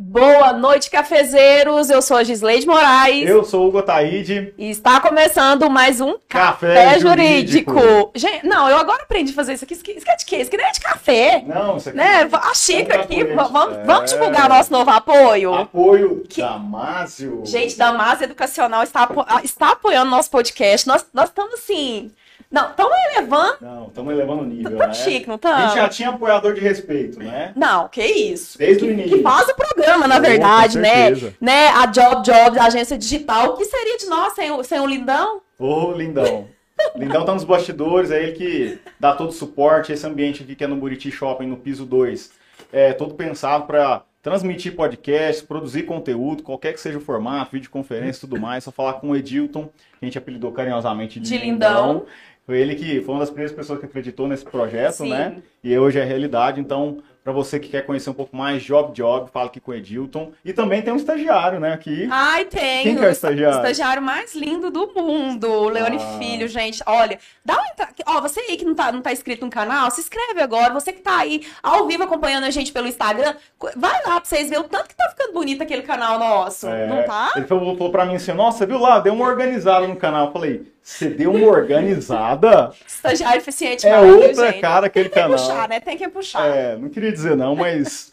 Boa noite, cafezeiros. Eu sou a Gisleide Moraes. Eu sou o Hugo Taíde. E está começando mais um Café, Café Jurídico. Jurídico. Gente, não, eu agora aprendi a fazer isso aqui. Isso é de quê? Isso aqui não é de café. Não, isso aqui Né? é A xícara aqui. Vamos, É. vamos divulgar nosso novo apoio. apoio Que- Damásio. Gente, Damas Educacional está, apo- ah, está apoiando nosso podcast. Nós, nós estamos assim. Não, estamos elevando. Não, estamos elevando o nível, Tá né? chique, não A gente já tinha apoiador de respeito, né? Não, que isso. Desde o que, início. que faz o programa, na Oh, verdade, né? né? A Job Jobs, a agência digital. O que seria de nós sem o, sem o Lindão? Ô, Lindão. Lindão tá nos bastidores, é ele que dá todo o suporte. Esse ambiente aqui que é no Buriti Shopping, no piso 2, é todo pensado para transmitir podcast, produzir conteúdo, qualquer que seja o formato, videoconferência e tudo mais. Só falar com o Edilton, que a gente apelidou carinhosamente de, De Lindão. Foi ele que foi uma das primeiras pessoas que acreditou nesse projeto, Sim. né? E hoje é realidade. Então, para você que quer conhecer um pouco mais, Job Job, fala aqui com o Edilton. E também tem um estagiário, né? Aqui. Ai, tem. Quem que é o estagiário? estagiário mais lindo do mundo, o Leone Ah. Filho, gente. Olha, dá entra... Ó, você aí que não tá, não tá inscrito no canal, se inscreve agora. Você que tá aí ao vivo acompanhando a gente pelo Instagram, vai lá pra vocês verem o tanto que tá ficando bonito aquele canal nosso. É, Não tá? Ele falou, falou pra mim assim, nossa, viu lá, deu uma organizada no canal. Eu falei, você deu uma organizada? Estagiário eficiente É outra gente? cara aquele Tem que canal. puxar, né? Tem que puxar. É, não queria dizer não, mas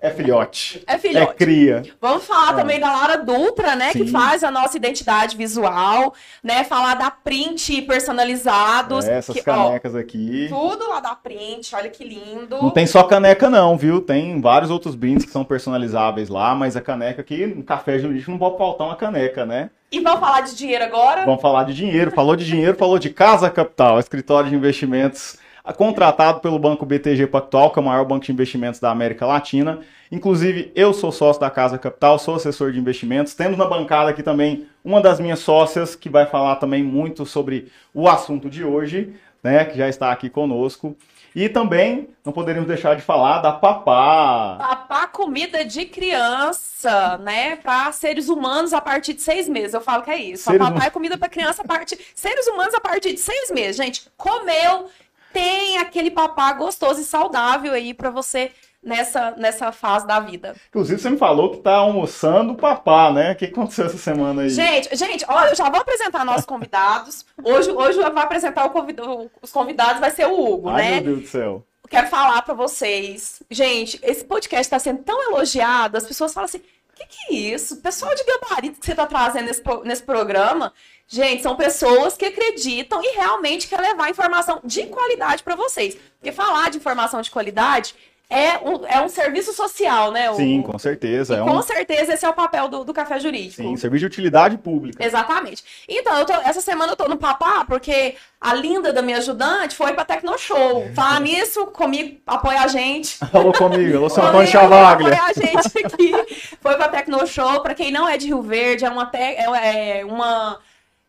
é filhote. É É filhote. cria. Vamos falar Ah. também da Lara Dutra, né? Que Sim. faz a nossa identidade visual, né? Falar da print personalizados. É, essas que, ó, canecas aqui. tudo lá da print, olha que lindo. Não tem só caneca não, viu? Tem vários outros brindes que são personalizáveis lá, mas a caneca aqui, no café jurídico, não pode faltar uma caneca, né? E vamos falar de dinheiro agora? Vamos falar de dinheiro. Falou de dinheiro, falou de Casa Capital, escritório de investimentos ah, contratado pelo Banco BTG Pactual, que é o maior banco de investimentos da América Latina. Inclusive, eu sou sócio da Casa Capital, sou assessor de investimentos. Temos na bancada aqui também uma das minhas sócias, que vai falar também muito sobre o assunto de hoje, né? Que já está aqui conosco. E também não poderíamos deixar de falar da Papá. Papá comida de criança, né? Para seres humanos a partir de seis meses. Eu falo que é isso. Seres a hum- papá é comida para criança a partir. Seres humanos a partir de seis meses. Gente, comeu, tem aquele papá gostoso e saudável aí para você nessa, nessa fase da vida. Inclusive, você me falou que tá almoçando o Papá, né? O que aconteceu essa semana aí? Gente, gente, olha, eu já vou apresentar nossos convidados. Hoje, hoje vai apresentar o convid- os convidados, vai ser o Hugo, Ai, né? meu Deus do céu. quero falar pra vocês. Gente, esse podcast está sendo tão elogiado, as pessoas falam assim: o que, que é isso? Pessoal de gabarito que você tá trazendo nesse, nesse programa. Gente, são pessoas que acreditam e realmente quer levar informação de qualidade pra vocês. Porque falar de informação de qualidade é um, é um serviço social, né? Hugo? Sim, com certeza. É com um certeza esse é o papel do, do Café Jurídico. sim, serviço de utilidade pública. Exatamente. Então, eu tô- essa semana eu tô no papá porque a linda da minha ajudante foi pra Tecnoshow. Falar nisso, comigo, apoia a gente. Falou comigo, alô, seu Antônio Chavaglia. Apoia a gente aqui. Foi pra Tecnoshow. Pra quem não é de Rio Verde, é uma, te- é, é uma,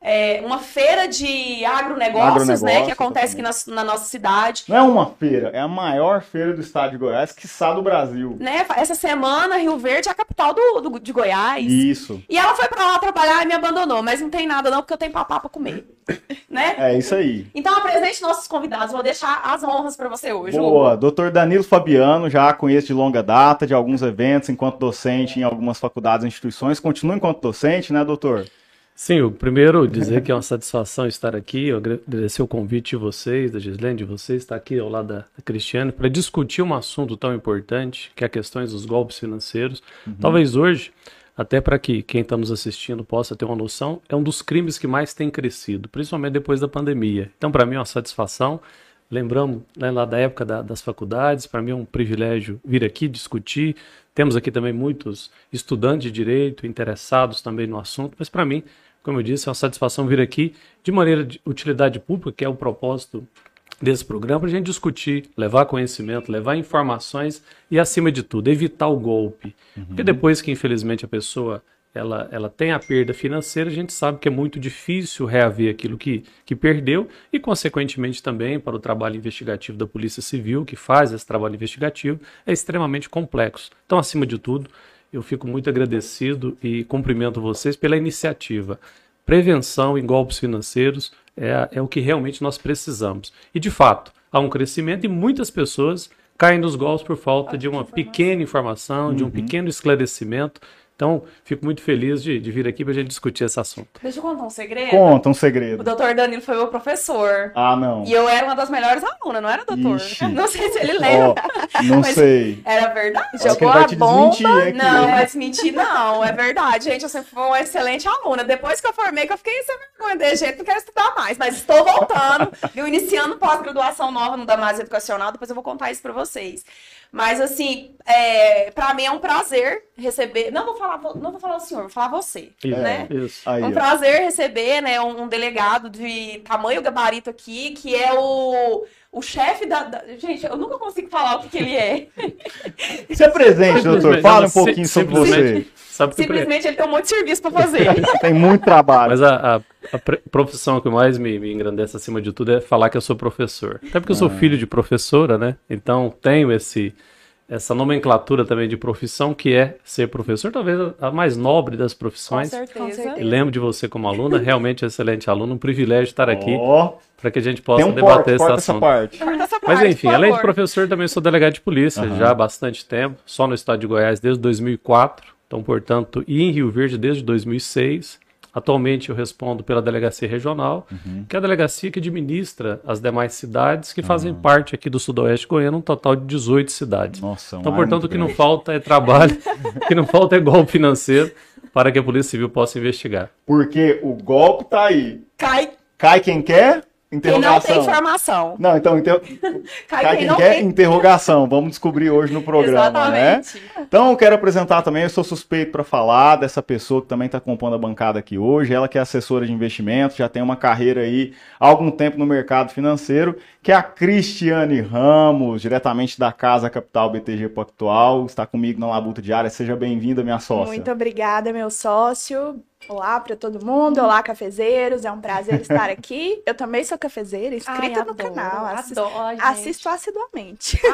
é uma feira de agronegócios, né? Que acontece aqui na, na nossa cidade. Não é uma feira, é a maior feira do estado de Goiás, quiçá do Brasil. Né? Essa semana, Rio Verde é a capital do, do- de Goiás. Isso. E ela foi pra lá trabalhar e me abandonou. Mas não tem nada não, porque eu tenho papá pra comer. né? É isso aí. Então apresente nossos convidados. Vou deixar as honras pra você hoje. Boa, Hugo. doutor Danilo Fabiano, já conheço de longa data, de alguns eventos, enquanto docente em algumas faculdades e instituições. Continua enquanto docente, né, doutor? Sim, Hugo, primeiro dizer que é uma satisfação estar aqui, eu agradecer o convite de vocês, da Gislene, de vocês, estar aqui ao lado da Cristiane, para discutir um assunto tão importante, que é a questões dos golpes financeiros. Talvez hoje, até para que quem está nos assistindo possa ter uma noção, é um dos crimes que mais tem crescido, principalmente depois da pandemia. Então, para mim é uma satisfação. Lembramos né, lá da época da- das faculdades, para mim é um privilégio vir aqui discutir. Temos aqui também muitos estudantes de direito interessados também no assunto, mas para mim, como eu disse, é uma satisfação vir aqui de maneira de utilidade pública, que é o propósito desse programa, para a gente discutir, levar conhecimento, levar informações e, acima de tudo, evitar o golpe. Porque depois que, infelizmente, a pessoa ela, ela tem a perda financeira, a gente sabe que é muito difícil reaver aquilo que, que perdeu e, consequentemente, também para o trabalho investigativo da Polícia Civil, que faz esse trabalho investigativo, é extremamente complexo. Então, acima de tudo, eu fico muito agradecido e cumprimento vocês pela iniciativa. Prevenção em golpes financeiros é, é o que realmente nós precisamos. E, de fato, há um crescimento e muitas pessoas caem nos golpes por falta de uma pequena informação, de um pequeno esclarecimento. Então, fico muito feliz de, de vir aqui para a gente discutir esse assunto. Deixa eu contar um segredo. Conta um O segredo. doutor Danilo foi meu professor. Ah, não. E eu era uma das melhores alunas, não era, doutor? Ixi. Não sei se ele lembra. não Mas- sei. Era verdade. Acho Jogou vai a te bomba, desmentir aqui. Não, mas mentir não, é verdade, gente. Eu sempre fui uma excelente aluna. Depois que eu formei, que eu fiquei sem vergonha de jeito, não quero estudar mais. Mas estou voltando, eu iniciando pós-graduação nova no Damasio Educacional, depois eu vou contar isso pra vocês. Mas assim, é, para mim é um prazer receber. Não vou falar, não vou falar o senhor, vou falar você. Isso. Né? Isso. Aí, É um ó. prazer receber, né, um, um delegado de tamanho gabarito aqui, que é o, o chefe da, da- Gente, eu nunca consigo falar o que, que ele é. Se apresente, doutor. Fala um pouquinho sobre você. Simplesmente- Sabe que Simplesmente ele tem um monte de serviço pra fazer. Tem muito trabalho. Mas a, a- a profissão que mais me, me engrandece acima de tudo é falar que eu sou professor. Até porque eu Ah. sou filho de professora, né? Então tenho esse essa nomenclatura também de profissão que é ser professor, talvez a mais nobre das Com profissões. certeza. E lembro de você como aluna, realmente excelente aluna, um privilégio estar aqui Ó, para que a gente possa um debater corte, esse essa assunto. parte. Essa Mas enfim, além de professor, também sou delegado de polícia Aham. já há bastante tempo, só no estado de Goiás desde 2004, então, portanto, e em Rio Verde desde 2006. Atualmente eu respondo pela delegacia regional, Uhum. que é a delegacia que administra as demais cidades que fazem parte aqui do sudoeste goiano, um total de 18 cidades. Nossa, um Então, portanto, o que não falta é trabalho, o que não falta é golpe financeiro para que a Polícia Civil possa investigar. Porque o golpe tá aí. Cai Cai quem quer? Quem não tem Interrogação. informação. Não, então, inter... Cai, cai quem quem não quer? tem. Interrogação. Vamos descobrir hoje no programa, né? Exatamente. Então, eu quero apresentar também, eu sou suspeito para falar dessa pessoa que também está compondo a bancada aqui hoje, ela que é assessora de investimentos, já tem uma carreira aí há algum tempo no mercado financeiro, que é a Cristiane Ramos, diretamente da Casa Capital BTG Pactual, está comigo na Labuta Diária. Seja bem-vinda, minha sócia. Muito obrigada, meu sócio. Olá para todo mundo, olá cafezeiros, é um prazer estar aqui. Eu também sou cafezeira, inscrita Ai, no adoro, canal, assisto, adoro, gente. assisto assiduamente.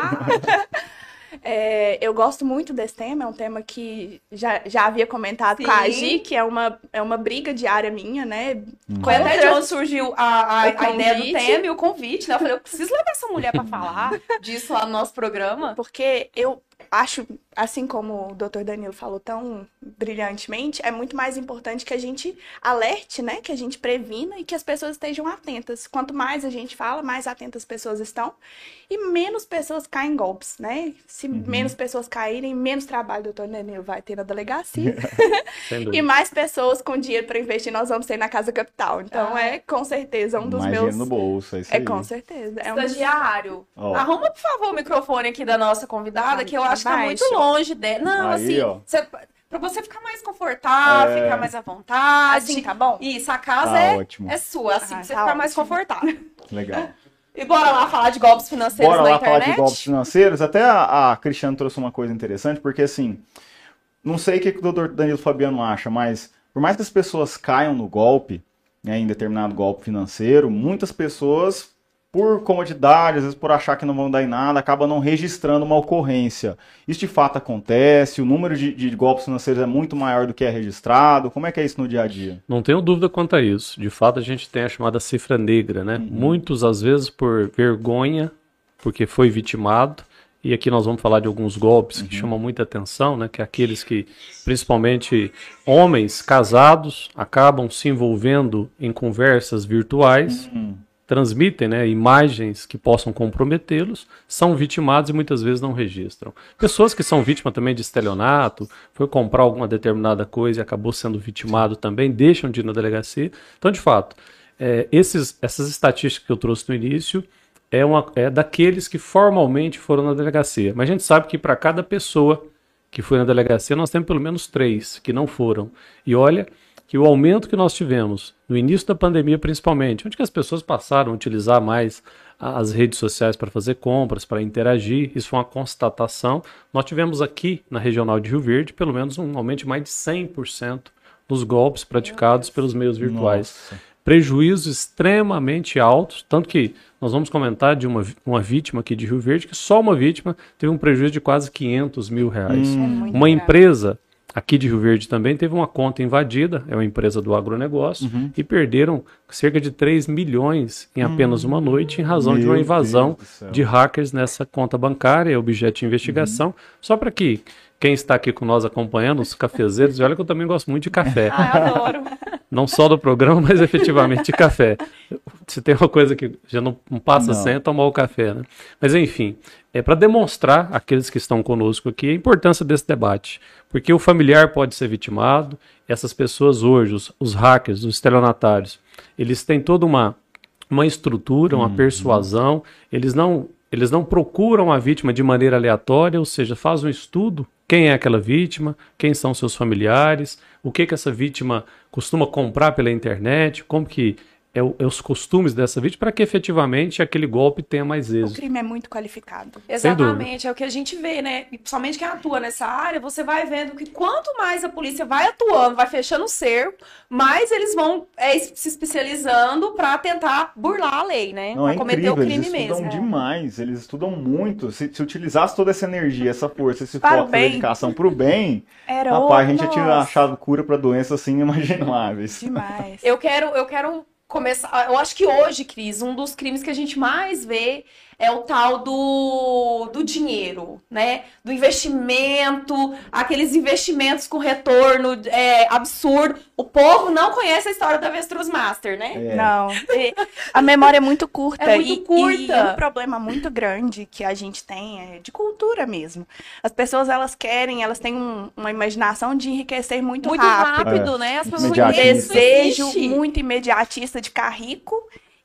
É, eu gosto muito desse tema, é um tema que já, já havia comentado com a Sim. Gi, que é uma, é uma briga diária minha, né? Foi até de onde surgiu a, a, a ideia do tema e o convite, né? Eu falei, eu preciso levar essa mulher pra falar disso lá no nosso programa. Porque eu acho, assim como o Dr. Danilo falou tão brilhantemente, é muito mais importante que a gente alerte, né? Que a gente previna e que as pessoas estejam atentas. Quanto mais a gente fala, mais atentas as pessoas estão e menos pessoas caem em golpes, né? Se menos pessoas caírem, menos trabalho o Dr. Danilo vai ter na delegacia e mais pessoas com dinheiro para investir nós vamos ter na Casa Capital. Então Ah. é com certeza um dos Mais meus dinheiro no bolso, é isso é aí. com certeza. É um dos... Estagiário, Ó. arruma, por favor, o microfone aqui da nossa convidada, que eu acho que tá muito longe dela. Não, Aí, assim, ó. você- pra você ficar mais confortável, É. ficar mais à vontade. Assim, tá bom? Isso, a casa Tá é, ótimo. é sua, assim, Ah, pra você tá ficar mais ótimo. confortável. Legal. E bora lá falar de golpes financeiros Bora na lá internet? falar de golpes financeiros. Até a, a Cristiane trouxe uma coisa interessante, porque assim, não sei o que, que o doutor Danilo Fabiano acha, mas por mais que as pessoas caiam no golpe, né, em determinado golpe financeiro, muitas pessoas, por comodidade, às vezes por achar que não vão dar em nada, acabam não registrando uma ocorrência. Isso de fato acontece, o número de, de golpes financeiros é muito maior do que é registrado. Como é que é isso no dia a dia? Não tenho dúvida quanto a isso. De fato, a gente tem a chamada cifra negra, né? Muitos, às vezes, por vergonha, porque foi vitimado. E aqui nós vamos falar de alguns golpes que chamam muita atenção, né? Que é aqueles que, principalmente homens casados, acabam se envolvendo em conversas virtuais, transmitem né, imagens que possam comprometê-los, são vitimados e muitas vezes não registram. Pessoas que são vítimas também de estelionato, foi comprar alguma determinada coisa e acabou sendo vitimado também, deixam de ir na delegacia. Então, de fato, é, esses, essas estatísticas que eu trouxe no início é, uma, é daqueles que formalmente foram na delegacia. Mas a gente sabe que para cada pessoa que foi na delegacia, nós temos pelo menos três que não foram. E olha que o aumento que nós tivemos no início da pandemia, principalmente, onde que as pessoas passaram a utilizar mais as redes sociais para fazer compras, para interagir, isso foi uma constatação. Nós tivemos aqui na regional de Rio Verde pelo menos um aumento de mais de 100% nos golpes praticados pelos meios virtuais Nossa. prejuízos extremamente altos, tanto que nós vamos comentar de uma, uma vítima aqui de Rio Verde, que só uma vítima teve um prejuízo de quase 500 mil reais. É muito Uma grave. empresa aqui de Rio Verde também teve uma conta invadida, é uma empresa do agronegócio, Uhum. e perderam cerca de 3 milhões em apenas uma noite em razão de uma Meu invasão de hackers nessa conta bancária, é objeto de investigação. Só para que quem está aqui com nós acompanhando, os cafezeiros, e olha que eu também gosto muito de café. Ah, eu adoro. Não só do programa, mas efetivamente de café. Se tem uma coisa que já não, passa Não. sem é tomar o café, né? Mas enfim, é para demonstrar àqueles que estão conosco aqui a importância desse debate. Porque o familiar pode ser vitimado, essas pessoas hoje, os, os hackers, os estelionatários, eles têm toda uma, uma estrutura, uma persuasão, eles não, eles não procuram a vítima de maneira aleatória, ou seja, fazem um estudo quem é aquela vítima, quem são seus familiares, o que que essa vítima costuma comprar pela internet, como que é, o- é os costumes dessa vítima, para que efetivamente aquele golpe tenha mais O êxito. crime é muito qualificado. Exatamente, é o que a gente vê, né? E principalmente quem atua nessa área, você vai vendo que quanto mais a polícia vai atuando, vai fechando o cerco, mais eles vão é, se especializando para tentar burlar a lei, né? Não, pra é cometer incrível, o crime eles estudam mesmo. demais, eles estudam muito. Se, se utilizasse toda essa energia, essa força, esse Para o foco, essa bem. dedicação pro bem, Era rapaz, a o- gente já tinha achado cura pra doenças assim inimagináveis. Demais. Eu quero, eu quero começar. Eu acho que hoje, Cris, um dos crimes que a gente mais vê é o tal do, do dinheiro, né? Do investimento, aqueles investimentos com retorno é, absurdo. O povo não conhece a história da Avestruz Master, né? É. Não, e a memória é muito curta. É muito e, curta. E um problema muito grande que a gente tem é de cultura mesmo. As pessoas, elas querem, elas têm um- uma imaginação de enriquecer muito, Muito rápido. rápido, É. né? As pessoas Imediatista. Desejo muito imediatista de ficar rico.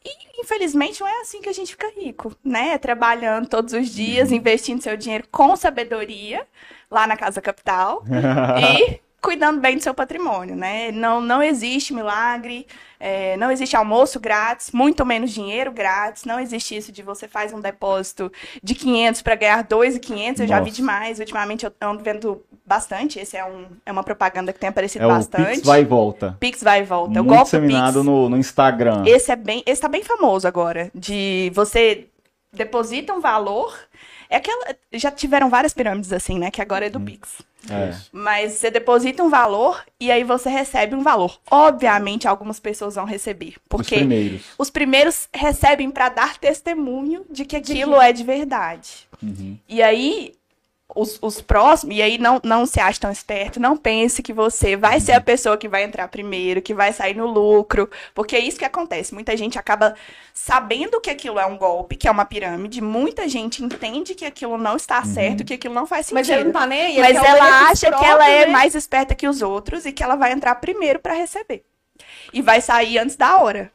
E, infelizmente, não é assim que a gente fica rico, né? Trabalhando todos os dias, investindo seu dinheiro com sabedoria lá na Casa Capital e cuidando bem do seu patrimônio, né? Não, não existe milagre, é, não existe almoço grátis, muito menos dinheiro grátis, não existe isso de você faz um depósito de 500 para ganhar 2,500, eu já vi demais, ultimamente eu ando vendo bastante, esse é, um, é uma propaganda que tem aparecido É bastante. Pix vai e volta. Pix vai e volta. Muito disseminado no, no Instagram. Esse é bem, esse tá bem famoso agora, de você deposita um valor, é aquela, já tiveram várias pirâmides assim, né, que agora é do Pix. É. Mas você deposita um valor e aí você recebe um valor. Obviamente algumas pessoas vão receber, Os porque primeiros. os primeiros recebem para dar testemunho de que aquilo é de verdade. Uhum. E aí, os, os próximos, e aí não, não se ache tão esperto, não pense que você vai ser a pessoa que vai entrar primeiro, que vai sair no lucro, porque é isso que acontece. Muita gente acaba sabendo que aquilo é um golpe, que é uma pirâmide, muita gente entende que aquilo não está certo, que aquilo não faz sentido. Mas ele não tá nem aí. Mas ela acha que ela é né? mais esperta que os outros e que ela vai entrar primeiro para receber. E vai sair antes da hora.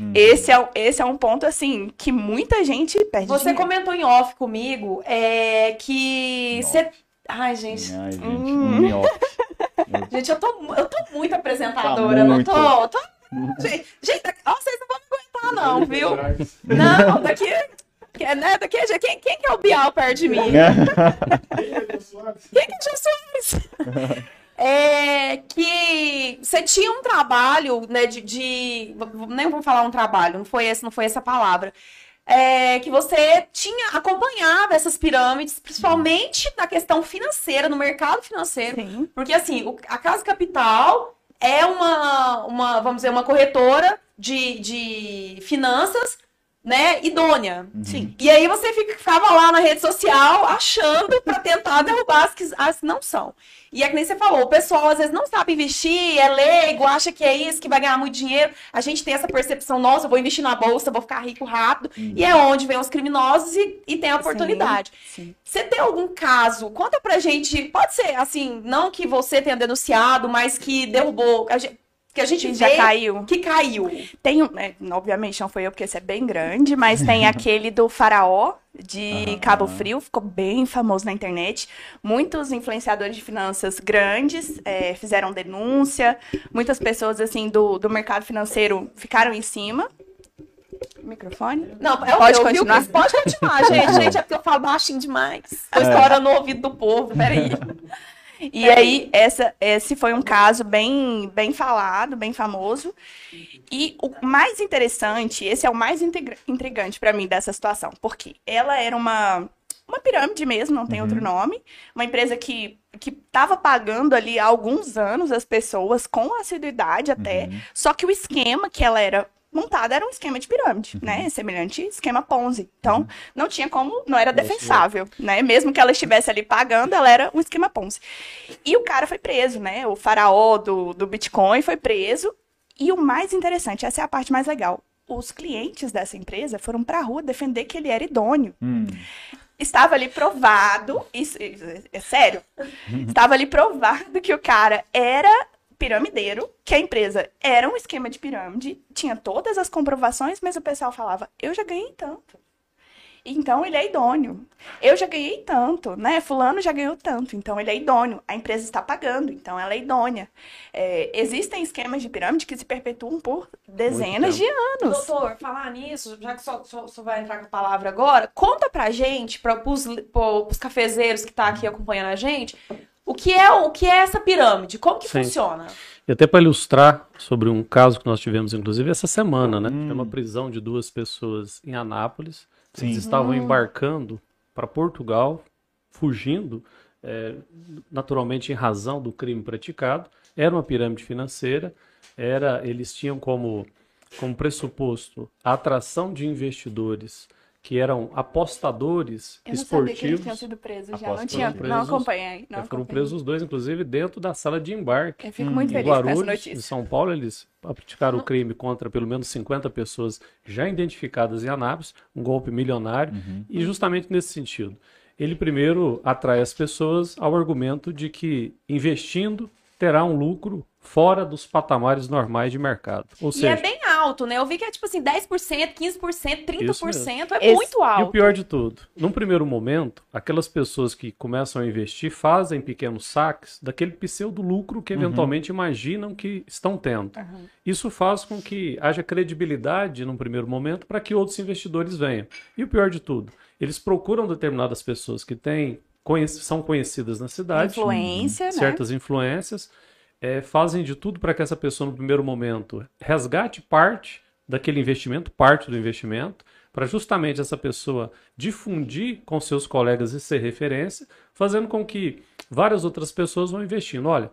Uhum. Esse, é, esse é um ponto, assim, que muita gente perde Você dinheiro. comentou em off comigo é, que você. Ai, gente. Ai, gente, Hum. um off. Gente, eu tô, mu- eu tô muito apresentadora, não muito. tô? tô... Gente, gente, ó, vocês não vão me aguentar, não, viu? Não, daqui. que- Né, daqui quem, quem que é o Bial perto de mim? Quem que é o Jesus? É que você tinha um trabalho, né, de, de- nem vou falar um trabalho, não foi esse, não foi essa palavra. É, que você tinha acompanhava essas pirâmides, principalmente na questão financeira, no mercado financeiro. Sim. Porque assim, o- a Casa Capital é uma, uma, vamos dizer, uma corretora de, de finanças, né, idônea. Sim. E aí você fica- ficava lá na rede social achando para tentar derrubar as que as não são. E é que nem você falou, o pessoal às vezes não sabe investir, é leigo, acha que é isso, que vai ganhar muito dinheiro. A gente tem essa percepção, nossa, eu vou investir na bolsa, vou ficar rico rápido. E é onde vem os criminosos e, e tem a oportunidade. Sim. Você tem algum caso? Conta pra gente. Pode ser assim, não que você tenha denunciado, mas que derrubou. a gente- que a gente Que vê já caiu. que caiu. Tem, um- é, obviamente não foi eu, porque esse é bem grande, mas tem aquele do faraó de. Cabo Frio, ficou bem famoso na internet. Muitos influenciadores de finanças grandes é, fizeram denúncia, muitas pessoas assim do, do mercado financeiro ficaram em cima. Microfone? Não, é o Pode meu, viu, continuar? Cris? Pode continuar, gente. Gente, é porque eu falo baixinho demais. Tô É. estourando o ouvido do povo, peraí. E aí, essa, esse foi um caso bem, bem falado, bem famoso. E o mais interessante, esse é o mais intrigante para mim dessa situação, porque ela era uma, uma pirâmide mesmo, não tem Uhum. outro nome. Uma empresa que que estava pagando ali há alguns anos as pessoas com assiduidade até. Uhum. Só que o esquema que ela era montada era um esquema de pirâmide, Uhum. né? Semelhante esquema Ponzi. Então, não tinha como, não era defensável, né? Mesmo que ela estivesse ali pagando, ela era um esquema Ponzi. E o cara foi preso, né? O faraó do, do Bitcoin foi preso. E o mais interessante, essa é a parte mais legal. Os clientes dessa empresa foram pra rua defender que ele era idôneo. Hum. Estava ali provado, isso, isso é sério, estava ali provado que o cara era piramideiro, que a empresa era um esquema de pirâmide, tinha todas as comprovações, mas o pessoal falava, eu já ganhei tanto. Então ele é idôneo. Eu já ganhei tanto, né? Fulano já ganhou tanto, então ele é idôneo. A empresa está pagando, então ela é idônea. É, existem esquemas de pirâmide que se perpetuam por dezenas de anos. Doutor, falar nisso, já que só, só, só vai entrar com a palavra agora, conta pra gente, para os pros cafezeiros que tá aqui acompanhando a gente, o que é o que é essa pirâmide? Como que Sim. funciona? E até para ilustrar sobre um caso que nós tivemos, inclusive, essa semana, né? Hum. Foi uma prisão de duas pessoas em Anápolis. Sim. Eles estavam embarcando para Portugal, fugindo, eh, naturalmente em razão do crime praticado. Era uma pirâmide financeira. Era, eles tinham como, como pressuposto a atração de investidores que eram apostadores Eu não sabia que eles esportivos. tinham sido presos já. Não, tinha, foram não presos, acompanhei. Não É, foram acompanhei. presos os dois, inclusive, dentro da sala de embarque. Eu fico muito Em feliz com essa Guarulhos, em notícia. São Paulo, eles praticaram o crime contra pelo menos 50 pessoas já identificadas em Anápolis, um golpe milionário, e justamente nesse sentido. Ele primeiro atrai as pessoas ao argumento de que investindo terá um lucro fora dos patamares normais de mercado. Ou E seja, é bem alto, né? Eu vi que é tipo assim, 10%, 15%, 30%, é Esse- muito E o alto. pior de tudo, num primeiro momento, aquelas pessoas que começam a investir fazem pequenos saques daquele pseudo lucro que eventualmente imaginam que estão tendo. Isso faz com que haja credibilidade num primeiro momento para que outros investidores venham. E o pior de tudo, eles procuram determinadas pessoas que têm conhec- são conhecidas na cidade, Influência, né? certas influências, eh, fazem de tudo para que essa pessoa, no primeiro momento, resgate parte daquele investimento, parte do investimento, para justamente essa pessoa difundir com seus colegas e ser referência, fazendo com que várias outras pessoas vão investindo. Olha,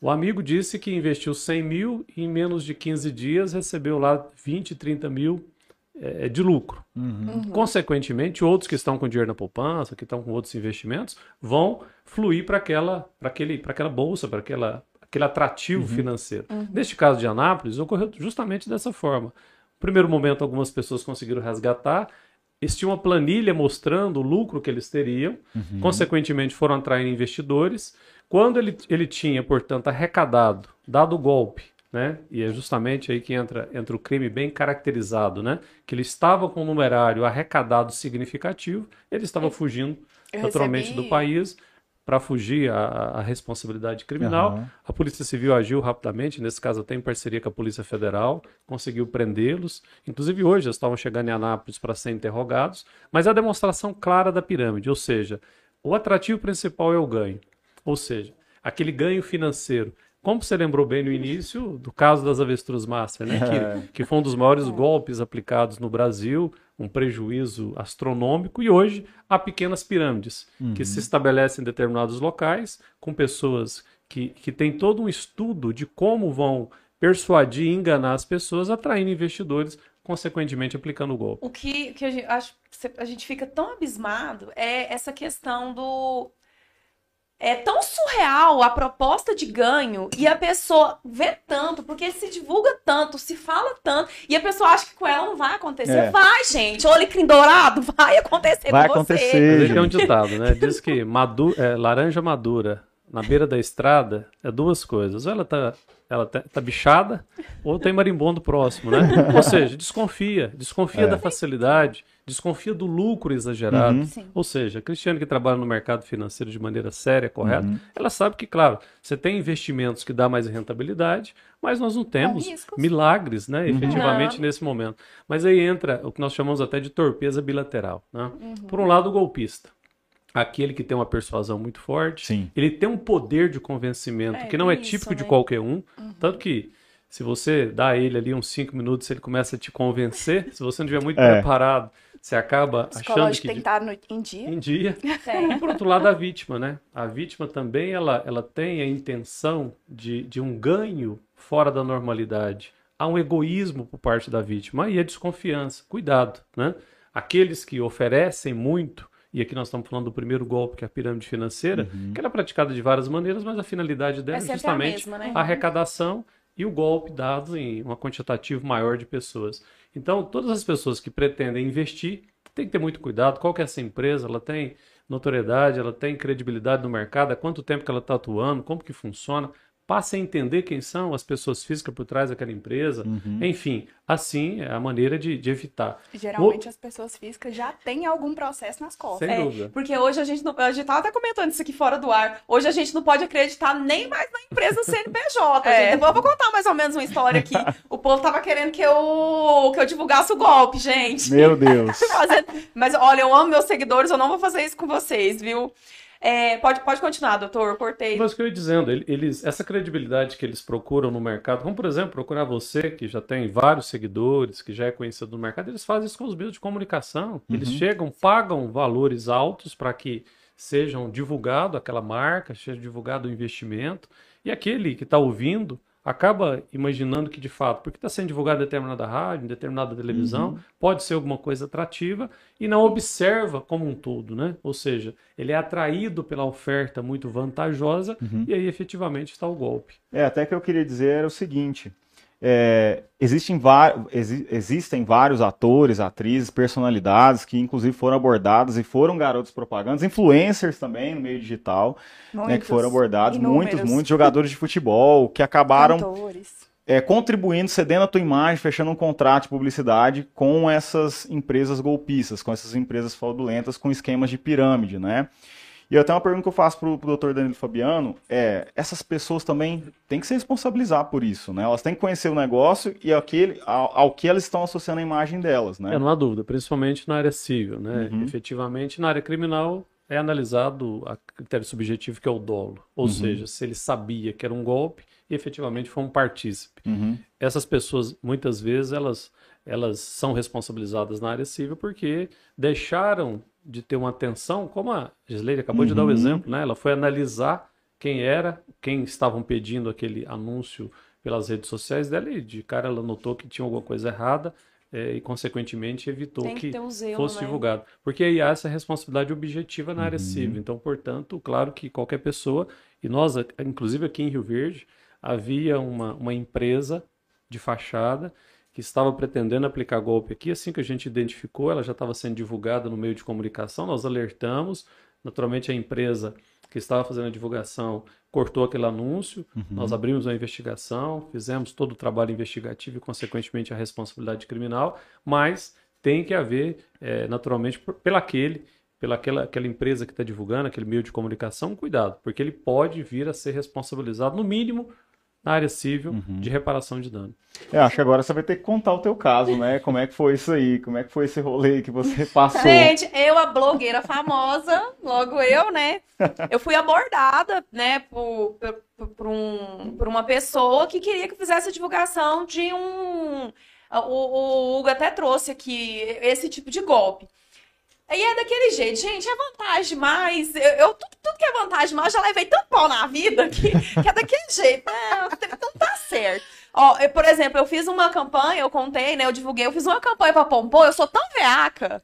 o amigo disse que investiu 100 mil e em menos de 15 dias recebeu lá 20, 30 mil eh, de lucro. Uhum. Consequentemente, outros que estão com dinheiro na poupança, que estão com outros investimentos, vão fluir para aquela, para aquele, para aquela bolsa, para aquela, aquele atrativo financeiro. Neste caso de Anápolis, ocorreu justamente dessa forma. No primeiro momento, algumas pessoas conseguiram resgatar. Eles tinham uma planilha mostrando o lucro que eles teriam. Consequentemente, foram atraindo investidores. Quando ele, ele tinha, portanto, arrecadado, dado o golpe, né? E é justamente aí que entra, entra o crime bem caracterizado, né? Que ele estava com um numerário arrecadado significativo, ele estava fugindo Eu naturalmente recebi- do país para fugir à, responsabilidade criminal. Aham. A Polícia Civil agiu rapidamente, nesse caso até em parceria com a Polícia Federal, conseguiu prendê-los. Inclusive hoje eles estavam chegando em Anápolis para serem interrogados, mas é a demonstração clara da pirâmide, ou seja, o atrativo principal é o ganho, ou seja, aquele ganho financeiro. Como você lembrou bem no início do caso das avestruz master, né? que, que foi um dos maiores golpes aplicados no Brasil, um prejuízo astronômico, e hoje há pequenas pirâmides que se estabelecem em determinados locais, com pessoas que, que têm todo um estudo de como vão persuadir e enganar as pessoas, atraindo investidores, consequentemente aplicando o golpe. O que, que a, gente, acho, que a gente fica tão abismado é essa questão do. É tão surreal a proposta de ganho e a pessoa vê tanto, porque se divulga tanto, se fala tanto, e a pessoa acha que com ela não vai acontecer. É. Vai, gente. O alecrim dourado vai acontecer Vai com você. acontecer. Ele tem um ditado, né? Diz que madu é, laranja madura na beira da estrada é duas coisas. Ou ela tá, ela tá, tá bichada, ou tem marimbondo próximo, né? Ou seja, desconfia. Desconfia É. da facilidade, desconfia do lucro exagerado. Uhum. Ou seja, a Cristiane que trabalha no mercado financeiro de maneira séria, correta, Uhum. ela sabe que, claro, você tem investimentos que dá mais rentabilidade, mas nós não temos riscos. milagres, né, Uhum. efetivamente Não. nesse momento. Mas aí entra o que nós chamamos até de torpeza bilateral. Né? Uhum. Por um lado, o golpista. Aquele que tem uma persuasão muito forte, Sim. ele tem um poder de convencimento É que não é isso, típico de né? qualquer um. Tanto que, se você dá a ele ali uns cinco minutos, ele começa a te convencer. se você não estiver muito É. preparado, você acaba achando Psicológico que tem que estar no- em dia. em dia. E por outro lado, a vítima, né? A vítima também ela, ela tem a intenção de, de um ganho fora da normalidade. Há um egoísmo por parte da vítima e a desconfiança. Cuidado, né? Aqueles que oferecem muito, e aqui nós estamos falando do primeiro golpe, que é a pirâmide financeira, que ela é praticada de várias maneiras, mas a finalidade dela É é sempre a justamente mesma, né? a arrecadação e o golpe dado em um quantitativo maior de pessoas. Então, todas as pessoas que pretendem investir tem que ter muito cuidado. Qual que é essa empresa? Ela tem notoriedade, ela tem credibilidade no mercado, há quanto tempo que ela está atuando, como que funciona. Passe a entender quem são as pessoas físicas por trás daquela empresa. Enfim, assim é a maneira de, de evitar. Geralmente as pessoas físicas já têm algum processo nas costas. Sem É, dúvida. porque hoje a gente não. A gente tava até comentando isso aqui fora do ar. Hoje a gente não pode acreditar nem mais na empresa CNPJ. É. gente. Depois eu vou contar mais ou menos uma história aqui. O povo tava querendo que eu, que eu divulgasse o golpe, gente. Meu Deus. Fazendo- Mas olha, eu amo meus seguidores, eu não vou fazer isso com vocês, viu? É, pode, pode continuar, doutor. Eu cortei. Mas o que eu ia dizendo, ele- eles, essa credibilidade que eles procuram no mercado, como por exemplo, procurar você, que já tem vários seguidores, que já é conhecido no mercado, eles fazem isso com os meios de comunicação. Eles chegam, pagam valores altos para que sejam divulgado aquela marca, seja divulgado o investimento, e aquele que está ouvindo acaba imaginando que de fato, porque está sendo divulgado em determinada rádio, em determinada televisão, pode ser alguma coisa atrativa e não observa como um todo, né? Ou seja, ele é atraído pela oferta muito vantajosa e aí efetivamente está o golpe. É, até que eu queria dizer era o seguinte: é, existem, exi- existem vários atores, atrizes, personalidades que inclusive foram abordados e foram garotos propagandas, influencers também no meio digital, né, que foram abordados, inúmeros. muitos, muitos jogadores de futebol que acabaram é, contribuindo, cedendo a tua imagem, fechando um contrato de publicidade com essas empresas golpistas, com essas empresas fraudulentas, com esquemas de pirâmide, né? E até uma pergunta que eu faço pro, pro doutor Danilo Fabiano é, essas pessoas também têm que se responsabilizar por isso, né? Elas têm que conhecer o negócio e aquele, ao, ao que elas estão associando a imagem delas, né? É, não há dúvida, principalmente na área civil, né? Uhum. Efetivamente, na área criminal é analisado a critério subjetivo que é o dolo, ou Uhum. seja, se ele sabia que era um golpe e efetivamente foi um partícipe. Uhum, Essas pessoas, muitas vezes, elas, elas são responsabilizadas na área civil porque deixaram de ter uma atenção, como a Gisleide acabou de dar o Uhum. exemplo, né? Ela foi analisar quem era, quem estavam pedindo aquele anúncio pelas redes sociais dela e de cara ela notou que tinha alguma coisa errada eh, e, consequentemente, evitou Tem que que um zelo, fosse né? divulgado. Porque aí há essa responsabilidade objetiva na área Uhum. civil. Então, portanto, claro que qualquer pessoa, e nós, inclusive aqui em Rio Verde, havia uma, uma empresa de fachada que estava pretendendo aplicar golpe aqui. Assim que a gente identificou, ela já estava sendo divulgada no meio de comunicação, nós alertamos. Naturalmente, a empresa que estava fazendo a divulgação cortou aquele anúncio, nós abrimos uma investigação, fizemos todo o trabalho investigativo e, consequentemente, a responsabilidade criminal, mas tem que haver, eh, naturalmente, por, pela aquele, pela aquela, aquela empresa que está divulgando, aquele meio de comunicação, cuidado, porque ele pode vir a ser responsabilizado, no mínimo, na área civil de reparação de dano. É, acho que agora você vai ter que contar o teu caso, né? Como é que foi isso aí? Como é que foi esse rolê que você passou? Gente, eu, a blogueira famosa, logo eu, né? Eu fui abordada, né, por, por, por um, por uma pessoa que queria que eu fizesse a divulgação de um. O, o Hugo até trouxe aqui esse tipo de golpe. Aí é daquele jeito, gente, é vantagem demais. Eu, eu- tudo, tudo que é vantagem demais, eu já levei tanto pau na vida que, que é daquele jeito. É, então tá certo. Ó, eu, por exemplo, eu fiz uma campanha, eu contei, né? Eu divulguei, eu fiz uma campanha pra Pompom, eu sou tão veaca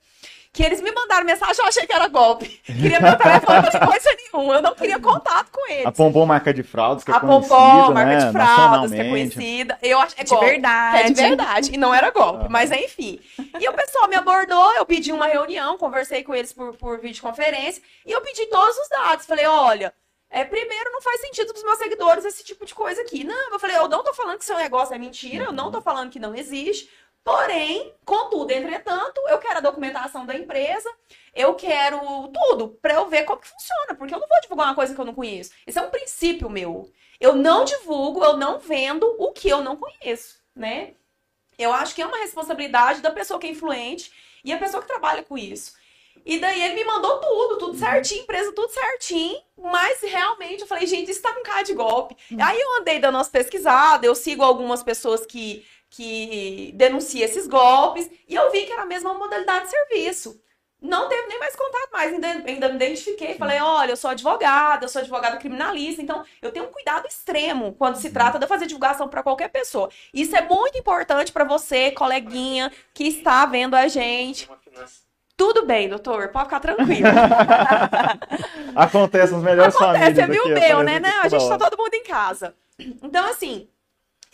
que eles me mandaram mensagem, eu achei que era golpe. Queria meu telefone, falei coisa nenhuma, eu não queria contato com eles. A Pompom marca de fraudes, que é A conhecida, Pompom, marca né? de fraldas, que é conhecida. Eu acho é De golpe, verdade. É de verdade. E não era golpe, mas enfim. E o pessoal me abordou, eu pedi uma reunião, conversei com eles por, por videoconferência, e eu pedi todos os dados. Falei, olha. É, primeiro, não faz sentido pros meus seguidores esse tipo de coisa aqui. Não, eu falei, eu não tô falando que seu negócio é mentira, eu não tô falando que não existe. Porém, contudo, entretanto, eu quero a documentação da empresa, eu quero tudo pra eu ver como que funciona, porque eu não vou divulgar uma coisa que eu não conheço. Isso é um princípio meu. Eu não divulgo, eu não vendo o que eu não conheço, né? Eu acho que é uma responsabilidade da pessoa que é influente e a pessoa que trabalha com isso. E daí ele me mandou tudo, tudo certinho, empresa tudo certinho, mas realmente eu falei, gente, isso tá com cara de golpe. Aí eu andei dando umas pesquisadas, eu sigo algumas pessoas que, que denuncia esses golpes, e eu vi que era a mesma modalidade de serviço. Não teve nem mais contato mais, ainda, ainda me identifiquei, falei, olha, eu sou advogada, eu sou advogada criminalista, então eu tenho um cuidado extremo quando se trata de eu fazer divulgação para qualquer pessoa. Isso é muito importante para você, coleguinha, que está vendo a gente. Tudo bem, doutor, pode ficar tranquilo. Acontece nas melhores famílias. Acontece, é meu, né? Não, a gente tá hora. todo mundo em casa. Então, assim,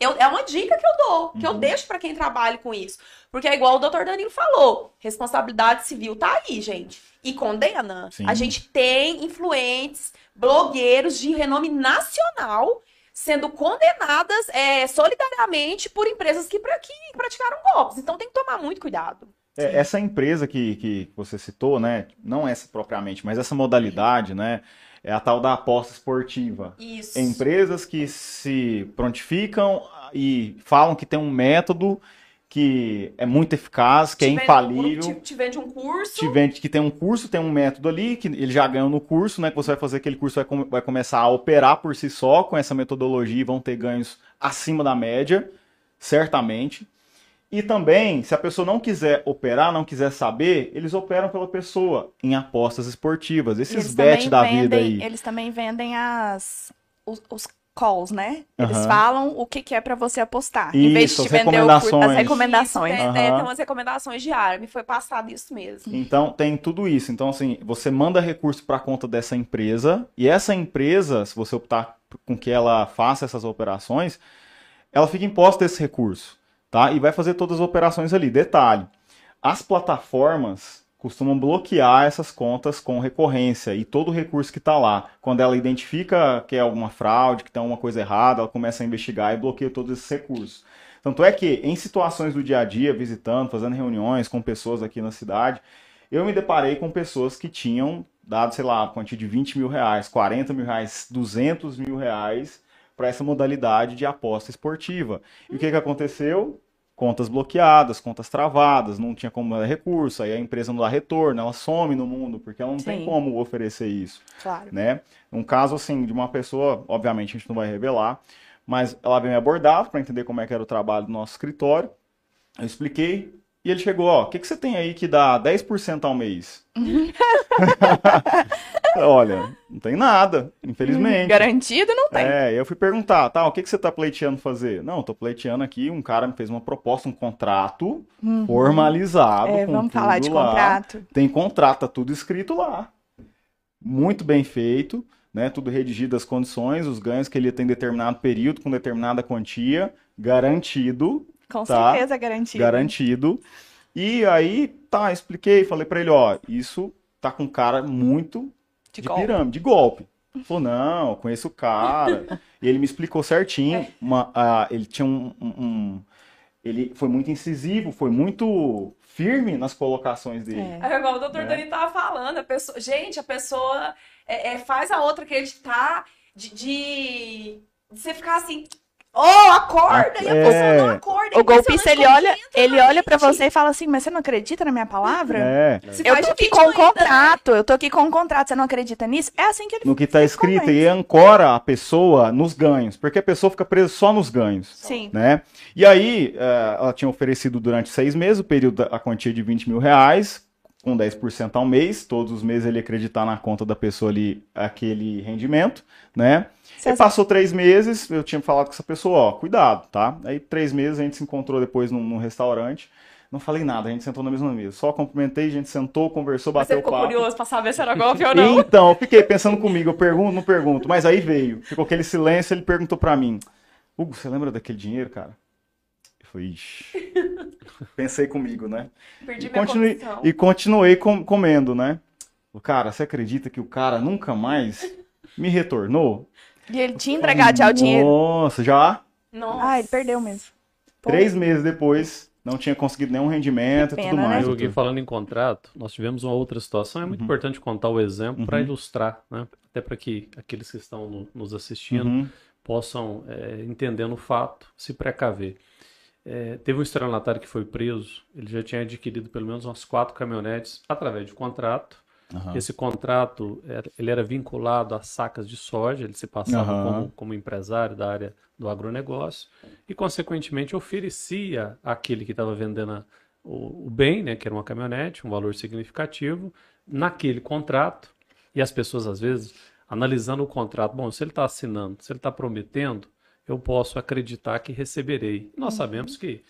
eu- é uma dica que eu dou, que eu Uhum. deixo pra quem trabalha com isso. Porque é igual o doutor Danilo falou, responsabilidade civil tá aí, gente. E condena. Sim. A gente tem influentes, blogueiros de renome nacional sendo condenadas é, solidariamente por empresas que, pra- que praticaram golpes. Então tem que tomar muito cuidado. É, essa empresa que, que você citou, né? Não essa propriamente, mas essa modalidade, né? É a tal da aposta esportiva. Isso. Empresas que se prontificam e falam que tem um método que é muito eficaz, que é Te vende- infalível. Te, te vende um curso. te vende que tem um curso, tem um método ali, que ele já ganhou no curso, né? Que você vai fazer aquele curso, vai, vai começar a operar por si só com essa metodologia e vão ter ganhos acima da média, certamente. E também, se a pessoa não quiser operar, não quiser saber, eles operam pela pessoa em apostas esportivas. Esses bet da vendem, vida aí. Eles também vendem as, os, os calls, né? Eles Aham. falam o que, que é pra você apostar. em vez Isso, de as te vender o as recomendações. Isso, é, Aham. é, tem umas recomendações diárias. Me foi passado isso mesmo. Então tem tudo isso. Então, assim, você manda recurso para conta dessa empresa, e essa empresa, se você optar com que ela faça essas operações, ela fica imposta esse recurso, tá? E vai fazer todas as operações ali. Detalhe: as plataformas costumam bloquear essas contas com recorrência e todo o recurso que está lá. Quando ela identifica que é alguma fraude, que tem alguma coisa errada, ela começa a investigar e bloqueia todos esses recursos. Tanto é que, em situações do dia a dia, visitando, fazendo reuniões com pessoas aqui na cidade, eu me deparei com pessoas que tinham dado, sei lá, uma quantia de 20 mil reais, 40 mil reais, 200 mil reais para essa modalidade de aposta esportiva. E o que, que aconteceu? Contas bloqueadas, contas travadas, não tinha como dar recurso, aí a empresa não dá retorno, ela some no mundo, porque ela não tem Sim. como oferecer isso Claro. né? Um caso assim de uma pessoa, obviamente a gente não vai revelar, mas ela veio me abordar para entender como é que era o trabalho do nosso escritório. Eu expliquei e ele chegou, ó, o que, que você tem aí que dá 10% ao mês? Olha, não tem nada, infelizmente. Garantido não tem. É, eu fui perguntar, tá, o que, que você tá pleiteando fazer? Não, tô pleiteando aqui, um cara me fez uma proposta, um contrato formalizado. É, vamos falar de lá. contrato. Tem contrato, tá tudo escrito lá. Muito bem feito, né? Tudo redigido as condições, os ganhos que ele tem em determinado período, com determinada quantia, garantido, Com Tá. certeza garantido. garantido. E aí, tá, expliquei, falei pra ele, ó, isso tá com cara muito De de golpe. pirâmide, de golpe. Falou, não, eu conheço o cara. e ele me explicou certinho. uma- ah, ele tinha um, um- um- Ele foi muito incisivo, foi muito firme nas colocações dele. É. É igual o doutor Né? Dani tava falando, a pessoa, gente, a pessoa é, é, faz a outra acreditar de, de, de você ficar assim, oh, acorda, e a É. pessoa não acorda. O golpista, ele olha, ele na olha pra mente. você e fala assim, mas você não acredita na minha palavra? É. Eu tô aqui com um né? contrato, eu tô aqui com um contrato, você não acredita nisso? É assim que ele No que tá escrito e ancora a pessoa nos ganhos, porque a pessoa fica presa só nos ganhos. Sim. né? E aí, eh, ela tinha oferecido durante seis meses, o período, a quantia de 20 mil reais, com 10% ao mês, todos os meses ele acreditar na conta da pessoa ali aquele rendimento, né? Você E passou três meses, eu tinha falado com essa pessoa, ó, cuidado, tá? Aí três meses a gente se encontrou depois num, num restaurante, não falei nada, a gente sentou na mesma mesa, só cumprimentei, a gente sentou, conversou, Mas você bateu ficou papo. curioso pra saber se era golpe ou não. Então, eu fiquei pensando comigo, eu pergunto, não pergunto, mas aí veio, ficou aquele silêncio, ele perguntou pra mim, Hugo, você lembra daquele dinheiro, cara? Eu falei, ixi. Pensei comigo, né? Perdi E minha continuei, comissão. e continuei com- comendo, né? O cara, você acredita que o cara nunca mais me retornou? E ele tinha entregado já o dinheiro. Nossa, já Nossa. Ah, ele perdeu mesmo. Pô. três meses depois, não tinha conseguido nenhum rendimento e tudo né? mais. Eu falando em contrato, nós tivemos uma outra situação, é muito importante contar o exemplo para Uhum. ilustrar, né? Até para que aqueles que estão no- nos assistindo Uhum. possam, é, entendendo o fato, se precaver. É, teve um estelionatário que foi preso, ele já tinha adquirido pelo menos umas quatro caminhonetes através de contrato, Aham. Esse contrato, era- ele era vinculado a sacas de soja, ele se passava Aham. como, como empresário da área do agronegócio e, consequentemente, oferecia àquele que estava vendendo a- o, o bem, né, que era uma caminhonete, um valor significativo, naquele contrato. E as pessoas, às vezes, analisando o contrato, bom, se ele está assinando, se ele está prometendo, eu posso acreditar que receberei. Nós sabemos que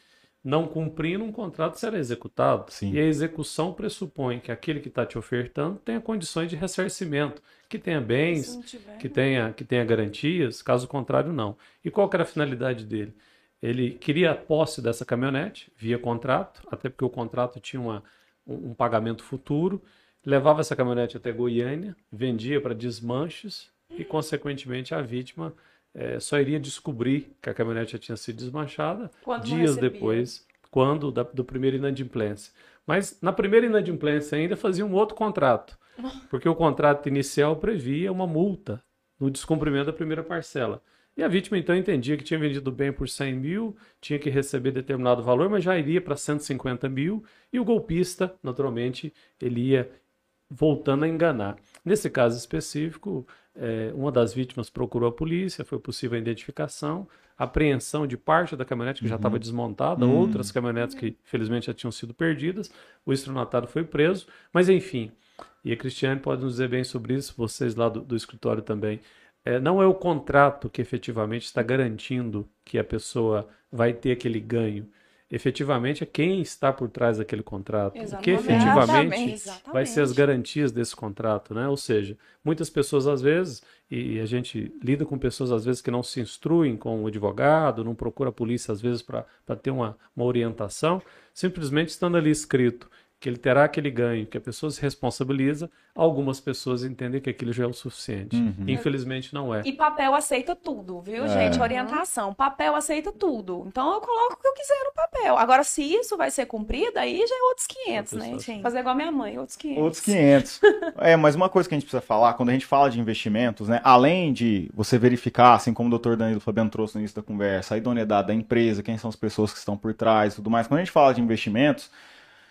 não cumprindo um contrato será executado. Sim. E a execução pressupõe que aquele que está te ofertando tenha condições de ressarcimento, que tenha bens, tiver. que tenha, que tenha garantias, caso contrário, não. E qual que era a finalidade dele? Ele queria a posse dessa caminhonete via contrato, até porque o contrato tinha uma, um, um pagamento futuro, levava essa caminhonete até Goiânia, vendia para desmanches e, consequentemente, a vítima eh, só iria descobrir que a caminhonete já tinha sido desmanchada Quando dias depois, quando da, do primeiro inadimplência. Mas na primeira inadimplência ainda fazia um outro contrato, porque o contrato inicial previa uma multa no descumprimento da primeira parcela. E a vítima então entendia que tinha vendido bem por 100 mil, tinha que receber determinado valor, mas já iria para 150 mil, e o golpista, naturalmente, ele ia voltando a enganar. Nesse caso específico, eh, uma das vítimas procurou a polícia, foi possível a identificação, apreensão de parte da caminhonete que já estava desmontada, Hum. outras caminhonetes que felizmente já tinham sido perdidas, o estronatário foi preso, mas enfim, e a Cristiane pode nos dizer bem sobre isso, vocês lá do, do escritório também. É, não é o contrato que efetivamente está garantindo que a pessoa vai ter aquele ganho. Efetivamente é quem está por trás daquele contrato. O que Exatamente. efetivamente Exatamente. vai ser as garantias desse contrato, né? Ou seja, muitas pessoas às vezes, e a gente lida com pessoas às vezes que não se instruem com o advogado, não procura a polícia às vezes para ter uma, uma orientação, simplesmente estando ali escrito que ele terá aquele ganho, que a pessoa se responsabiliza, algumas pessoas entendem que aquilo já é o suficiente. Uhum. Infelizmente não é. E papel aceita tudo, viu, É. gente? Orientação. Papel aceita tudo. Então eu coloco o que eu quiser no papel. Agora, se isso vai ser cumprido, aí já é outros 500, né? Gente? Fazer igual a minha mãe, outros 500. Outros 500. É, mas uma coisa que a gente precisa falar, quando a gente fala de investimentos, né, além de você verificar, assim como o Dr. Danilo Fabiano trouxe no início da conversa, a idoneidade da empresa, quem são as pessoas que estão por trás e tudo mais, quando a gente fala de investimentos,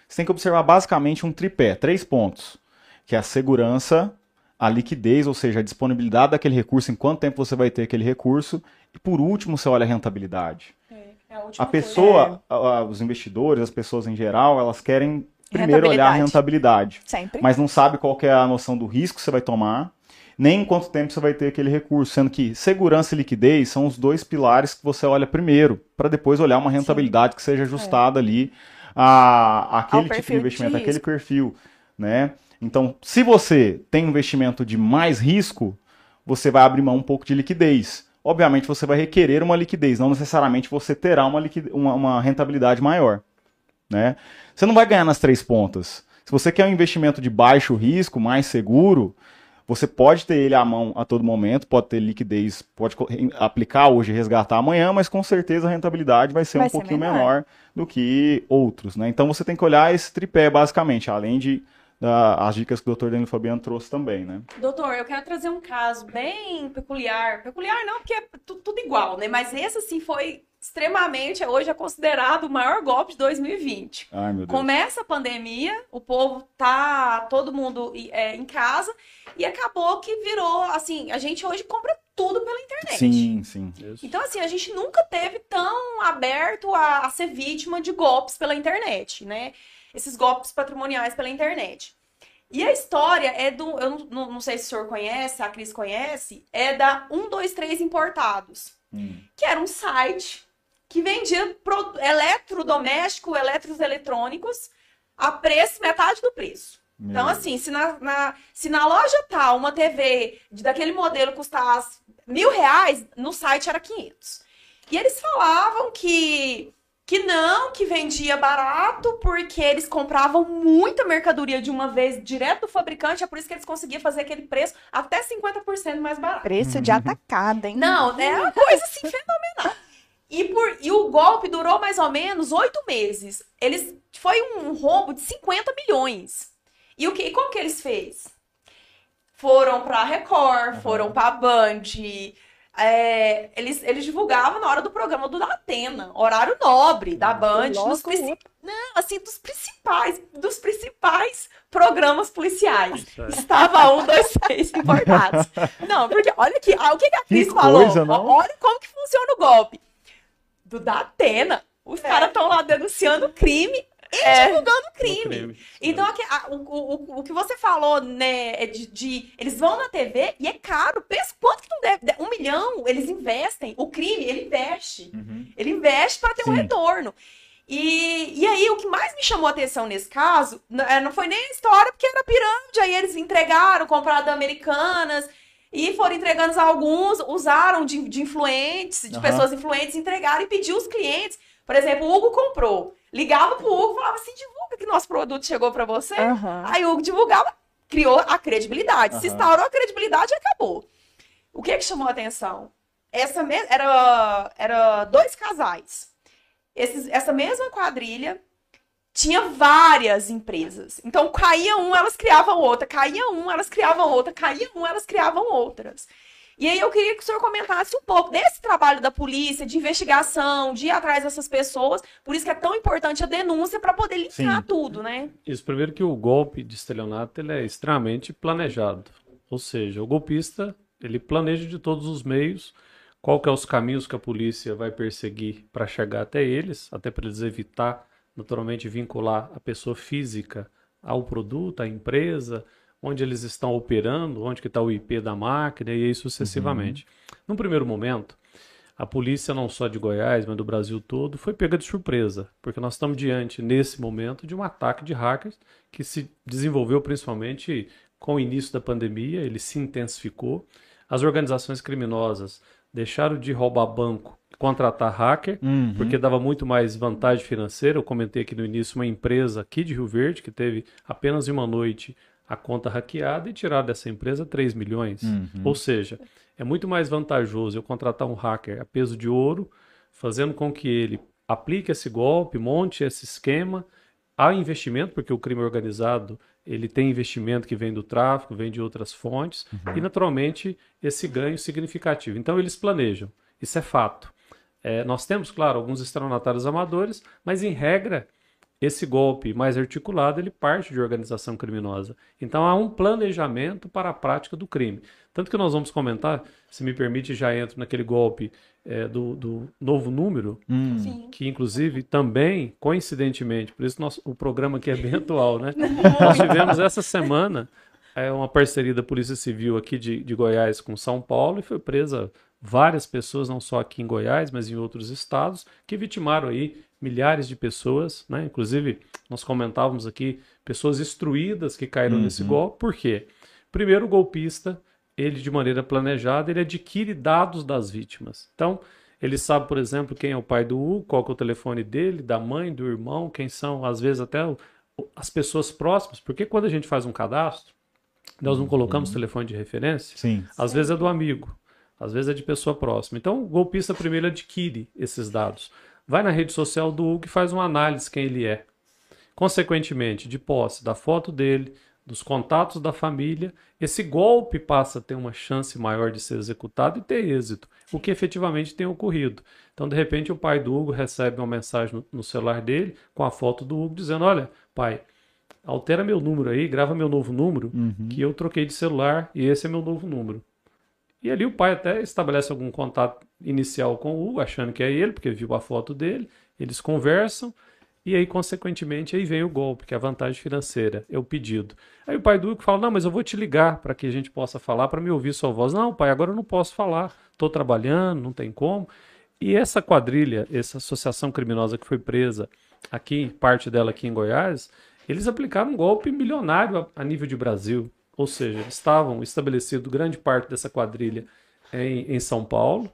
você tem que observar basicamente um tripé, três pontos, que é a segurança, a liquidez, ou seja, a disponibilidade daquele recurso, em quanto tempo você vai ter aquele recurso, e por último você olha a rentabilidade. É a última A pessoa, a- a- os investidores, as pessoas em geral, elas querem primeiro olhar a rentabilidade. Sempre. mas não sabe qual que é a noção do risco que você vai tomar, nem em quanto tempo você vai ter aquele recurso, sendo que segurança e liquidez são os dois pilares que você olha primeiro, para depois olhar uma rentabilidade que seja ajustada ali a, aquele tipo de perfil de investimento, aquele perfil, né? Então, se você tem um investimento de mais risco, você vai abrir mão um pouco de liquidez. Obviamente, você vai requerer uma liquidez, não necessariamente você terá uma, uma, uma rentabilidade maior, né? Você não vai ganhar nas três pontas. Se você quer um investimento de baixo risco, mais seguro, você pode ter ele à mão a todo momento, pode ter liquidez, pode aplicar hoje e resgatar amanhã, mas com certeza a rentabilidade vai ser Vai um ser pouquinho menor. menor do que outros, né? Então você tem que olhar esse tripé basicamente, além de da- as dicas que o Dr. Danilo Fabiano trouxe também, né? Doutor, eu quero trazer um caso bem peculiar. Peculiar não, porque é tu- tudo igual, né? Mas esse, assim, foi extremamente, hoje é considerado o maior golpe de 2020. Ai, meu Deus. Começa a pandemia, o povo tá todo mundo é, em casa e acabou que virou assim, a gente hoje compra tudo pela internet. Sim, sim. Isso. Então, assim, a gente nunca teve tão aberto a, a ser vítima de golpes pela internet, né? Esses golpes patrimoniais pela internet. E a história é do. Eu não, não- sei se o senhor conhece, a Cris conhece, é da 123 Importados, Hum. que era um site que vendia pro- eletrodoméstico, eletros eletrônicos a preço, metade do preço. Meu Então, assim, se na, na- se na loja tal uma TV de, daquele modelo custasse mil reais, no site era 500. E eles falavam que, que não, que vendia barato, porque eles compravam muita mercadoria de uma vez direto do fabricante, é por isso que eles conseguiam fazer aquele preço até 50% mais barato. Preço de atacada, hein? Não, é uma coisa assim fenomenal. E, por, e o golpe durou mais ou menos oito meses. Eles foi um roubo de 50 milhões. E o que? Como que eles fez? Foram pra Record, foram pra Band. é, eles, eles divulgavam na hora do programa do Datena, horário nobre da Band, princi- Não, assim, dos principais, dos principais programas policiais. Estava um, dois, três importados. Não, porque olha aqui, ah, o que, que a Cris Que falou? coisa, não? Olha como que funciona o golpe. Do da Atena. Os caras estão lá denunciando crime e É. divulgando crime. crime. Então, aqui, a- o, o, o- que você falou, né, é de, de- Eles vão na TV e é caro. Pensa quanto que não deve. Um milhão, eles investem. O crime, ele investe. Ele investe para ter um Sim. retorno. E, e aí, o que mais me chamou a atenção nesse caso, eh, não foi nem a história, porque era pirâmide, aí eles entregaram, compraram da Americanas, e foram entregando alguns, usaram de, de influentes, de Aham. pessoas influentes, entregaram e pediu os clientes. Por exemplo, o Hugo comprou. Ligava pro Hugo e falava assim: divulga que nosso produto chegou para você. Aham. Aí o Hugo divulgava, criou a credibilidade. Se Aham. instaurou a credibilidade, acabou. O que que chamou a atenção? Essa me... era, era dois casais. Esses, essa mesma quadrilha tinha várias empresas. Então caía um, elas criavam outra, caía um, elas criavam outra, caía um, elas criavam outras. E aí eu queria que o senhor comentasse um pouco desse trabalho da polícia, de investigação, de ir atrás dessas pessoas. Por isso que é tão importante a denúncia para poder Sim. tudo, né? Isso, primeiro que o golpe de estelionato ele é extremamente planejado. Ou seja, o golpista ele planeja de todos os meios qual que é os caminhos que a polícia vai perseguir para chegar até eles, até para eles evitar naturalmente vincular a pessoa física ao produto, à empresa, onde eles estão operando, onde que está o IP da máquina e aí sucessivamente. Num primeiro momento, a polícia não só de Goiás, mas do Brasil todo, foi pega de surpresa, porque nós estamos diante, nesse momento, de um ataque de hackers que se desenvolveu principalmente com o início da pandemia, ele se intensificou. As organizações criminosas deixaram de roubar banco e contratar hacker, Uhum. porque dava muito mais vantagem financeira. Eu comentei aqui no início uma empresa aqui de Rio Verde que teve apenas em uma noite a conta hackeada e tiraram dessa empresa 3 milhões. Uhum. Ou seja, é muito mais vantajoso eu contratar um hacker a peso de ouro, fazendo com que ele aplique esse golpe, monte esse esquema, há investimento, porque o crime organizado ele tem investimento que vem do tráfico, vem de outras fontes, e naturalmente esse ganho significativo. Então eles planejam, isso é fato. É, nós temos, claro, alguns estelionatários amadores, mas em regra esse golpe mais articulado ele parte de organização criminosa. Então há um planejamento para a prática do crime. Tanto que nós vamos comentar, se me permite, já entro naquele golpe é, do, do novo número, Hum. Que inclusive também, coincidentemente, por isso nosso, o programa aqui é bem atual, né? Nós tivemos essa semana é, uma parceria da Polícia Civil aqui de, de Goiás com São Paulo e foi presa várias pessoas, não só aqui em Goiás, mas em outros estados, que vitimaram aí milhares de pessoas, né? Inclusive, nós comentávamos aqui pessoas instruídas que caíram nesse golpe. Por quê? Primeiro, o golpista, ele de maneira planejada, ele adquire dados das vítimas. Então, ele sabe, por exemplo, quem é o pai do Hugo, qual é o telefone dele, da mãe, do irmão, quem são, às vezes, até as pessoas próximas. Porque quando a gente faz um cadastro, nós não colocamos telefone de referência, Sim. às vezes é do amigo, às vezes é de pessoa próxima. Então, o golpista primeiro adquire esses dados. Vai na rede social do Hugo e faz uma análise quem ele é. Consequentemente, de posse da foto dele, dos contatos da família, esse golpe passa a ter uma chance maior de ser executado e ter êxito, o que efetivamente tem ocorrido. Então, de repente, o pai do Hugo recebe uma mensagem no, no celular dele com a foto do Hugo dizendo: Olha, pai, altera meu número aí, grava meu novo número, que eu troquei de celular e esse é meu novo número. E ali o pai até estabelece algum contato inicial com o Hugo, achando que é ele, porque viu a foto dele, eles conversam, e aí, consequentemente, aí vem o golpe, que é a vantagem financeira, é o pedido. Aí o pai do Hugo fala, não, mas eu vou te ligar para que a gente possa falar, para me ouvir sua voz. Não, pai, agora eu não posso falar, estou trabalhando, não tem como. E essa quadrilha, essa associação criminosa que foi presa aqui, parte dela aqui em Goiás, eles aplicaram um golpe milionário a, nível de Brasil. Ou seja, eles estavam estabelecido grande parte dessa quadrilha em, em São Paulo,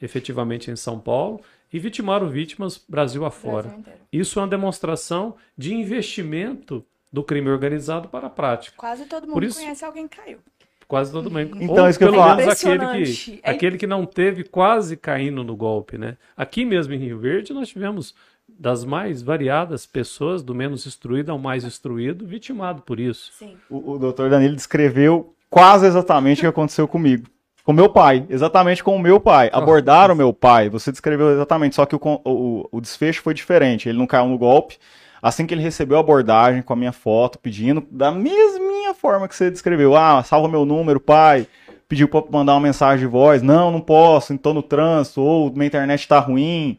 efetivamente em São Paulo, e vitimaram vítimas Brasil afora. Brasil. Isso é uma demonstração de investimento do crime organizado para a prática. Quase todo mundo isso- conhece alguém que caiu. Quase todo mundo. Então, Ou isso que eu pelo menos aquele que, É- aquele que não teve quase caindo no golpe, né? Aqui mesmo em Rio Verde nós tivemos das mais variadas pessoas, do menos instruído ao mais instruído, vitimado por isso. Sim. O, o doutor Danilo descreveu quase exatamente o que aconteceu comigo. Com meu pai, exatamente com o meu pai. Abordaram o meu pai, você descreveu exatamente, só que o, o, o desfecho foi diferente. Ele não caiu no golpe. Assim que ele recebeu a abordagem com a minha foto, pedindo, da mesminha forma que você descreveu, ah, salva meu número, pai, pediu para mandar uma mensagem de voz, não, não posso, estou no trânsito, ou minha internet está ruim.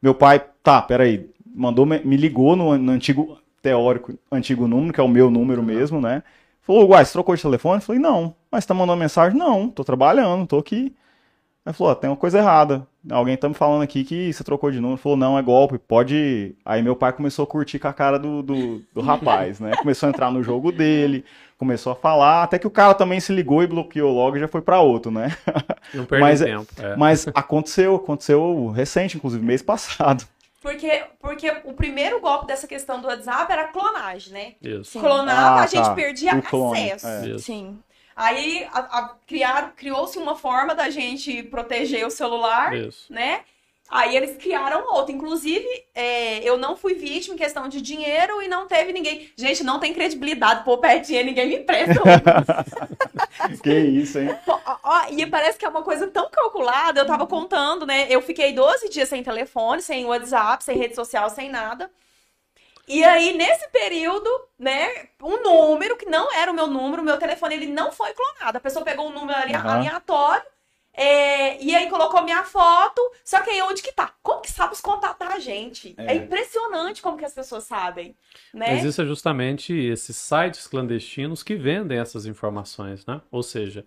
Meu pai, tá, peraí, mandou, me ligou no, no antigo teórico, antigo número, que é o meu número mesmo, né? Falou, uai, você trocou de telefone? Eu falei, não. Mas tá mandando mensagem? Não, tô trabalhando, tô aqui. Aí falou, ó, tem uma coisa errada. Alguém tá me falando aqui que você trocou de número. Falou, não, é golpe, pode. Aí meu pai começou a curtir com a cara do, do, do rapaz, né? Começou a entrar no jogo dele, começou a falar, até que o cara também se ligou e bloqueou logo e já foi para outro, né? Não perde mas, tempo. É. Mas aconteceu, aconteceu recente, inclusive mês passado. Porque, porque o primeiro golpe dessa questão do WhatsApp era clonagem, né? Isso. Clonava, Ah, a gente tá. perdia O clone, acesso. é. Sim. Aí a- a- criaram, criou-se uma forma da gente proteger o celular, Isso. né? Aí eles criaram outra. Inclusive, é, eu não fui vítima em questão de dinheiro e não teve ninguém. Gente, não tem credibilidade. Pô, perto dinheiro, ninguém me empresta. que isso, hein? Ó, ó, e parece que é uma coisa tão calculada. Eu tava contando, né? Eu fiquei 12 dias sem telefone, sem WhatsApp, sem rede social, sem nada. E aí, nesse período, né, um número que não era o meu número, o meu telefone, ele não foi clonado. A pessoa pegou um número Aham. aleatório, é, e aí colocou minha foto, só que aí onde que tá? Como que sabe os contatar a gente? É. É. impressionante como que as pessoas sabem, né? Mas isso é justamente esses sites clandestinos que vendem essas informações, né? Ou seja,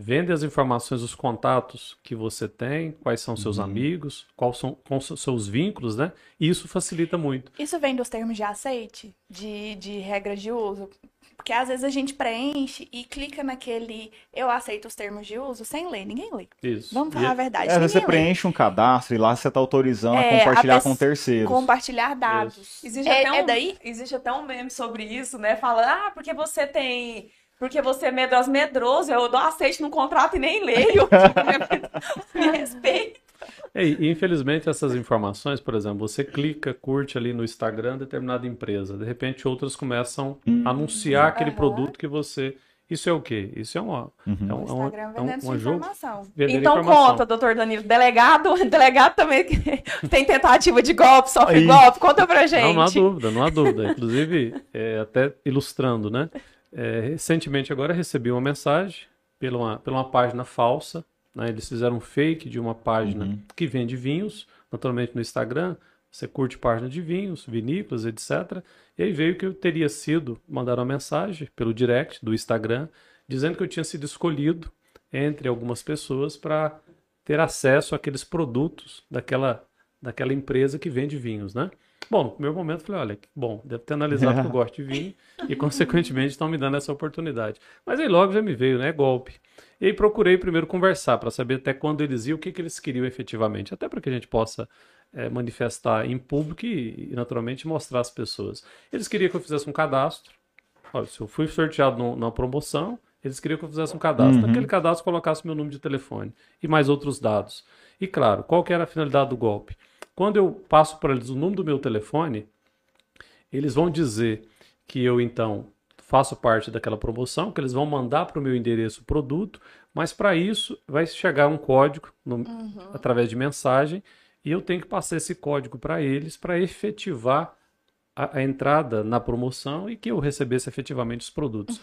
vendem as informações dos contatos que você tem, quais são seus amigos, quais são, quais são seus vínculos, né? E isso facilita muito. Isso vem dos termos de aceite, de, de regras de uso. Porque às vezes a gente preenche e clica naquele eu aceito os termos de uso sem ler, ninguém lê. Isso. Vamos E falar é- a verdade. É, às vezes você lê. preenche um cadastro e lá você tá autorizando É, a a compartilhar pessoa- com terceiros. Compartilhar dados. Existe, É- até um, é daí? existe até um meme sobre isso, né? Fala, ah, porque você tem. Porque você é medroso, medroso, eu dou aceite no contrato e nem leio. Me respeita. É, e infelizmente essas informações, por exemplo, você clica, curte ali no Instagram determinada empresa, de repente outras começam a anunciar aquele produto que você. Isso é o quê? Isso é uma. É um, O é um, Instagram é um, vendendo sua um jogo. Então informação. conta, doutor Danilo. Delegado, delegado também tem tentativa de golpe, sofre Aí. golpe. Conta pra gente. Não, não há dúvida, não há dúvida. Inclusive, é, até ilustrando, né? É, recentemente agora recebi uma mensagem pela uma, pela uma página falsa, né? Eles fizeram um fake de uma página Uhum. que vende vinhos, naturalmente no Instagram, você curte página de vinhos, vinícolas, etc. E aí veio que eu teria sido, mandaram uma mensagem pelo direct do Instagram, dizendo que eu tinha sido escolhido entre algumas pessoas para ter acesso àqueles produtos daquela, daquela empresa que vende vinhos, né? Bom, no primeiro momento eu falei, olha, bom, deve ter analisado que eu gosto de vinho e, consequentemente, estão me dando essa oportunidade. Mas aí logo já me veio, né, golpe. E aí procurei primeiro conversar para saber até quando eles iam, o que, que eles queriam efetivamente, até para que a gente possa eh, manifestar em público e, e, naturalmente, mostrar às pessoas. Eles queriam que eu fizesse um cadastro. Olha, se eu fui sorteado no- na promoção, eles queriam que eu fizesse um cadastro. Uhum. Naquele cadastro colocasse meu número de telefone e mais outros dados. E claro, qual que era a finalidade do golpe? Quando eu passo para eles o número do meu telefone, eles vão dizer que eu então faço parte daquela promoção, que eles vão mandar para o meu endereço o produto, mas para isso vai chegar um código no- através de mensagem e eu tenho que passar esse código para eles para efetivar a, a entrada na promoção e que eu recebesse efetivamente os produtos.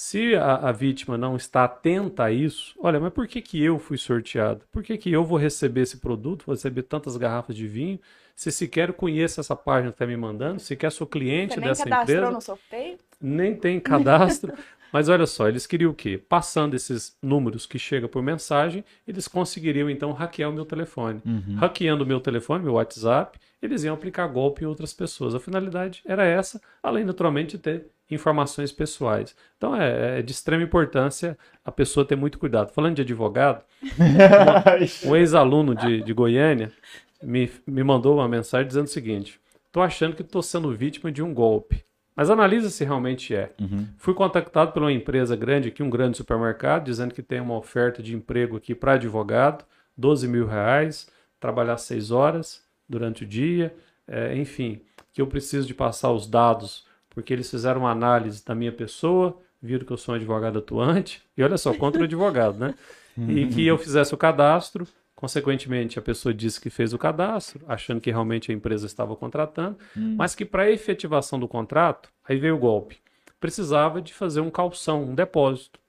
Se a, a vítima não está atenta a isso, olha, mas por que, que eu fui sorteado? Por que, que eu vou receber esse produto, vou receber tantas garrafas de vinho, se sequer conheço essa página que está me mandando, sequer sou cliente Você nem dessa cadastrou empresa, no sorteio? Nem tem cadastro. Mas olha só, eles queriam o quê? Passando esses números que chegam por mensagem, eles conseguiriam então hackear o meu telefone. Hackeando o meu telefone, meu WhatsApp, eles iam aplicar golpe em outras pessoas. A finalidade era essa, além naturalmente de ter informações pessoais. Então é, é de extrema importância a pessoa ter muito cuidado. Falando de advogado, um ex-aluno de, de Goiânia me, me mandou uma mensagem dizendo o seguinte: estou achando que estou sendo vítima de um golpe. Mas analisa se realmente é. Fui contactado por uma empresa grande aqui, um grande supermercado, dizendo que tem uma oferta de emprego aqui para advogado, 12 mil reais, trabalhar seis horas durante o dia, é, enfim, que eu preciso de passar os dados, porque eles fizeram uma análise da minha pessoa, viram que eu sou um advogado atuante, e olha só, contra o advogado, né? E que eu fizesse o cadastro Consequentemente, a pessoa disse que fez o cadastro, achando que realmente a empresa estava contratando, mas que para a efetivação do contrato, aí veio o golpe. Precisava de fazer um calção, um depósito,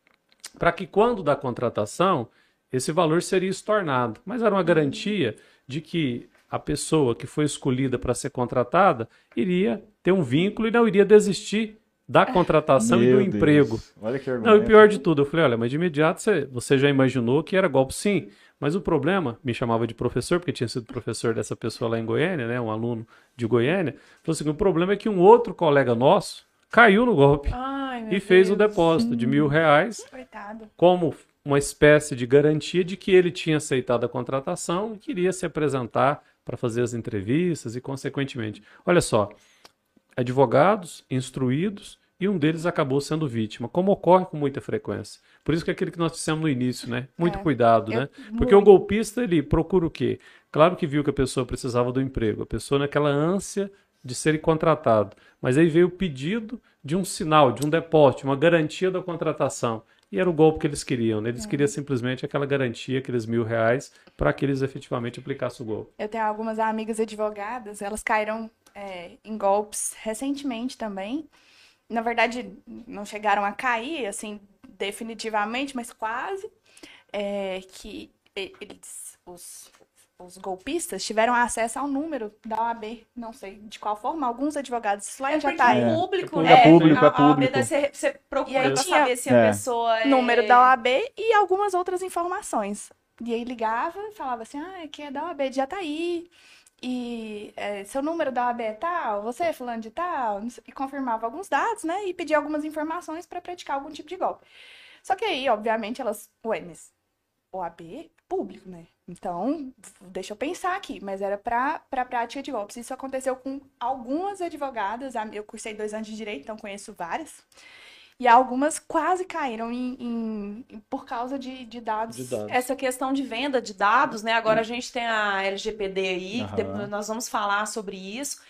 para que quando da contratação, esse valor seria estornado. Mas era uma garantia de que a pessoa que foi escolhida para ser contratada iria ter um vínculo e não iria desistir da contratação e do Meu Deus. emprego. Olha que Não, e pior de tudo, eu falei, olha, mas de imediato você, você já imaginou que era golpe sim, mas o problema, me chamava de professor, porque tinha sido professor dessa pessoa lá em Goiânia, né, um aluno de Goiânia, falou assim, o problema é que um outro colega nosso caiu no golpe Ai, e fez o Deus. depósito de mil reais Coitado. como uma espécie de garantia de que ele tinha aceitado a contratação e queria se apresentar para fazer as entrevistas e, consequentemente, olha só, advogados instruídos e um deles acabou sendo vítima, como ocorre com muita frequência. Por isso que é aquilo que nós dissemos no início, né? Muito É, cuidado, né? Porque o golpista, ele procura o quê? Claro que viu que a pessoa precisava do emprego, a pessoa naquela ânsia de ser contratado, mas aí veio o pedido de um sinal, de um depósito, uma garantia da contratação. E era o golpe que eles queriam, né? Eles É. queriam simplesmente aquela garantia, aqueles mil reais, para que eles efetivamente aplicassem o golpe. Eu tenho algumas amigas advogadas, elas caíram é, em golpes recentemente também. Na verdade, não chegaram a cair, assim, definitivamente, mas quase. É, que e- eles, os, os golpistas tiveram acesso ao número da OAB, não sei de qual forma, alguns advogados, isso lá É em porque Jataí. é público, É né? público, é A- a OAB público. Você E procura aí pra tinha- saber se a É. pessoa é... número da OAB e algumas outras informações. E aí ligava e falava assim, ah, aqui é da OAB de Jataí, e é, seu número da OAB é tal, você é fulano de tal, e confirmava alguns dados, né, e pedia algumas informações para praticar algum tipo de golpe. Só que aí, obviamente, elas, ué, mas OAB é público, né? Então, deixa eu pensar aqui, mas era para para prática de golpes. Isso aconteceu com algumas advogadas, eu cursei dois anos de direito, então conheço várias. E algumas quase caíram em, em- em- por causa de, de dados. De dados. Essa questão de venda de dados, né? Agora a gente tem a LGPD aí, que Aham. depois nós vamos falar sobre isso.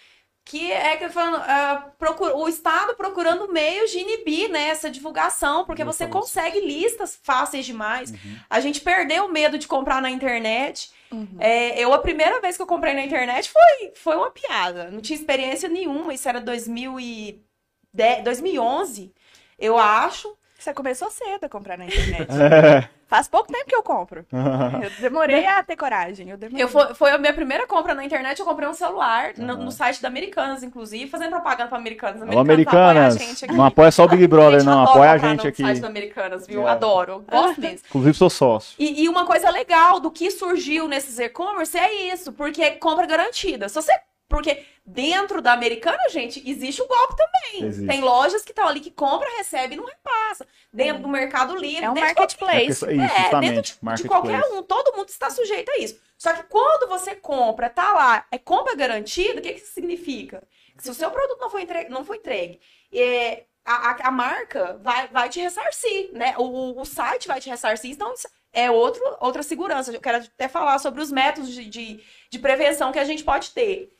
Que é que falando, ah, procura- o Estado procurando meios de inibir né, essa divulgação, porque você Informação. consegue listas fáceis demais. A gente perdeu o medo de comprar na internet. Uhum. É, eu, a primeira vez que eu comprei na internet foi, foi uma piada. Não tinha experiência nenhuma. Isso era 2010, 2011, eu acho. Você começou cedo a comprar na internet. É. Faz pouco tempo que eu compro. Eu demorei a ter coragem. Eu demorei. Eu foi, foi a minha primeira compra na internet. Eu comprei um celular no, Aham. no site da Americanas, inclusive, fazendo propaganda para Americanas. Alô, Americanas apoia a Americanas. gente aqui. Não apoia só o Big Brother, Gente, não. Apoia a gente no aqui. site da Americanas, viu? É. Adoro. Gosto mesmo. Inclusive, sou sócio. E, e uma coisa legal do que surgiu nesses e-commerce é isso, porque é compra garantida. Se você. Porque dentro da americana, gente, existe o golpe também. Existe. Tem lojas que estão ali que compra, recebe e não repassa. Dentro do Mercado Livre. É um marketplace. Isso, é, dentro de, de qualquer um, todo mundo está sujeito a isso. Só que quando você compra, tá lá, é compra garantida, o que, que isso significa? Que se o seu produto não foi entregue, não foi entregue é, a, a, a marca vai, vai te ressarcir, né? O, o- site vai te ressarcir, então é outro, outra segurança. Eu quero até falar sobre os métodos de, de, de prevenção que a gente pode ter.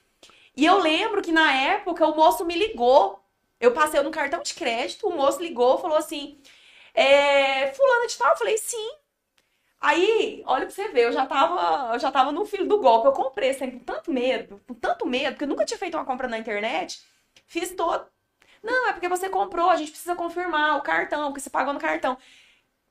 E eu lembro que na época o moço me ligou. Eu passei no cartão de crédito, o moço ligou, falou assim: é, fulano de tal, eu falei, sim. Aí, olha pra você ver, eu já tava, eu já tava no filo do golpe. Eu comprei assim, com tanto medo, com tanto medo, porque eu nunca tinha feito uma compra na internet. Fiz todo. Não, é porque você comprou, a gente precisa confirmar o cartão, que você pagou no cartão.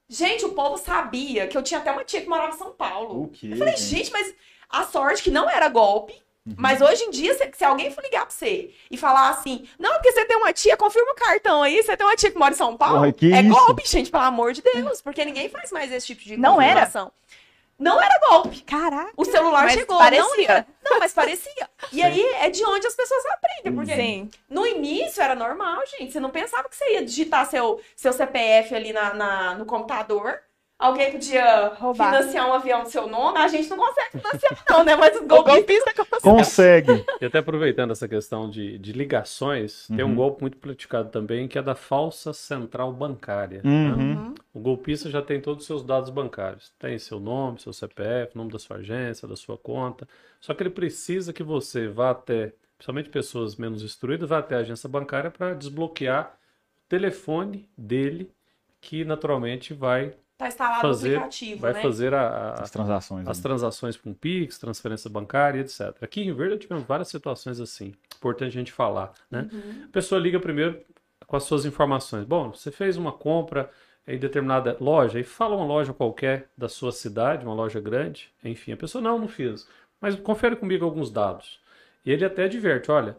Gente, o povo sabia que eu tinha até uma tia que morava em São Paulo. O quê? Eu falei, gente, mas a sorte que não era golpe. Uhum. Mas hoje em dia, se, se alguém for ligar pra você e falar assim, não, porque você tem uma tia, confirma o cartão aí, você tem uma tia que mora em São Paulo, Porra, é isso? golpe, gente, pelo amor de Deus, porque ninguém faz mais esse tipo de Não era? Não era golpe. Caraca. O celular Mas chegou, parecia. não era. Não, mas parecia. E aí é de onde as pessoas aprendem, porque Sim. no início era normal, gente. Você não pensava que você ia digitar seu, seu CPF ali na, na- no computador. Alguém podia Roubar. financiar um avião do seu nome. A gente não consegue financiar, não, né? Mas os golpistas conseguem. Consegue. E até aproveitando essa questão de, de ligações, tem um Uhum. golpe muito praticado também, que é da falsa central bancária. né? Uhum. O golpista já tem todos os seus dados bancários. Tem seu nome, seu CPF, nome da sua agência, da sua conta. Só que ele precisa que você vá até, principalmente pessoas menos instruídas, vá até a agência bancária para desbloquear o telefone dele, que naturalmente vai tá instalado fazer, o aplicativo, vai né? fazer a- a- As transações. as né? transações com Pix, transferência bancária, etc. Aqui em Verde tivemos várias situações assim. Importante a gente falar, né? Uhum. A pessoa liga primeiro com as suas informações. Bom, você fez uma compra em determinada loja e fala uma loja qualquer da sua cidade, uma loja grande, enfim. A pessoa, não, não fiz. Mas confere comigo alguns dados. E ele até adverte, olha,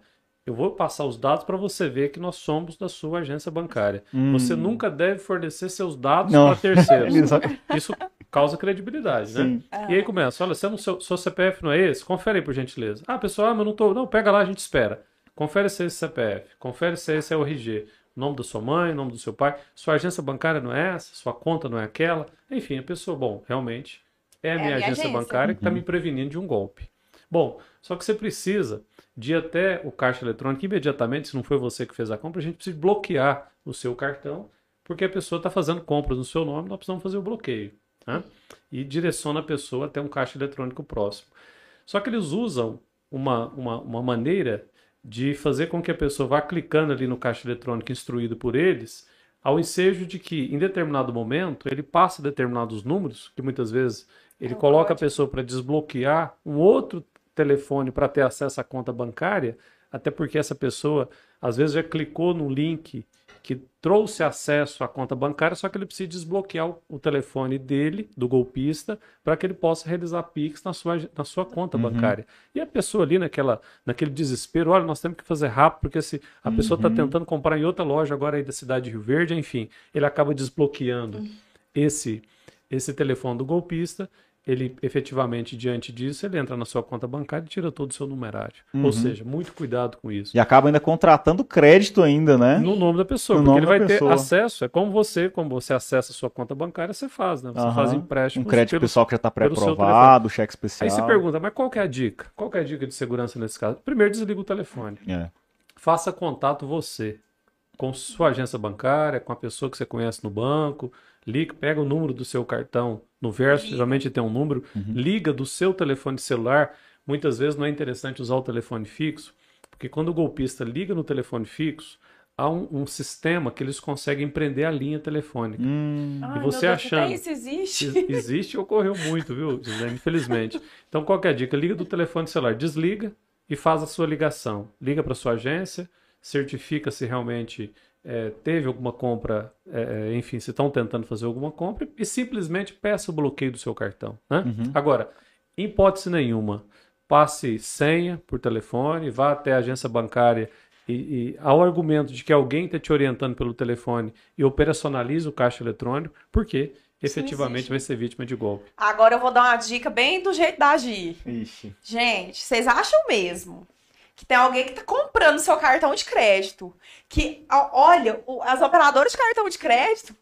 eu vou passar os dados para você ver que nós somos da sua agência bancária. Você nunca deve fornecer seus dados para terceiros. Isso causa credibilidade, né? Sim. E aí começa, olha, você não, seu, seu CPF não é esse? Confere aí, por gentileza. Ah, pessoal, ah, mas não tô. Não, pega lá, a gente espera. Confere se é esse CPF, confere se esse é o RG. Nome da sua mãe, nome do seu pai. Sua agência bancária não é essa, sua conta não é aquela. Enfim, a pessoa, bom, realmente é a minha, minha agência, agência. bancária que está me prevenindo de um golpe. Bom, só que você precisa de ir até o caixa eletrônico imediatamente, se não foi você que fez a compra, a gente precisa bloquear o seu cartão, porque a pessoa está fazendo compras no seu nome, nós precisamos fazer o bloqueio. né? E direciona a pessoa até um caixa eletrônico próximo. Só que eles usam uma, uma, uma maneira de fazer com que a pessoa vá clicando ali no caixa eletrônico instruído por eles, ao ensejo de que, em determinado momento, ele passa determinados números, que muitas vezes ele É coloca a pessoa para desbloquear um outro telefone para ter acesso à conta bancária, até porque essa pessoa, às vezes, já clicou no link que trouxe acesso à conta bancária, só que ele precisa desbloquear o, telefone dele, do golpista, para que ele possa realizar Pix na sua, na sua conta bancária. E a pessoa ali naquela, naquele desespero, olha, nós temos que fazer rápido, porque se a pessoa está tentando comprar em outra loja agora aí da cidade de Rio Verde, enfim, ele acaba desbloqueando esse, esse telefone do golpista, ele efetivamente, diante disso, ele entra na sua conta bancária e tira todo o seu numerário. Ou seja, muito cuidado com isso. E acaba ainda contratando crédito ainda, né? No nome da pessoa, No porque ele vai da ter pessoa. acesso. É como você, como você acessa a sua conta bancária, você faz, né? Você Aham. faz empréstimo. Um crédito pessoal que já está pelo pré-aprovado, cheque especial. Aí você pergunta, mas qual que é a dica? Qual que é a dica de segurança nesse caso? Primeiro, desliga o telefone. É. Faça contato você com sua agência bancária, com a pessoa que você conhece no banco, liga, pega o número do seu cartão no verso, Liga. geralmente tem um número, Uhum. liga do seu telefone celular. Muitas vezes não é interessante usar o telefone fixo, porque quando o golpista liga no telefone fixo, há um, um sistema que eles conseguem prender a linha telefônica. Hum, Ai, você meu Deus, achando- isso existe? Ex- Existe e ocorreu muito, viu, Gisele? Infelizmente. Então, qual que é a dica? Liga do telefone celular, desliga e faz a sua ligação. Liga para sua agência, certifica se realmente eh, teve alguma compra, eh, eh, enfim, se estão tentando fazer alguma compra e simplesmente peça o bloqueio do seu cartão. Né? Agora, em hipótese nenhuma, passe senha por telefone, vá até a agência bancária e, e ao argumento de que alguém está te orientando pelo telefone e operacionalize o caixa eletrônico, porque efetivamente vai ser vítima de golpe. Agora eu vou dar uma dica bem do jeito da agir. ixi. Gente, vocês acham mesmo que tem alguém que tá comprando seu cartão de crédito? Que, olha, as operadoras de cartão de crédito,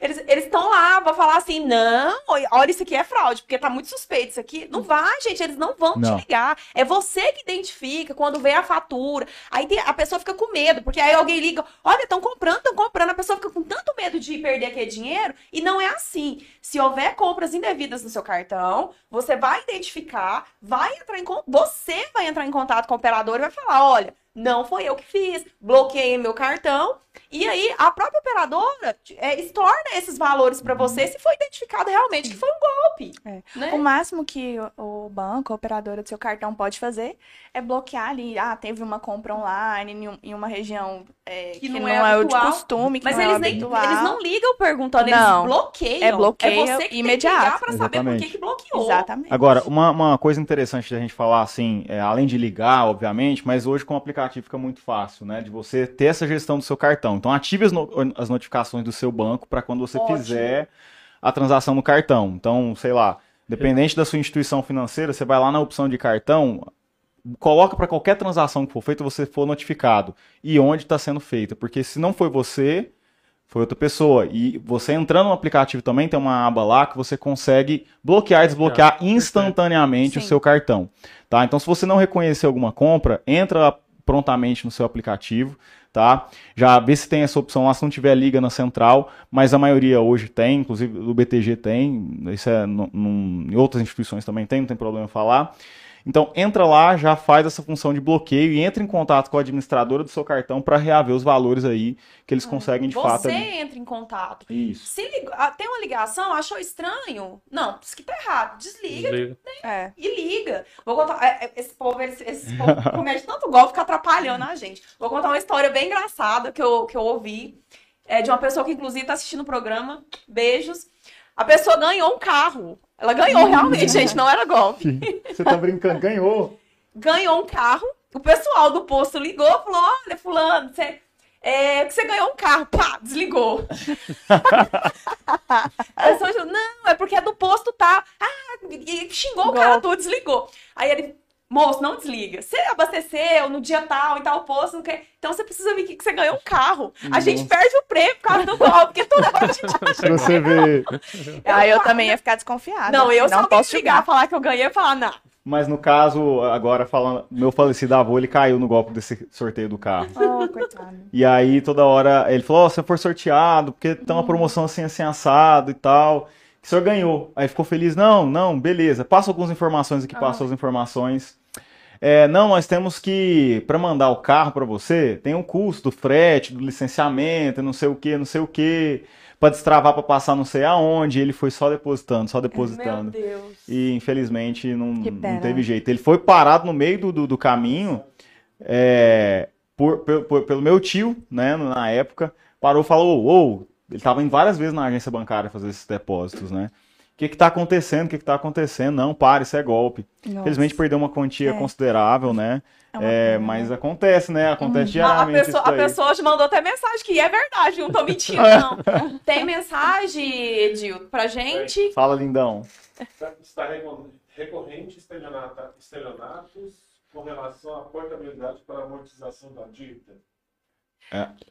eles estão lá pra falar assim, não, olha, isso aqui é fraude, porque tá muito suspeito isso aqui. Não vai, gente, eles não vão Não. te ligar. É você que identifica quando vem a fatura. Aí tem- a pessoa fica com medo, porque aí alguém liga, olha, estão comprando, estão comprando. A pessoa fica com tanto medo de perder aquele dinheiro, e não é assim. Se houver compras indevidas no seu cartão, você vai identificar, vai entrar em você vai entrar em contato com o operador e vai falar, olha, não foi eu que fiz, bloqueei meu cartão. E aí a própria operadora é, estorna esses valores para você se for identificado realmente que foi um golpe. É. né? O máximo que o banco, a operadora do seu cartão pode fazer é bloquear ali. Ah, teve uma compra online em, um- uma região é, que, não, é, o de costume, que Mas não eles, é nem, eles não ligam perguntando, Não. eles bloqueiam. É bloqueio é você que imediato. tem que ligar pra saber por Exatamente. que, que bloqueou. Exatamente. Agora, uma, uma coisa interessante da gente falar, assim, é, além de ligar, obviamente, mas hoje com o aplicativo fica muito fácil, né? De você ter essa gestão do seu cartão. Então, ative as, no- as notificações do seu banco para quando você Ótimo. fizer a transação no cartão. Então, sei lá, dependente da sua instituição financeira, você vai lá na opção de cartão, coloca para qualquer transação que for feita, você for notificado. E onde está sendo feita. Porque se não foi você, foi outra pessoa. E você entrando no aplicativo também tem uma aba lá que você consegue bloquear e desbloquear instantaneamente o Sim. seu cartão. Tá? Então, se você não reconhecer alguma compra, entra prontamente no seu aplicativo, tá? Já vê se tem essa opção lá, se não tiver liga na central, mas a maioria hoje tem, inclusive o BTG tem, isso é em outras instituições também tem, não tem problema falar. Então, entra lá, já faz essa função de bloqueio e entra em contato com a administradora do seu cartão para reaver os valores aí que eles conseguem de Você fato. ali. entra em contato. Isso. Se lig- ah, tem uma ligação, achou estranho? Não, isso que tá errado. Desliga Desliga. É. e liga. Vou contar. é, é, Esse povo, esse, esse povo comete tanto golpe, fica atrapalhando a gente. Vou contar uma história bem engraçada que eu, que eu ouvi. É de uma pessoa que, inclusive, tá assistindo o programa. Beijos. A pessoa ganhou um carro. Ela ganhou realmente, gente, não era golpe. Você tá brincando? Ganhou. Ganhou um carro. O pessoal do posto ligou falou: Olha, Fulano, você. É, que você ganhou um carro, pá, desligou. a pessoa falou, não, é porque é do posto, tá? Ah, e xingou o cara todo, desligou. Aí ele, moço, não desliga. Você abasteceu no dia tal e tal posto, não quer. Então você precisa vir aqui que você ganhou um carro. A gente perde o prêmio por causa do golpe, porque toda hora a gente acha você ver. Aí eu também ia ficar desconfiada. Não, eu não só posso ligar, falar que eu ganhei e falar, não. Mas no caso, agora falando, meu falecido avô, ele caiu no golpe desse sorteio do carro. Oh, coitado. E aí toda hora ele falou: Ó, você for sorteado, porque tem uma promoção assim, assim, assado e tal. Que o senhor ganhou. Aí ficou feliz: Não, não, beleza. Passa algumas informações aqui, passa as informações. É, não, nós temos que, para mandar o carro para você, tem um custo do frete, do licenciamento, não sei o que, não sei o que, para destravar para passar não sei aonde. Ele foi só depositando, só Meu depositando. Deus. E infelizmente não, não teve jeito. Ele foi parado no meio do, do, do caminho é, por, por- pelo meu tio, né, na época. Parou e falou: Ô, ele estava indo várias vezes na agência bancária fazer esses depósitos, né? O que que tá acontecendo? O que que tá acontecendo? Não, para, isso é golpe. Nossa. Infelizmente perdeu uma quantia É. considerável, né? É É, pena, mas né? acontece, né? Acontece A, a diariamente pessoa, isso a pessoa hoje mandou até mensagem que é verdade, não tô mentindo, não. Tem mensagem, Edil, pra gente? Fala, lindão. Está recor- recorrente estelionatos com relação à portabilidade para amortização da dívida.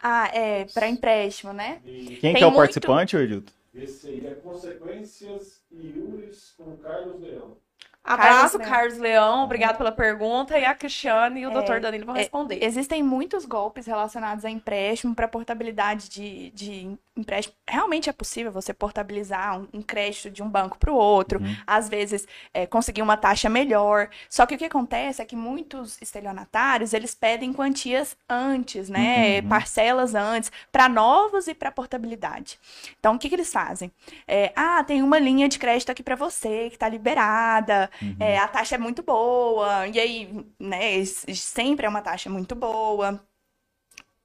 Ah, é, pra empréstimo, né? E Quem Tem que é o muito- participante, Edilton? Esse aí é Consequências e Iures com Carlos Leão. Abraço, Carlos Carlos Leão, obrigado pela pergunta. E a Cristiane e o É, Dr. Danilo vão é, responder. Existem muitos golpes relacionados a empréstimo para portabilidade de, de empréstimo. Realmente é possível você portabilizar um, um crédito de um banco para o outro, Uhum. às vezes é, conseguir uma taxa melhor. Só que o que acontece é que muitos estelionatários eles pedem quantias antes, né? Uhum. Parcelas antes, para novos e para portabilidade. Então o que, que eles fazem? É, ah, tem uma linha de crédito aqui para você que está liberada. É, a taxa é muito boa, e aí, né, sempre é uma taxa muito boa.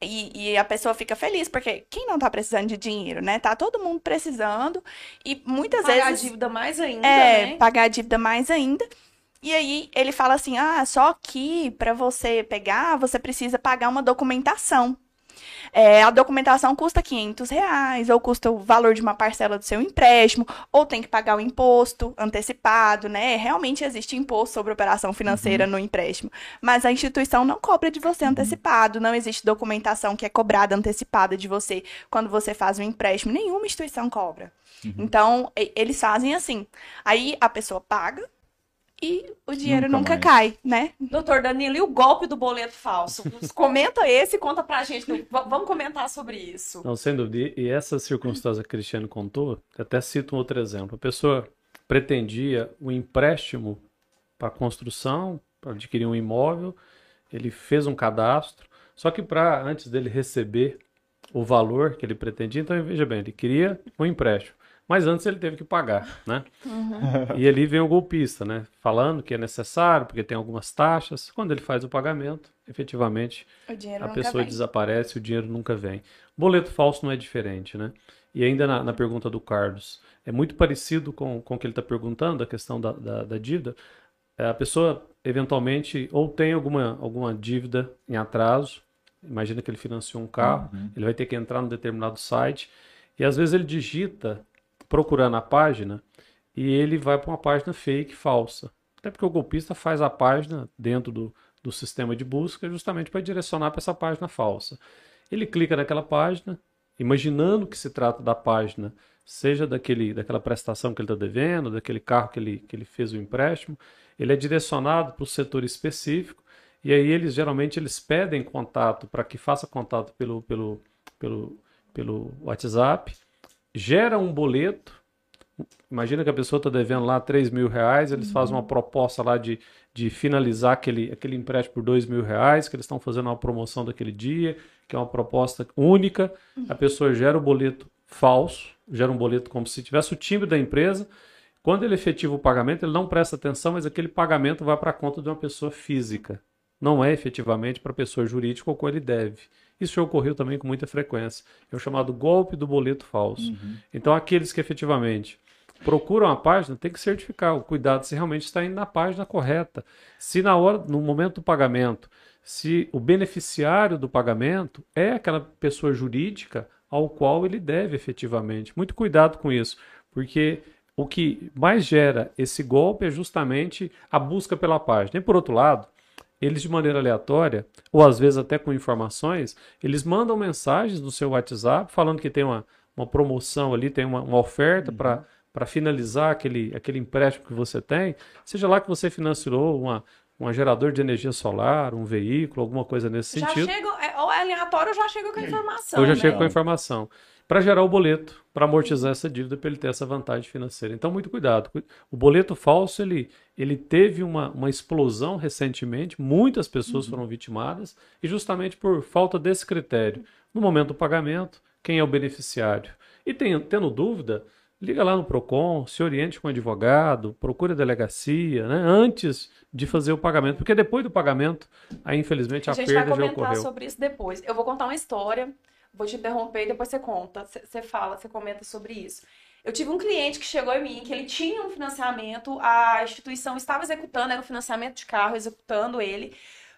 E, e a pessoa fica feliz, porque quem não tá precisando de dinheiro, né? Tá todo mundo precisando, e muitas Pagar a vezes dívida mais ainda, é né? pagar a dívida mais ainda. E aí ele fala assim: ah, só que para você pegar, você precisa pagar uma documentação. É, a documentação custa 500 reais, ou custa o valor de uma parcela do seu empréstimo, ou tem que pagar o imposto antecipado, né? Realmente existe imposto sobre operação financeira no empréstimo. Mas a instituição não cobra de você antecipado, não existe documentação que é cobrada antecipada de você quando você faz um empréstimo. Nenhuma instituição cobra. Então, e- eles fazem assim. Aí a pessoa paga e o dinheiro Nunca nunca, cai, né? Doutor Danilo, e o golpe do boleto falso? Comenta esse e conta pra gente. Vamos comentar sobre isso. Não, sem dúvida. E essa circunstância que o Cristiano contou, eu até cito um outro exemplo. A pessoa pretendia um empréstimo para construção, para adquirir um imóvel, ele fez um cadastro, só que para antes dele receber o valor que ele pretendia, então veja bem, ele queria um empréstimo, mas antes ele teve que pagar, né? E ali vem o golpista, né? Falando que é necessário, porque tem algumas taxas. Quando ele faz o pagamento, efetivamente a pessoa vem. desaparece, o dinheiro nunca vem. Boleto falso não é diferente, né? E ainda na, na pergunta do Carlos, é muito parecido com, com o que ele está perguntando, a questão da, da, da dívida. É, a pessoa, eventualmente, ou tem alguma, alguma dívida em atraso, imagina que ele financiou um carro, ele vai ter que entrar num determinado site, e às vezes ele digita, procurando a página, e ele vai para uma página fake, falsa. Até porque o golpista faz a página dentro do, do sistema de busca justamente para direcionar para essa página falsa. Ele clica naquela página, imaginando que se trata da página, seja daquele, daquela prestação que ele está devendo, daquele carro que ele, que ele fez o empréstimo, ele é direcionado para o setor específico, e aí eles geralmente eles pedem contato para que faça contato pelo, pelo, pelo, pelo WhatsApp, gera um boleto, Imagina que a pessoa está devendo lá 3 mil reais, eles fazem uma proposta lá de, de finalizar aquele, aquele empréstimo por 2 mil reais, que eles estão fazendo uma promoção daquele dia, que é uma proposta única. A pessoa gera o boleto falso, gera um boleto como se tivesse o timbre da empresa. Quando ele efetiva o pagamento, ele não presta atenção, mas aquele pagamento vai para a conta de uma pessoa física. Não é efetivamente para a pessoa jurídica ou qual ele deve. Isso já ocorreu também com muita frequência. É o chamado golpe do boleto falso. Então, aqueles que efetivamente procuram a página tem que certificar o cuidado se realmente está indo na página correta. Se na hora, no momento do pagamento, se o beneficiário do pagamento é aquela pessoa jurídica ao qual ele deve efetivamente. Muito cuidado com isso, porque o que mais gera esse golpe é justamente a busca pela página. E por outro lado, eles de maneira aleatória, ou às vezes até com informações, eles mandam mensagens no seu WhatsApp falando que tem uma, uma promoção ali, tem uma, uma oferta para para finalizar aquele, aquele empréstimo que você tem, seja lá que você financiou uma, um gerador de energia solar, um veículo, alguma coisa nesse Já sentido. chega, é, ou é aleatório, ou já chega com a informação. Eu já né? chego com a informação. Para gerar o boleto, para amortizar essa dívida, para ele ter essa vantagem financeira. Então, muito cuidado. O boleto falso, ele, ele teve uma, uma explosão recentemente, muitas pessoas foram vitimadas, e justamente por falta desse critério. No momento do pagamento, quem é o beneficiário? E tem, tendo dúvida, liga lá no PROCON, se oriente com o advogado, procure a delegacia, né, antes de fazer o pagamento. Porque depois do pagamento, aí infelizmente a, A gente vai perda já comentar ocorreu. sobre isso depois. Eu vou contar uma história, vou te interromper e depois você conta. Você- Você fala, você comenta sobre isso. Eu tive um cliente que chegou em mim, que ele tinha um financiamento, a instituição estava executando, era um financiamento de carro, executando ele,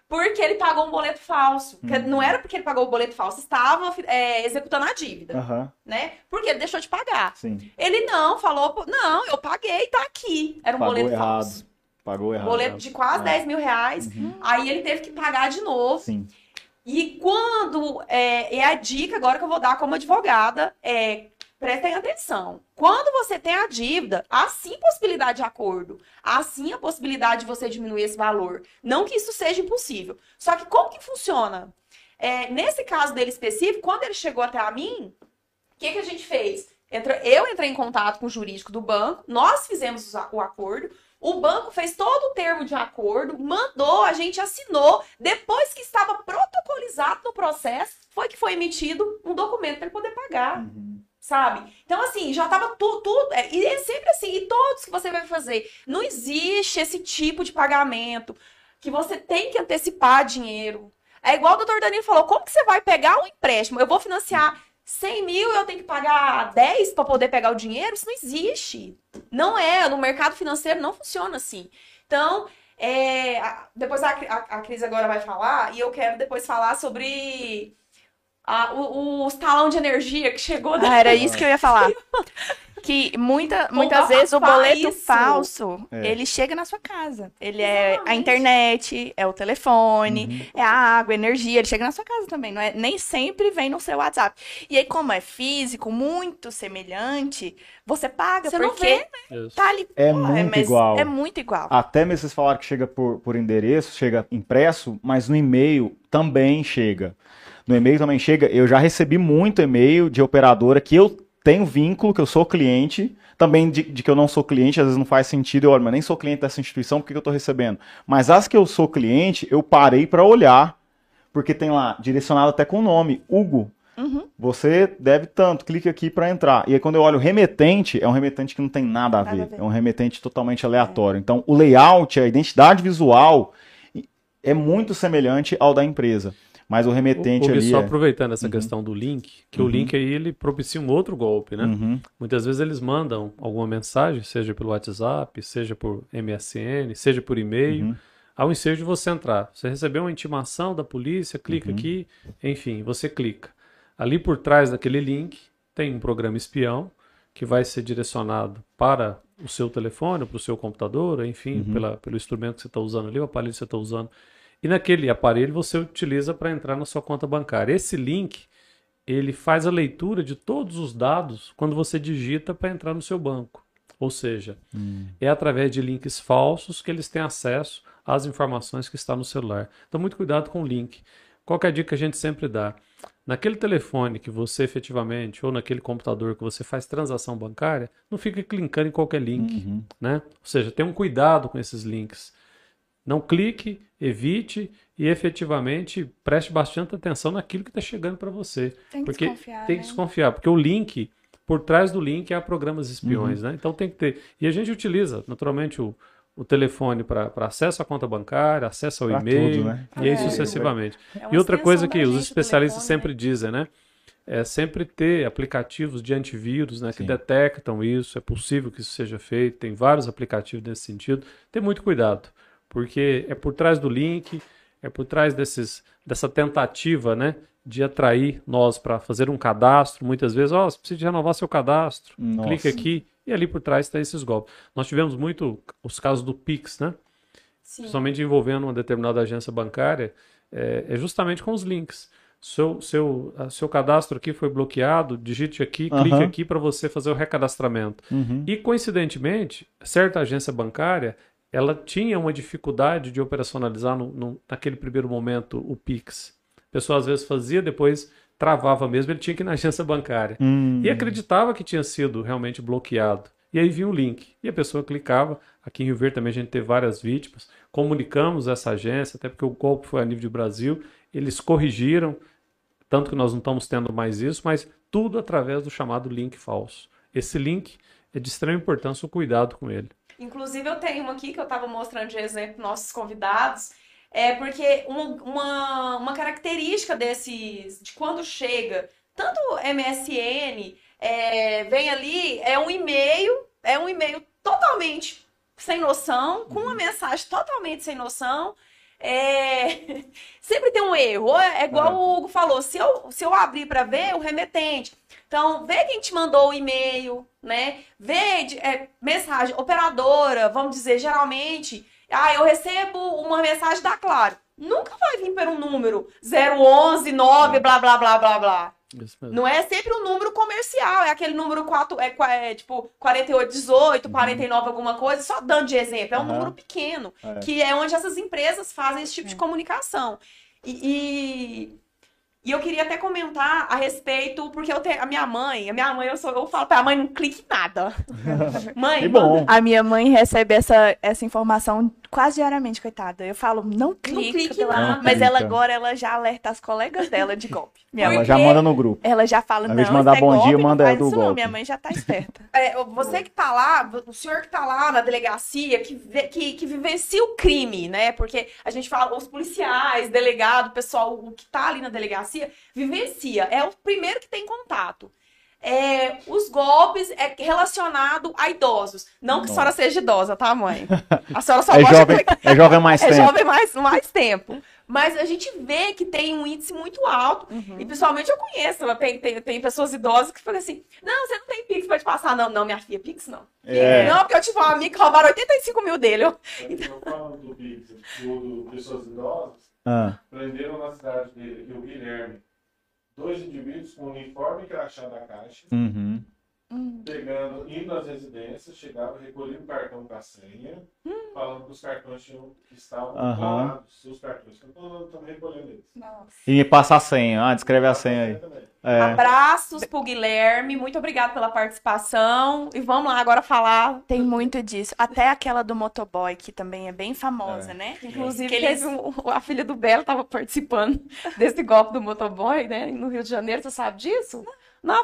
porque ele pagou um boleto falso. Que Não era porque ele pagou o boleto falso, estava é, executando a dívida, Aham, né? Porque ele deixou de pagar. sim. Ele não, falou, não, eu paguei, tá aqui. Era um Pagou boleto errado. falso. Pagou errado. Boleto de quase É. 10 mil reais. Aí ele teve que pagar de novo. Sim. E quando. É, é a dica agora que eu vou dar como advogada: é prestem atenção. Quando você tem a dívida, há sim possibilidade de acordo. Há sim a possibilidade de você diminuir esse valor. Não que isso seja impossível. Só que como que funciona? É, nesse caso dele específico, quando ele chegou até a mim, o que, que a gente fez? Eu entrei em contato com o jurídico do banco, nós fizemos o acordo, o banco fez todo o termo de acordo, mandou, a gente assinou. Depois que estava protocolizado no processo, foi que foi emitido um documento para ele poder pagar, Uhum. Sabe? Então, assim, já estava tudo. tudo é, e é sempre assim, e todos que você vai fazer. Não existe esse tipo de pagamento que você tem que antecipar dinheiro. É igual o doutor Danilo falou: como que você vai pegar um empréstimo? Eu vou financiar 100 mil, eu tenho que pagar 10 para poder pegar o dinheiro? Isso não existe. Não é. No mercado financeiro não funciona assim. Então, é, depois a, a, a Cris agora vai falar, e eu quero depois falar sobre a- o, o talão de energia que chegou da. Ah, era isso que eu ia falar. Que muita, muitas vezes o boleto isso. falso, É. ele chega na sua casa. Ele é a Exatamente. internet, é o telefone, é a água, a energia, ele chega na sua casa também, não é? Nem sempre vem no seu WhatsApp. E aí, como é físico, muito semelhante, você paga Você não porque vê, Isso. tá ali. É Porra, muito mas igual. É muito igual. Até mesmo vocês falaram que chega por, por endereço, chega impresso, mas no e-mail também chega. No e-mail também chega. Eu já recebi muito e-mail de operadora que eu tenho vínculo, que eu sou cliente. Também de, de que eu não sou cliente, às vezes não faz sentido. Eu olho, mas nem sou cliente dessa instituição, por que que eu estou recebendo? Mas as que eu sou cliente, eu parei para olhar, porque tem lá direcionado até com o nome, Hugo. Uhum. Você deve tanto, clique aqui para entrar. E aí quando eu olho o remetente, é um remetente que não tem nada a, Nada ver. a ver. É um remetente totalmente aleatório. Então o layout, a identidade visual é muito semelhante ao da empresa. Mas o remetente O, ali só é... aproveitando essa Uhum. questão do link, que Uhum. o link aí ele propicia um outro golpe, né? Uhum, Muitas vezes eles mandam alguma mensagem, seja pelo WhatsApp, seja por MSN, seja por e-mail, uhum. ao ensejo de você entrar. Você recebeu uma intimação da polícia, clica Uhum. aqui, enfim, você clica. Ali por trás daquele link tem um programa espião que vai ser direcionado para o seu telefone, para o seu computador, enfim, Uhum. pela, pelo instrumento que você está usando ali, o aparelho que você está usando. E naquele aparelho você utiliza para entrar na sua conta bancária. Esse link ele faz a leitura de todos os dados quando você digita para entrar no seu banco. Ou seja, é através de links falsos que eles têm acesso às informações que estão no celular. Então, muito cuidado com o link. Qual que é a dica que a gente sempre dá? Naquele telefone que você efetivamente, ou naquele computador que você faz transação bancária, não fica clicando em qualquer link, Uhum. né? Ou seja, tenha um cuidado com esses links. Não clique, evite e efetivamente preste bastante atenção naquilo que está chegando para você. Tem que Porque desconfiar, tem né? que desconfiar, porque o link, por trás do link há programas espiões, né? Então tem que ter. E a gente utiliza, naturalmente, o, o telefone para acesso à conta bancária, acesso ao Pra e-mail, tudo, né? e aí É. sucessivamente. É E outra coisa que os especialistas telefone, sempre dizem, né? É sempre ter aplicativos de antivírus, né? Que detectam isso. É possível que isso seja feito. Tem vários aplicativos nesse sentido. Ter muito cuidado, porque é por trás do link, é por trás desses, dessa tentativa, né? De atrair nós para fazer um cadastro. Muitas vezes, ó, você precisa de renovar seu cadastro. Nossa. Clique aqui e ali por trás está esses golpes. Nós tivemos muito os casos do Pix, né? Sim. principalmente envolvendo uma determinada agência bancária, é, é justamente com os links. Seu, seu, seu cadastro aqui foi bloqueado, digite aqui, Aham. clique aqui para você fazer o recadastramento. Uhum. E coincidentemente, certa agência bancária, ela tinha uma dificuldade de operacionalizar no, no- naquele primeiro momento o Pix. A pessoa às vezes fazia, depois travava mesmo, ele tinha que ir na agência bancária. Hum. E acreditava que tinha sido realmente bloqueado. E aí vinha o link. E a pessoa clicava. Aqui em Rio Verde também a gente teve várias vítimas. Comunicamos essa agência, até porque o golpe foi a nível de Brasil. Eles corrigiram, tanto que nós não estamos tendo mais isso, mas tudo através do chamado link falso. Esse link é de extrema importância o cuidado com ele. Inclusive, eu tenho uma aqui que eu estava mostrando de exemplo para nossos convidados. É porque uma, uma, uma característica desses, de quando chega, tanto MSN, é, vem ali, é um e-mail, é um e-mail totalmente sem noção, com uma mensagem totalmente sem noção. É, Sempre tem um erro. É igual É. o Hugo falou: se eu, se eu abrir para ver, o remetente. Então, vê quem te mandou o e-mail, né? Vê de- é, mensagem, operadora, vamos dizer, geralmente. Ah, eu recebo uma mensagem da Claro. Nunca vai vir por um número 011, 9, blá, blá, blá, blá, blá. Isso mesmo. Não é sempre um número comercial, é aquele número 4, é, é tipo 4818, 49 alguma coisa, só dando de exemplo, é um Aham. número pequeno, É. que é onde essas empresas fazem esse tipo de comunicação. E, e, e eu queria até comentar a respeito, porque eu tenho a minha mãe, a minha mãe, eu, sou, eu falo pra mãe, não clique em nada. mãe. A minha mãe recebe essa, essa informação quase diariamente, coitada. Eu falo, não clica, clique pelo lá. Não Mas clica. ela agora ela já alerta as colegas dela de golpe. Minha Ela mãe, já manda no grupo. ela já fala, Ao não, invés de isso mandar é bom dia, golpe, manda não é faz do isso não. golpe. Minha mãe já tá esperta. É, você que tá lá, o senhor que tá lá na delegacia, que, que, que vivencia o crime, né? Porque a gente fala, os policiais, delegado, o pessoal o que tá ali na delegacia, vivencia. É o primeiro que tem contato. É, os golpes é relacionado a idosos. Não que a senhora seja idosa, tá, mãe? A senhora só É gosta jovem, é jovem mais é tempo. jovem mais, mais tempo. Mas a gente vê que tem um índice muito alto. E pessoalmente eu conheço. Tem, tem, tem pessoas idosas que falam assim: não, você não tem Pix pra te passar. Não, não, minha filha, Pix não. É. Não, porque eu tive um amigo que roubaram 85 mil dele. Eu- Eu falo do Pix, do, do pessoas idosas, Ah, prenderam na cidade dele, o Guilherme, dois indivíduos com uniforme e crachá da caixa, uhum. Pegando, indo nas residências, chegavam, recolhiam o cartão com a senha, falando que os cartões tinham, que estavam Aham. clonados, seus cartões. Então, estamos recolhendo eles. E me passa a senha. Ah, descreve a senha aí. É. Abraços pro Guilherme. Muito obrigada pela participação. E vamos lá agora falar. Tem muito disso. Até aquela do motoboy, que também é bem famosa, É. né? Inclusive, Que eles- teve um- a filha do Belo estava participando desse golpe do motoboy, né? No Rio de Janeiro, você sabe disso? Não,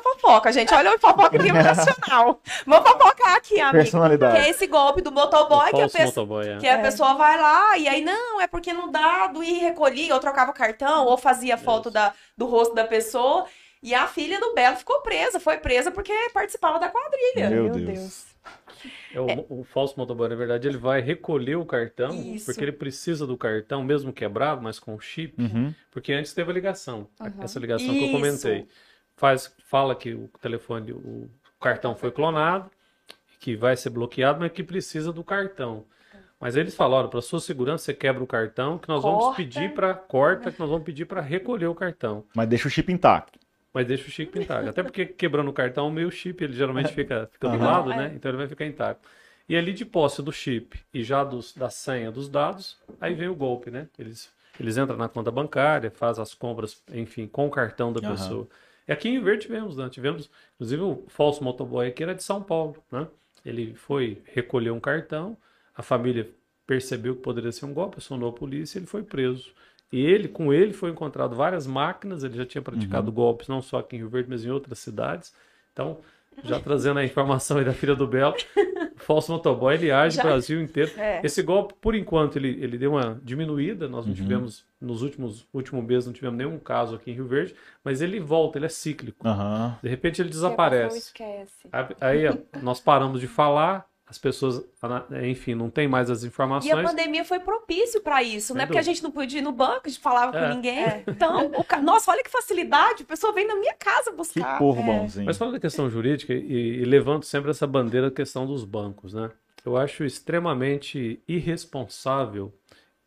fofoca, gente. Olha o fofoca nível nacional. Vamos fofocar aqui, amigo. Que Personalidade. é esse golpe do motoboy que a, motoboy, é. que a É. pessoa vai lá e aí, não, é porque no dado e recolhia, ou trocava cartão, ou fazia foto da, do rosto da pessoa. E a filha do Belo ficou presa. Foi presa porque participava da quadrilha. Meu Meu Deus. Deus. É, o, o falso motoboy, na verdade, ele vai recolher o cartão, Isso. porque ele precisa do cartão, mesmo quebrado, mas com chip, Uhum. porque antes teve a ligação. Uhum. Essa ligação que eu Isso. comentei. Faz, fala que o telefone, o cartão foi clonado, que vai ser bloqueado, mas que precisa do cartão. Mas eles falaram, para sua segurança, você quebra o cartão, que nós vamos Corta. pedir para corta, que nós vamos pedir para recolher o cartão. Mas deixa o chip intacto. Mas deixa o chip intacto. Até porque quebrando o cartão, o meio chip, ele geralmente fica, fica do Aham. lado, É. né? Então ele vai ficar intacto. E ali de posse do chip e já dos, da senha dos dados, aí vem o golpe, né? Eles Eles entram na conta bancária, fazem as compras, enfim, com o cartão da Aham. pessoa. E aqui em Verde tivemos, né? Tivemos, inclusive, o falso motoboy aqui era de São Paulo, né? Ele foi recolher um cartão, a família percebeu que poderia ser um golpe, acionou a polícia e ele foi preso. E ele, com ele, foi encontrado várias máquinas, ele já tinha praticado golpes não só aqui em Rio Verde, mas em outras cidades. Então, já trazendo a informação aí da filha do Belo, o falso motoboy, ele age Já- no Brasil inteiro. É. Esse golpe, por enquanto, ele, ele deu uma diminuída. Nós não Uhum. tivemos, nos últimos último mês, não tivemos nenhum caso aqui em Rio Verde, mas ele volta, ele é cíclico. Aham. De repente ele desaparece. Aí ó, nós paramos de falar, as pessoas, enfim, não tem mais as E a informações. pandemia foi propício para isso, Sem né? Porque a dúvida. gente não podia ir no banco, a gente falava É. com ninguém. Então, o ca- nossa, olha que facilidade, a pessoa vem na minha casa Que buscar. povo É. bonzinho. Mas falando da questão jurídica e, e levando sempre essa bandeira da questão dos bancos, né? Eu acho extremamente irresponsável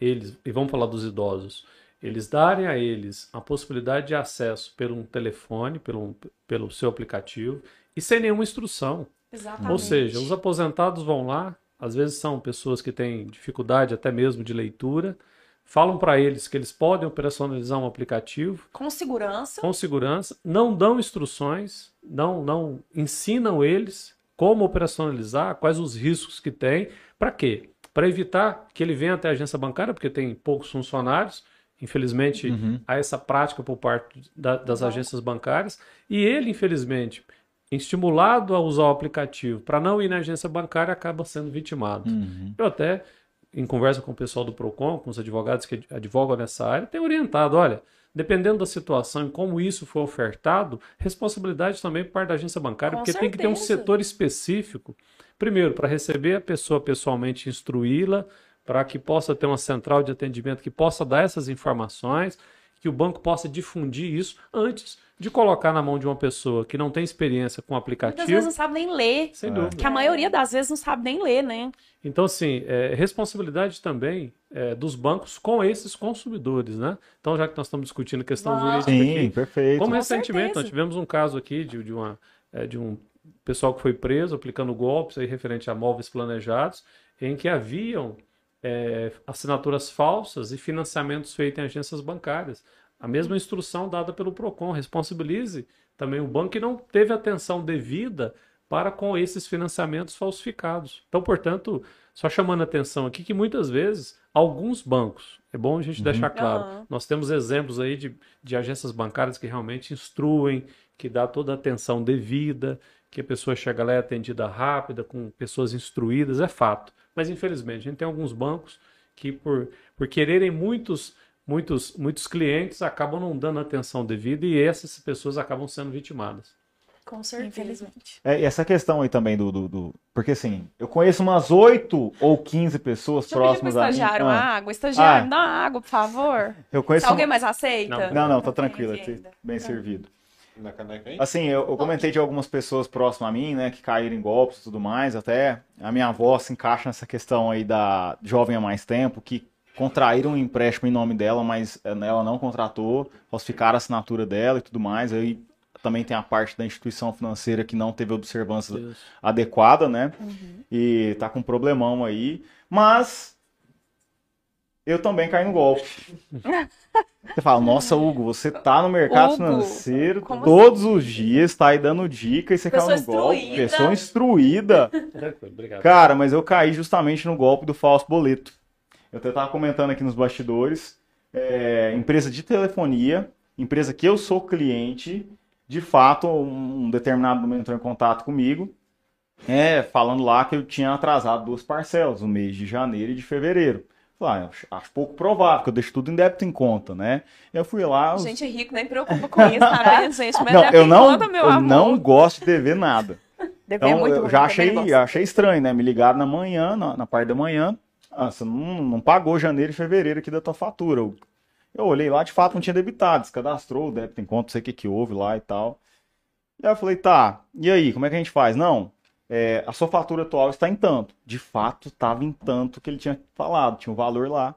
eles, e vamos falar dos idosos, eles darem a eles a possibilidade de acesso pelo um telefone, pelo, pelo seu aplicativo, e sem nenhuma instrução. Exatamente. Ou seja, os aposentados vão lá, às vezes são pessoas que têm dificuldade até mesmo de leitura, falam para eles que eles podem operacionalizar um aplicativo Com segurança. com segurança, não dão instruções, não, não ensinam eles como operacionalizar, quais os riscos que tem, para quê? Para evitar que ele venha até a agência bancária, porque tem poucos funcionários, infelizmente Uhum. há essa prática por parte da- das agências bancárias, e ele, infelizmente, estimulado a usar o aplicativo para não ir na agência bancária, acaba sendo vitimado. Uhum. Eu até, em conversa com o pessoal do PROCON, com os advogados que advogam nessa área, tenho orientado, olha, dependendo da situação e como isso for ofertado, responsabilidade também por parte da agência bancária, Com porque tem que ter um certeza. setor específico, primeiro, para receber a pessoa pessoalmente, instruí-la, para que possa ter uma central de atendimento que possa dar essas informações, que o banco possa difundir isso antes de colocar na mão de uma pessoa que não tem experiência com o Muitas vezes aplicativo. não sabe nem ler. Sem É. dúvida. Que a maioria das vezes não sabe nem ler, né? Então, assim, é, responsabilidade também é, dos bancos com esses consumidores, né? Então, já que nós estamos discutindo questão jurídica Sim, aqui, perfeito. como Com recentemente certeza. nós tivemos um caso aqui de, de, uma, é, de um pessoal que foi preso aplicando golpes aí referente a móveis planejados, em que haviam é, assinaturas falsas e financiamentos feitos em agências bancárias. A mesma instrução dada pelo PROCON, responsabilize também o banco que não teve atenção devida para com esses financiamentos falsificados. Então, portanto, só chamando a atenção aqui que muitas vezes alguns bancos, é bom a gente deixar claro, Aham. nós temos exemplos aí de, de agências bancárias que realmente instruem, que dá toda a atenção devida, que a pessoa chega lá e é atendida rápida, com pessoas instruídas, é fato. Mas infelizmente, a gente tem alguns bancos que por, por quererem muitos, muitos, muitos clientes acabam não dando a atenção devida e essas pessoas acabam sendo vitimadas. Com certeza. Infelizmente. É, e essa questão aí também do, do, do- Porque assim, eu conheço umas 8 ou 15 pessoas Deixa eu pedir pro próximas a mim. estagiário Ah, água. Estagiário, Ah. me dá uma água, por favor. eu conheço. Se alguém mais aceita? Não, não, tá Não tem tranquilo, bem servido. Na caneca aí? Assim, eu, eu comentei de algumas pessoas próximas a mim, né, que caíram em golpes e tudo mais, até a minha avó se encaixa nessa questão aí da jovem há mais tempo, que contraíram um empréstimo em nome dela, mas eh, ela não contratou, falsificaram a assinatura dela e tudo mais, aí também tem a parte da instituição financeira que não teve observância adequada, né? E tá com um problemão aí. Mas eu também caí no golpe. Você fala, nossa, Hugo, você tá no mercado Hugo, financeiro todos os dias, tá aí dando dica e você Pessoa caiu no golpe. instruída. Pessoa instruída. Obrigado. Cara, mas eu caí justamente no golpe do falso boleto. Eu até tava comentando aqui nos bastidores. é, empresa de telefonia, empresa que eu sou cliente, de fato, um determinado momento entrou em contato comigo, é, falando lá que eu tinha atrasado duas parcelas, no mês de janeiro e de fevereiro. Falei, ah, acho, pouco provável, que eu deixo tudo em débito em conta, né? Eu fui lá. os- Gente rico nem preocupa com isso, tá vendo, gente? Mas não, é eu não, conta, meu eu amor. não gosto de dever nada. Dever Então, muito eu já achei, achei estranho, né? Me ligaram na manhã, na, na parte da manhã. Ah, você não, não pagou janeiro e fevereiro aqui da tua fatura. Eu, eu olhei lá, de fato não tinha debitado. Descadastrou o débito em conta, não sei o que que houve lá e tal. E aí eu falei, tá, e aí, como é que a gente faz? Não, é, a sua fatura atual está em tanto. De fato, estava em tanto que ele tinha falado, tinha um valor lá.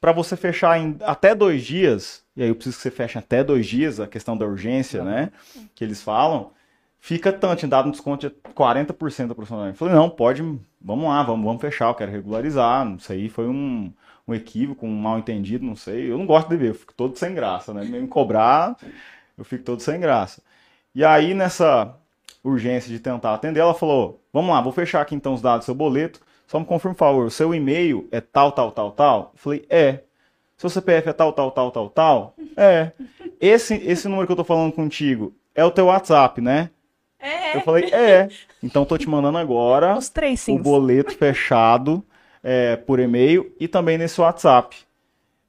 Para você fechar em até dois dias, e aí eu preciso que você feche até dois dias, a questão da urgência, né? Que eles falam, fica tanto, dado um desconto de 40% aproximadamente. Falei, não, pode, vamos lá, vamos, vamos fechar, eu quero regularizar. Isso aí foi um, um equívoco, um mal entendido, não sei. Eu não gosto de ver, eu fico todo sem graça, né? Me cobrar, eu fico todo sem graça. E aí, nessa urgência de tentar atender, ela falou: Vamos lá, vou fechar aqui então os dados do seu boleto. Só me confirme, por favor, o seu e-mail é tal, tal, tal, tal? Eu falei: É. Seu CPF é tal, tal, tal, tal, tal? É. Esse, esse número que eu tô falando contigo é o teu WhatsApp, né? É. Eu falei: É. Então tô te mandando agora Os três o boleto fechado é, por e-mail e também nesse WhatsApp.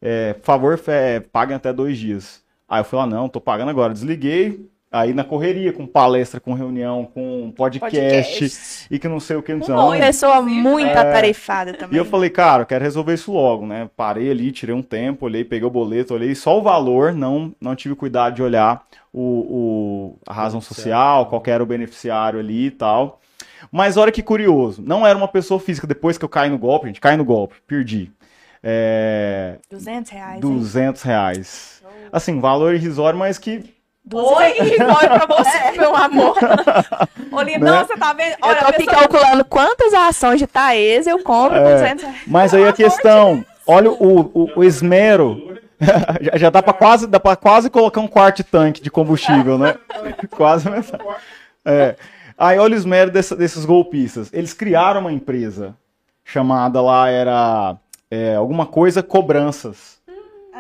É, por favor, é, paguem até dois dias. Aí eu falei, ah, não, tô pagando agora. Desliguei, aí na correria, com palestra, com reunião, com podcast, Podcast. e que não sei o que. Não. monte. Pessoa muito É. atarefada também. E eu falei, cara, eu quero resolver isso logo, né? Parei ali, tirei um tempo, olhei, peguei o boleto, olhei só o valor, não, não tive cuidado de olhar o, o- a razão social, qual que era o beneficiário ali e tal. Mas olha que curioso, não era uma pessoa física. Depois que eu caí no golpe, gente, caí no golpe, perdi. É, 200 reais. hein? 200 reais. Assim, valor irrisório, mas que Oi, oi pra você, meu amor. Ô, Lindão, você tá vendo? Eu Olha, tô a aqui pessoa- calculando quantas ações de Taes eu compro É. com 200 reais. Mas aí a questão, olha o, o, o esmero, já, já dá pra quase, dá pra quase colocar um quarto tanque de combustível, né? quase metade. É. Aí olha o esmero dessa- desses golpistas. Eles criaram uma empresa chamada lá era é, alguma coisa cobranças.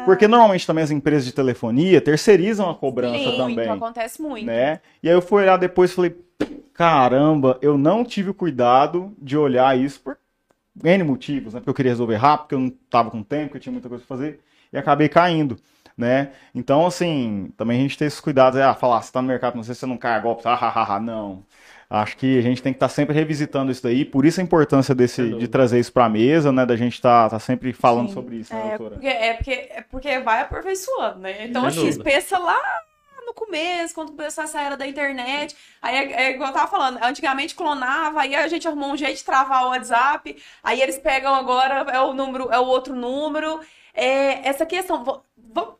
Porque normalmente também as empresas de telefonia terceirizam a cobrança Muito, também acontece muito. né? E aí eu fui olhar depois e falei, caramba, eu não tive o cuidado de olhar isso por N motivos, né? Porque eu queria resolver rápido, porque eu não tava com tempo, que eu tinha muita coisa pra fazer, e acabei caindo, né? Então, assim, também a gente tem esses cuidados, é, ah, falar, você tá no mercado, não sei se você não cai a golpe, ah, ah, ah, ah, não. Acho que a gente tem que estar sempre revisitando isso daí, por isso a importância desse, de trazer isso pra mesa, né? Da gente estar tá, sempre falando Sim. sobre isso, né, É doutora? porque, é, porque, é porque vai aperfeiçoando, né? Então, assim, dúvida. pensa lá no começo, quando começou essa era da internet. Aí é, é igual eu tava falando, antigamente clonava, aí a gente arrumou um jeito de travar o WhatsApp, aí eles pegam agora, é o número, é o outro número. É, essa questão.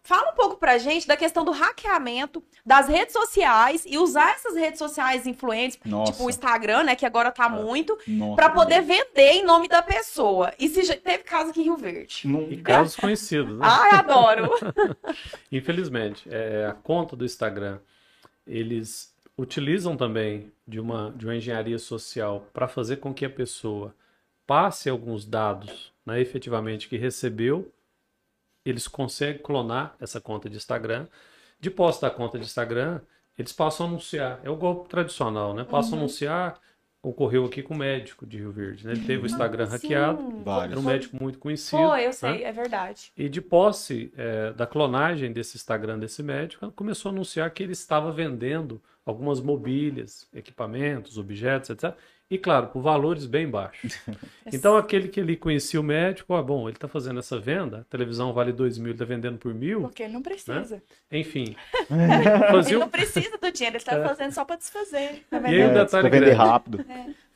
Fala um pouco pra gente da questão do hackeamento das redes sociais e usar essas redes sociais influentes, Nossa, tipo o Instagram, né, que agora tá É. muito, nossa, pra poder vender em nome da pessoa. E se já teve caso aqui em Rio Verde. Não- E casos conhecidos, né? Ai, adoro. Infelizmente, é, a conta do Instagram, eles utilizam também de uma, de uma engenharia social para fazer com que a pessoa passe alguns dados, né, efetivamente, que recebeu, eles conseguem clonar essa conta de Instagram. De posse da conta de Instagram, eles passam a anunciar. É o golpe tradicional, né? Passam a anunciar. Ocorreu aqui com o médico de Rio Verde, né? Ele teve o Instagram hackeado. Sim. Vários. Era um médico muito conhecido. Foi, eu né? sei, é verdade. E de posse eh, da clonagem desse Instagram desse médico, começou a anunciar que ele estava vendendo algumas mobílias, equipamentos, objetos, etc. E claro, por valores bem baixos. Então aquele que ele conhecia o médico, ah, bom, ele está fazendo essa venda, a televisão vale dois mil, ele está vendendo por mil, Porque ele não precisa. enfim. Ele Fazia o, não precisa do dinheiro, ele tá fazendo só pra desfazer. Tá E aí vendo? o É, detalhe pra vender grande. rápido.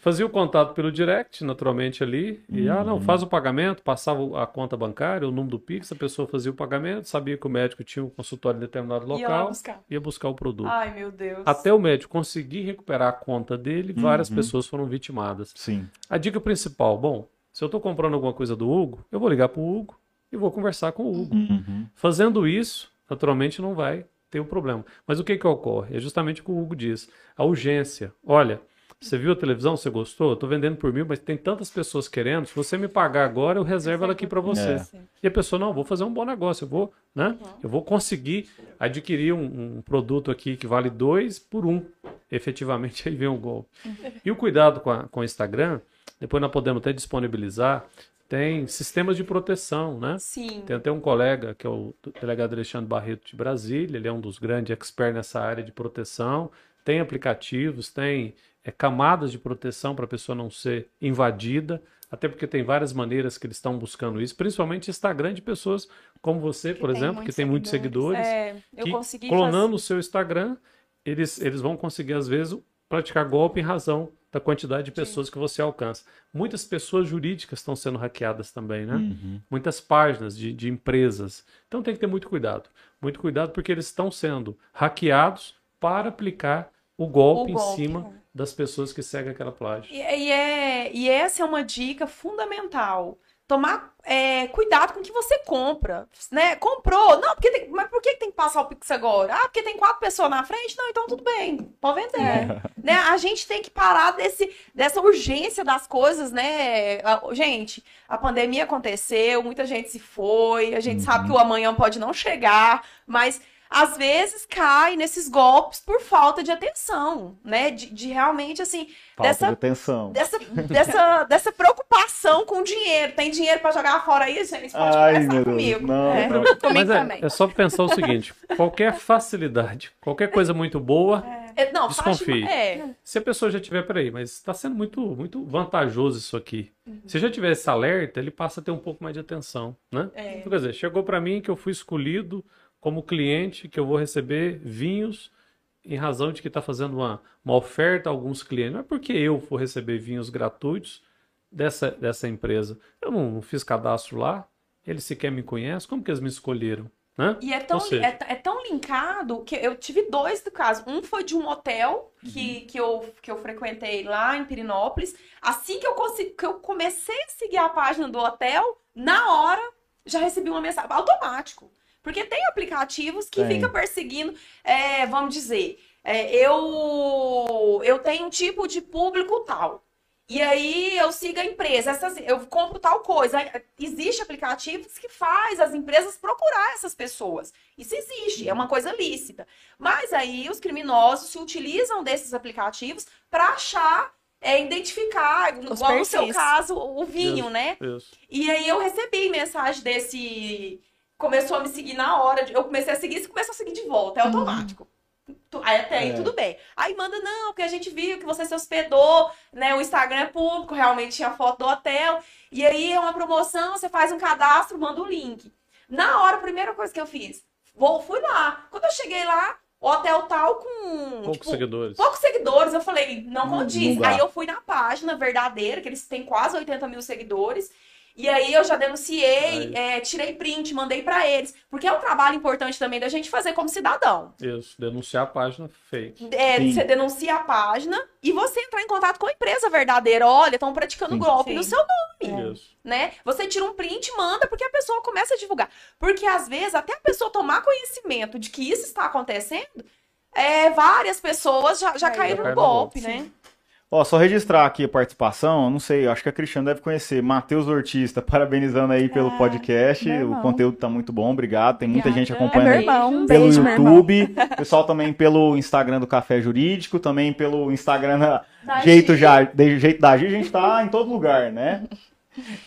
Fazia o contato pelo direct, naturalmente ali, e ah, Uhum. não, faz o pagamento, passava a conta bancária, o número do Pix, a pessoa fazia o pagamento, sabia que o médico tinha um consultório em determinado Ia local, buscar. ia buscar o produto. Ai, meu Deus. Até o médico conseguir recuperar a conta dele, várias Uhum. pessoas foram vitimadas. Sim. A dica principal, bom, se eu estou comprando alguma coisa do Hugo, eu vou ligar para o Hugo e vou conversar com o Hugo. Uhum. Fazendo isso, naturalmente não vai ter o problema. Mas o que que ocorre? É justamente o que o Hugo diz. A urgência. Olha, você viu a televisão, você gostou? Eu estou vendendo por mil, mas tem tantas pessoas querendo. Se você me pagar agora, eu reservo ela aqui para você. É. E a pessoa, não, vou fazer um bom negócio, eu vou, né? Eu vou conseguir adquirir um, um produto aqui que vale dois por um. Efetivamente, aí vem o golpe. E o cuidado com, a- com o Instagram, depois nós podemos até disponibilizar, tem sistemas de proteção, né? Sim. Tem até um colega, que é o delegado Alexandre Barreto de Brasília, ele é um dos grandes experts nessa área de proteção. Tem aplicativos, tem é, camadas de proteção para a pessoa não ser invadida, até porque tem várias maneiras que eles estão buscando isso, principalmente Instagram de pessoas como você, por tem exemplo, que tem muitos seguidores, É, eu que consegui clonando o seu Instagram, eles, eles vão conseguir, às vezes, praticar golpe em razão da quantidade de pessoas que você alcança. Muitas pessoas jurídicas estão sendo hackeadas também, né? Uhum. muitas páginas de, de empresas. Então tem que ter muito cuidado. Muito cuidado porque eles estão sendo hackeados para aplicar o golpe, O golpe, em cima das pessoas que seguem aquela plágio. E, e é, e essa é uma dica fundamental. tomar é, cuidado com o que você compra, né? Comprou, não, porque tem, mas por que tem que passar o Pix agora? Ah, porque tem quatro pessoas na frente? Não, então tudo bem, pode vender. É. Né? A gente tem que parar desse, dessa urgência das coisas, né? Gente, a pandemia aconteceu, muita gente se foi, a gente sabe que o amanhã pode não chegar, mas às vezes cai nesses golpes por falta de atenção, né? De, de realmente, assim, Falta dessa de atenção. dessa, dessa, dessa preocupação com o dinheiro. Tem dinheiro pra jogar fora aí, gente? Pode Ai, conversar comigo. Não, É. não. Comigo Mas é, também. é só pensar o seguinte: qualquer facilidade, qualquer coisa muito boa, É, não, faz Desconfie. de- É, se a pessoa já tiver, peraí, mas está sendo muito, muito vantajoso isso aqui. Uhum. Se já tiver esse alerta, ele passa a ter um pouco mais de atenção, né? É. Então, quer dizer, chegou para mim que eu fui escolhido como cliente, que eu vou receber vinhos em razão de que está fazendo uma, uma oferta a alguns clientes. Não é porque eu vou receber vinhos gratuitos dessa, dessa empresa. Eu não, não fiz cadastro lá, eles sequer me conhecem, como que eles me escolheram? Né? E é tão, seja- é, é tão linkado que eu tive dois do caso. Um foi de um hotel que, que, eu, que eu frequentei lá em Pirinópolis. Assim que eu, consegui, que eu comecei a seguir a página do hotel, na hora já recebi uma mensagem automático. Porque tem aplicativos que Tem. ficam perseguindo, é, vamos dizer, é, eu, eu tenho um tipo de público tal. E aí eu sigo a empresa, essas, eu compro tal coisa. Existe aplicativos que faz as empresas procurar essas pessoas. Isso existe, é uma coisa lícita. Mas aí os criminosos se utilizam desses aplicativos para achar, é, identificar, Os igual no seu perfis. caso, o vinho, né? Isso. E aí eu recebi mensagem desse. Começou a me seguir na hora. de- Eu comecei a seguir, você começou a seguir de volta. É automático. Tu- Aí até aí É. tudo bem. Aí manda, não, porque a gente viu que você se hospedou, né? O Instagram é público, realmente tinha foto do hotel. E aí é uma promoção, você faz um cadastro, manda o link. Na hora, a primeira coisa que eu fiz, vou, fui lá. Quando eu cheguei lá, o hotel tal com. Poucos tipo, seguidores. poucos seguidores, eu falei, não condiz. aí eu fui na página verdadeira, que eles têm quase 80 mil seguidores. E aí eu já denunciei, é, tirei print, mandei pra eles. Porque é um trabalho importante também da gente fazer como cidadão. Isso, denunciar a página fake. É, Sim. você denuncia a página e você entrar em contato com a empresa verdadeira. Olha, estão praticando Sim. golpe Sim. no seu nome Isso. né? Você tira um print e manda porque a pessoa começa a divulgar. Porque às vezes, até a pessoa tomar conhecimento de que isso está acontecendo, é, várias pessoas já, já Aí, caíram no golpe, golpe. né? Ó, só registrar aqui a participação, não sei, acho que a Cristiane deve conhecer. Matheus Ortiz, tá parabenizando aí pelo Ah, podcast. O conteúdo tá muito bom, obrigado. Tem muita Obrigada. gente É acompanhando aí irmão. Pelo beijo. YouTube. Pessoal também pelo Instagram do Café Jurídico, também pelo Instagram da Jeito, já, de Jeito da Gi, a gente tá em todo lugar, né?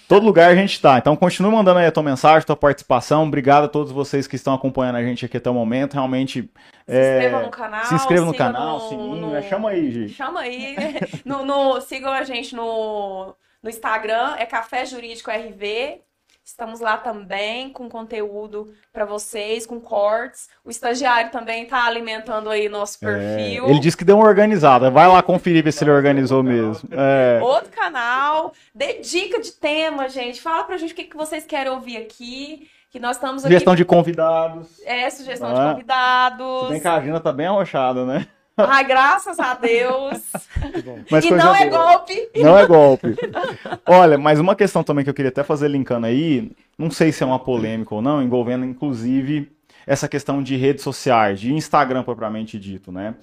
Todo lugar a gente tá. Então continue mandando aí a tua mensagem, tua participação. Obrigado a todos vocês que estão acompanhando a gente aqui até o momento. Realmente. Se é, inscreva no canal. se inscreva no canal, sininho. no- é, Chama aí, Gi. Chama aí. no, no- sigam a gente no, no Instagram, é Café Jurídico RV. Estamos lá também com conteúdo para vocês, com cortes. O estagiário também está alimentando aí nosso É, perfil. ele disse que deu uma organizada. Vai lá conferir ver se ele organizou mesmo. É. Outro canal. Dê dica de tema, gente. Fala pra gente o que, que vocês querem ouvir aqui. Que nós estamos aqui. Sugestão de convidados. É, sugestão Ah. de convidados. Se bem que a Gina tá bem arrochada, né? Ai, graças a Deus. Mas e não é boa. golpe. Não é golpe. Olha, mas uma questão também que eu queria até fazer linkando aí, não sei se é uma polêmica ou não, envolvendo inclusive essa questão de redes sociais, de Instagram propriamente dito, né?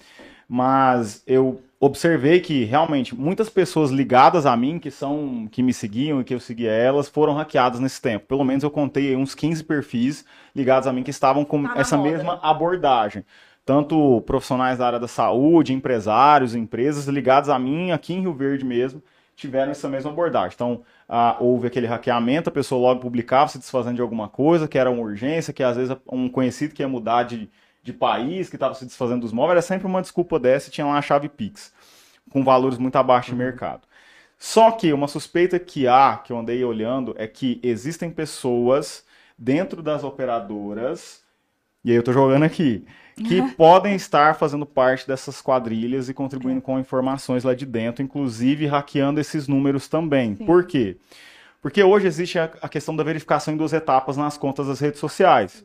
Mas eu observei que realmente muitas pessoas ligadas a mim, que são que me seguiam e que eu seguia elas, foram hackeadas nesse tempo. Pelo menos eu contei uns 15 perfis ligados a mim que estavam com Tá essa moda. mesma abordagem. Tanto profissionais da área da saúde, empresários, empresas ligados a mim aqui em Rio Verde mesmo, tiveram essa mesma abordagem. Então, ah, houve aquele hackeamento, a pessoa logo publicava se desfazendo de alguma coisa, que era uma urgência, que às vezes um conhecido que ia mudar de, de país, que estava se desfazendo dos móveis, era sempre uma desculpa dessa e tinha lá a chave Pix, com valores muito abaixo de mercado. Só que uma suspeita que há, que eu andei olhando, é que existem pessoas dentro das operadoras, e aí eu tô jogando aqui, que podem estar fazendo parte dessas quadrilhas e contribuindo com informações lá de dentro, inclusive hackeando esses números também. Por quê? Porque hoje existe a, a questão da verificação em duas etapas nas contas das redes sociais.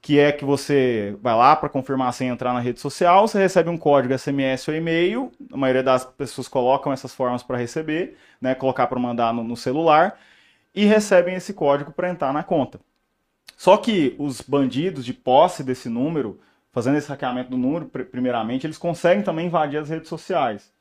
Que é que você vai lá para confirmar sem entrar na rede social, você recebe um código SMS ou e-mail, a maioria das pessoas colocam essas formas para receber, né, colocar para mandar no, no celular, e recebem esse código para entrar na conta. Só que os bandidos de posse desse número, fazendo esse hackeamento do número, primeiramente, eles conseguem também invadir as redes sociais.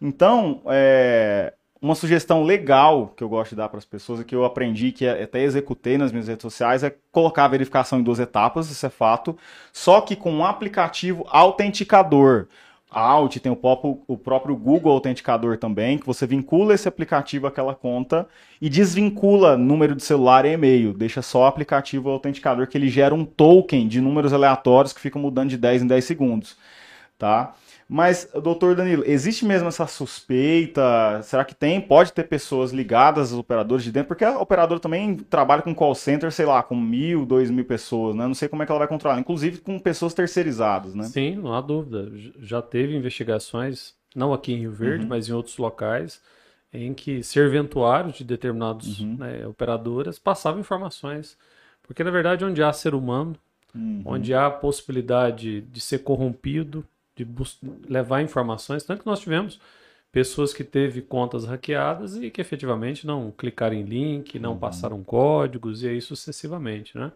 Então, é, uma sugestão legal que eu gosto de dar para as pessoas e que eu aprendi, que até executei nas minhas redes sociais, é colocar a verificação em duas etapas, isso é fato, só que com um aplicativo autenticador. A Alt tem o próprio, o próprio Google Autenticador também, que você vincula esse aplicativo àquela conta e desvincula número de celular e e-mail. Deixa só o aplicativo autenticador que ele gera um token de números aleatórios que fica mudando de 10 em 10 segundos. Tá? Mas, doutor Danilo, existe mesmo essa suspeita? Será que tem? Pode ter pessoas ligadas aos operadores de dentro? Porque a operadora também trabalha com call center, sei lá, com mil, dois mil pessoas, né? Não sei como é que ela vai controlar, inclusive com pessoas terceirizadas, né? Sim, não há dúvida. Já teve investigações, não aqui em Rio Verde, uhum. mas em outros locais, em que serventuários de determinados uhum. né, operadoras passavam informações. Porque, na verdade, onde há ser humano, uhum. onde há possibilidade de ser corrompido, de levar informações, tanto que nós tivemos pessoas que teve contas hackeadas e que efetivamente não clicaram em link, não uhum. passaram códigos e aí sucessivamente, né?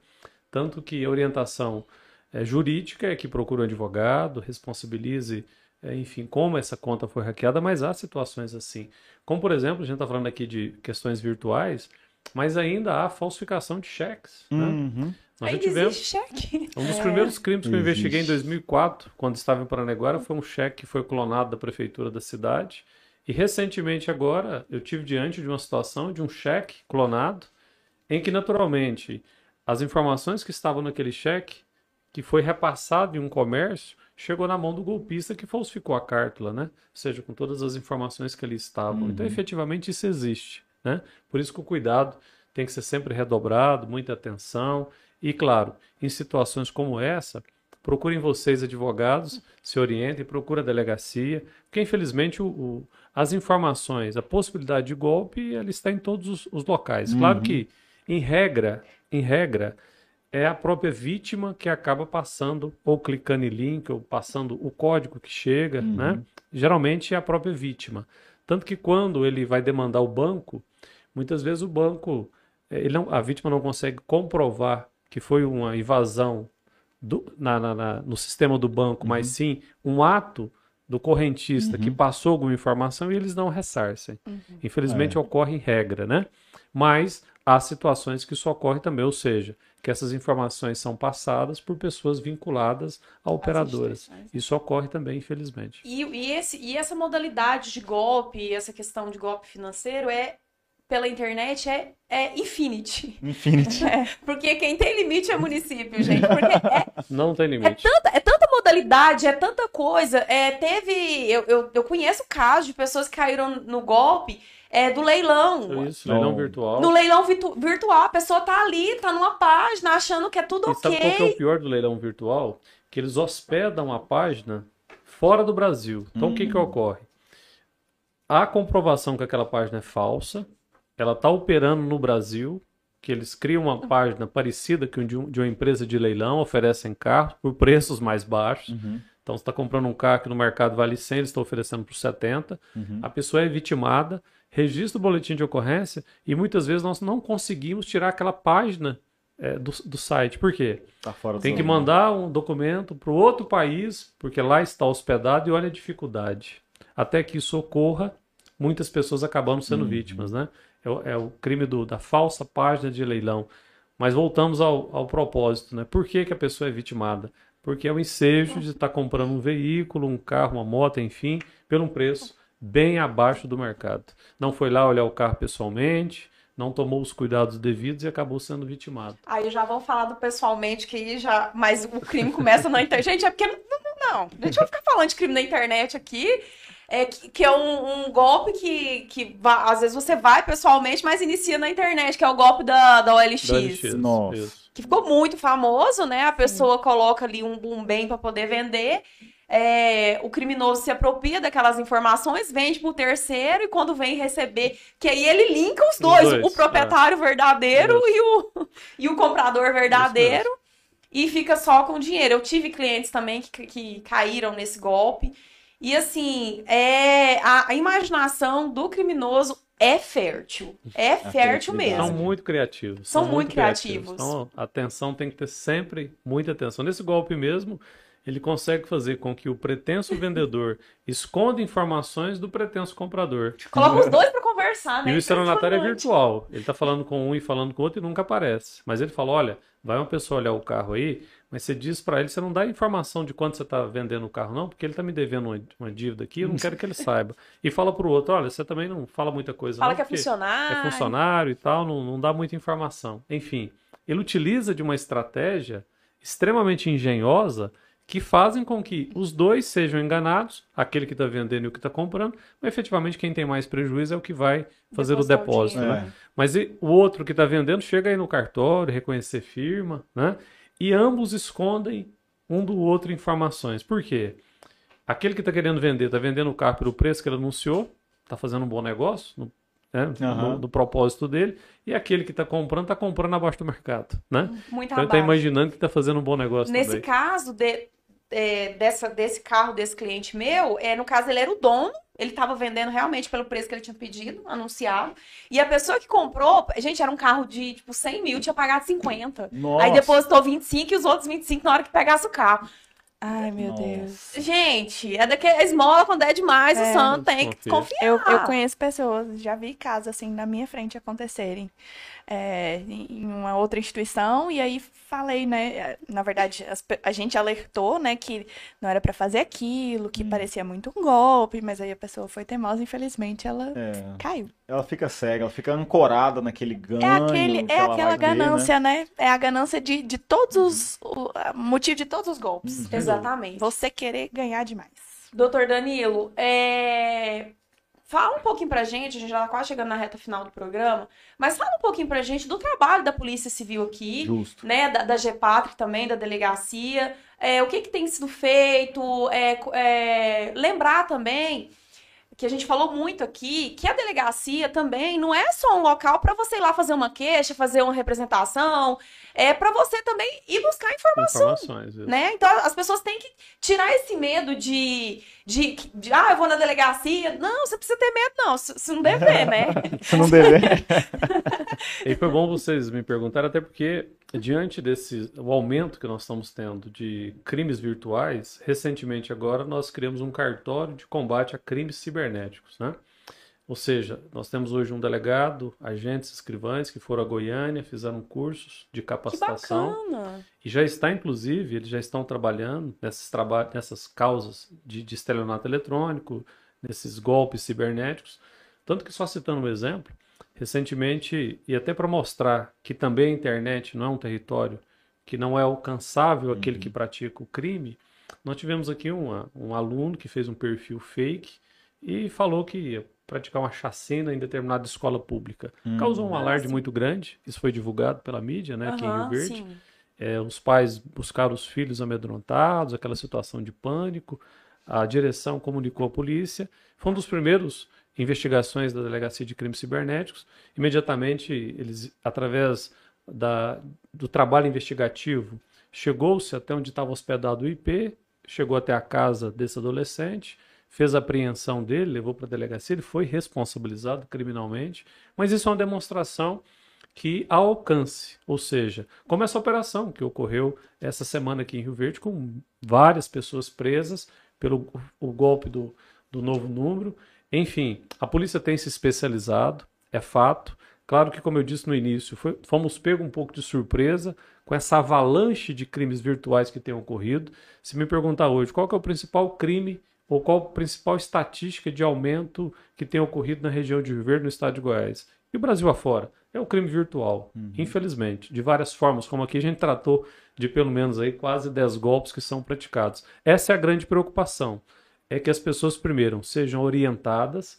Tanto que a orientação é, jurídica é que procure um advogado, responsabilize, é, enfim, como essa conta foi hackeada, mas há situações assim. Como, por exemplo, a gente está falando aqui de questões virtuais, mas ainda há falsificação de cheques. Né? Uhum. Né? Nós já tivemos. Cheque. Um dos é. primeiros crimes que eu investiguei em 2004, quando estava em Paranaguara, foi um cheque que foi clonado da prefeitura da cidade. E recentemente, agora, eu tive diante de uma situação de um cheque clonado, em que, naturalmente, as informações que estavam naquele cheque, que foi repassado em um comércio, chegou na mão do golpista que falsificou a cártula, né? Ou seja, com todas as informações que ali estavam. Então, uhum. Então, efetivamente, isso existe, né? Por isso que o cuidado tem que ser sempre redobrado, muita atenção. E, claro, em situações como essa, procurem vocês, advogados, se orientem, procurem a delegacia, porque, infelizmente, o, o, as informações, a possibilidade de golpe, ela está em todos os, os locais. Uhum. Claro que, em regra, em regra, é a própria vítima que acaba passando, ou clicando em link, ou passando o código que chega, uhum. né? Geralmente é a própria vítima. Tanto que quando ele vai demandar o banco, muitas vezes o banco, eh, ele não, a vítima não consegue comprovar que foi uma invasão do, na, na, na, no sistema do banco, uhum. mas sim um ato do correntista uhum. que passou alguma informação e eles não ressarcem. Uhum. Infelizmente é. ocorre em regra, né? Mas há situações que isso ocorre também, ou seja, que essas informações são passadas por pessoas vinculadas a operadoras. Isso ocorre também, infelizmente. E, e, esse, e essa modalidade de golpe, essa questão de golpe financeiro é pela internet é, é infinity. Infinity. É, porque quem tem limite é município, gente. Porque é, Não tem limite. É tanta, é tanta modalidade, é tanta coisa. É, teve. Eu, eu, eu conheço casos de pessoas que caíram no golpe é, do leilão. Isso, leilão virtual. No leilão virtu virtual, a pessoa tá ali, tá numa página, achando que é tudo e ok. Sabe qual que é o pior do leilão virtual? Que eles hospedam a página fora do Brasil. Então, hum. o que que hum. ocorre? Há comprovação que aquela página é falsa, ela está operando no Brasil, que eles criam uma página parecida com de, um, de uma empresa de leilão, oferecem carros por preços mais baixos. Uhum. Então, você está comprando um carro que no mercado vale 100, eles estão oferecendo por 70. Uhum. A pessoa é vitimada, registra o boletim de ocorrência e muitas vezes nós não conseguimos tirar aquela página é, do, do, site. Por quê? Tá fora Tem que mandar um documento para o outro país, porque lá está hospedado e olha a dificuldade. Até que isso ocorra, muitas pessoas acabam sendo uhum. vítimas, né? É o, é o crime do, da falsa página de leilão. Mas voltamos ao, ao propósito, né? Por que, que a pessoa é vitimada? Porque é o ensejo de estar tá comprando um veículo, um carro, uma moto, enfim, por um preço bem abaixo do mercado. Não foi lá olhar o carro pessoalmente, não tomou os cuidados devidos e acabou sendo vitimado. Aí já vão falar do pessoalmente que já, mas o crime começa na internet. Gente, é porque não, não, não. A gente vai ficar falando de crime na internet aqui é, que, que é um, um, golpe que, que às vezes você vai pessoalmente, mas inicia na internet, que é o golpe da, da OLX. Da OLX. Nossa. Que ficou muito famoso, né? A pessoa Sim. coloca ali um, um bem para poder vender. É, o criminoso se apropria daquelas informações, vende para o terceiro e quando vem receber, que aí ele linka os dois, os dois o proprietário é. verdadeiro e o, e o comprador verdadeiro, e fica só com dinheiro. Eu tive clientes também que, que caíram nesse golpe. E assim, é a, a imaginação do criminoso é fértil. É fértil criatividade. mesmo. São muito criativos. São muito criativos. Então, a atenção tem que ter sempre muita atenção. Nesse golpe mesmo, ele consegue fazer com que o pretenso vendedor esconda informações do pretenso comprador. Coloca os dois pra conversar, né? E o estelionatário é virtual. Ele tá falando com um e falando com o outro e nunca aparece. Mas ele fala: olha, vai uma pessoa olhar o carro aí, mas você diz pra ele, você não dá informação de quanto você tá vendendo o carro, não, porque ele tá me devendo uma, uma dívida aqui, eu não quero que ele saiba. E fala pro outro: olha, você também não fala muita coisa. Fala não, que é funcionário. é funcionário e tal, não, não dá muita informação. Enfim, ele utiliza de uma estratégia extremamente engenhosa que fazem com que os dois sejam enganados, aquele que está vendendo e o que está comprando, mas efetivamente quem tem mais prejuízo é o que vai fazer o Depositar o depósito. dinheiro. Né? É. Mas e o outro que está vendendo chega aí no cartório, reconhecer firma, né? E ambos escondem um do outro informações. Por quê? Aquele que está querendo vender está vendendo o carro pelo preço que ele anunciou, está fazendo um bom negócio, no, né? No, no propósito dele, e aquele que está comprando está comprando abaixo do mercado, né? Muito Então ele está imaginando que está fazendo um bom negócio Nesse também. caso de- é, dessa, desse carro desse cliente meu, é, no caso ele era o dono, ele estava vendendo realmente pelo preço que ele tinha pedido, anunciado. E a pessoa que comprou, gente, era um carro de tipo 100 mil, tinha pagado 50. Nossa. Aí depositou 25 e os outros 25 na hora que pegasse o carro. Ai, meu Nossa. Deus. Gente, é daquele esmola quando é demais, o É, santo tem que confiar. Eu, eu conheço pessoas, já vi casos assim na minha frente acontecerem é, em uma outra instituição, e aí falei, né? Na verdade, a gente alertou, né, que não era pra fazer aquilo, que parecia muito um golpe, mas aí a pessoa foi teimosa, infelizmente ela É. caiu. Ela fica cega, ela fica ancorada naquele ganho. É aquele, que é ela aquela vai ver, né? ganância, né? É a ganância de, de todos os, o motivo de todos os golpes. Exatamente. Você querer ganhar demais. Doutor Danilo, é, fala um pouquinho pra gente, a gente já tá quase chegando na reta final do programa, mas fala um pouquinho pra gente do trabalho da Polícia Civil aqui, Justo. né, da, da GEPATRI também, da delegacia, é, o que que tem sido feito, é, é, lembrar também que a gente falou muito aqui, que a delegacia também não é só um local para você ir lá fazer uma queixa, fazer uma representação, é para você também ir buscar informação né? Então as pessoas têm que tirar esse medo de, de, de, ah, eu vou na delegacia. Não, você precisa ter medo, não. Se, não dever, né? Se não dever. E foi bom vocês me perguntarem, até porque, diante desse o aumento que nós estamos tendo de crimes virtuais, recentemente agora nós criamos um cartório de combate a crimes cibernéticos, né? Ou seja, nós temos hoje um delegado, agentes, escrivães que foram a Goiânia, fizeram cursos de que capacitação bacana. e já está, inclusive, eles já estão trabalhando nesses traba nessas causas de, de estelionato eletrônico, nesses golpes cibernéticos. Tanto que, só citando um exemplo, recentemente, e até para mostrar que também a internet não é um território que não é alcançável aquele que pratica o crime, nós tivemos aqui uma, um aluno que fez um perfil fake e falou que ia praticar uma chacina em determinada escola pública. Causou um alarde muito grande, isso foi divulgado pela mídia, né, aqui em Rio Verde. sim. É, os pais buscaram os filhos amedrontados, aquela situação de pânico. A direção comunicou à polícia. Foi um dos primeiros investigações da Delegacia de Crimes Cibernéticos. Imediatamente, eles, através da, do trabalho investigativo, chegou-se até onde estava hospedado o IP, chegou até a casa desse adolescente, fez a apreensão dele, levou para a delegacia, ele foi responsabilizado criminalmente. Mas isso é uma demonstração que há alcance, ou seja, como essa operação que ocorreu essa semana aqui em Rio Verde, com várias pessoas presas pelo o golpe do, do novo número. Enfim, a polícia tem se especializado, é fato. Claro que, como eu disse no início, foi- fomos pegos um pouco de surpresa com essa avalanche de crimes virtuais que tem ocorrido. Se me perguntar hoje qual é o principal crime ou qual a principal estatística de aumento que tem ocorrido na região de Rio Verde, no estado de Goiás, e o Brasil afora, é o crime virtual, infelizmente, de várias formas, como aqui a gente tratou de pelo menos aí quase 10 golpes que são praticados. Essa é a grande preocupação, é que as pessoas primeiro sejam orientadas,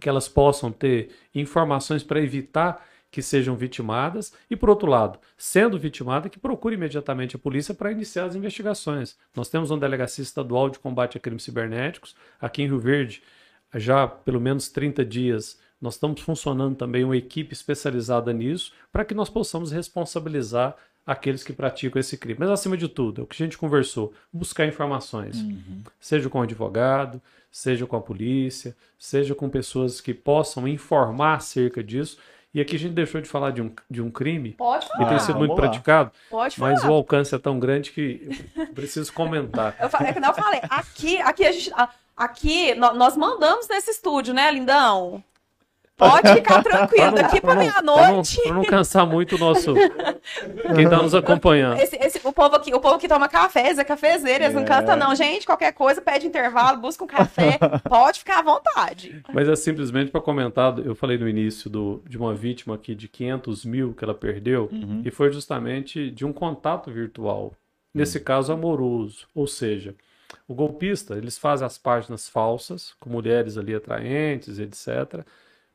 que elas possam ter informações para evitar que sejam vitimadas e, por outro lado, sendo vitimada, que procure imediatamente a polícia para iniciar as investigações. Nós temos uma delegacia estadual de combate a crimes cibernéticos aqui em Rio Verde, já há pelo menos 30 dias. Nós estamos funcionando também uma equipe especializada nisso para que nós possamos responsabilizar aqueles que praticam esse crime. Mas, acima de tudo, é o que a gente conversou, buscar informações, seja com o advogado, seja com a polícia, seja com pessoas que possam informar acerca disso. E aqui a gente deixou de falar de um, de um crime Pode que tem falar. sido muito praticado, Pode mas falar. o alcance é tão grande que eu preciso comentar. Eu falei, é eu falei, aqui, aqui a gente. Aqui, nó- nós mandamos nesse estúdio, né, lindão? Pode ficar tranquilo, daqui pra não, meia-noite. pra não cansar muito o nosso. Quem está nos acompanhando. Esse, esse- o, povo aqui, o povo que toma café, é cafezeiro, eles não É. cantam, não. Gente, qualquer coisa, pede intervalo, busca um café, pode ficar à vontade. Mas é simplesmente para comentar, eu falei no início do, de uma vítima aqui de 500 mil que ela perdeu, e foi justamente de um contato virtual, nesse caso amoroso. Ou seja, o golpista, eles fazem as páginas falsas, com mulheres ali atraentes, etc.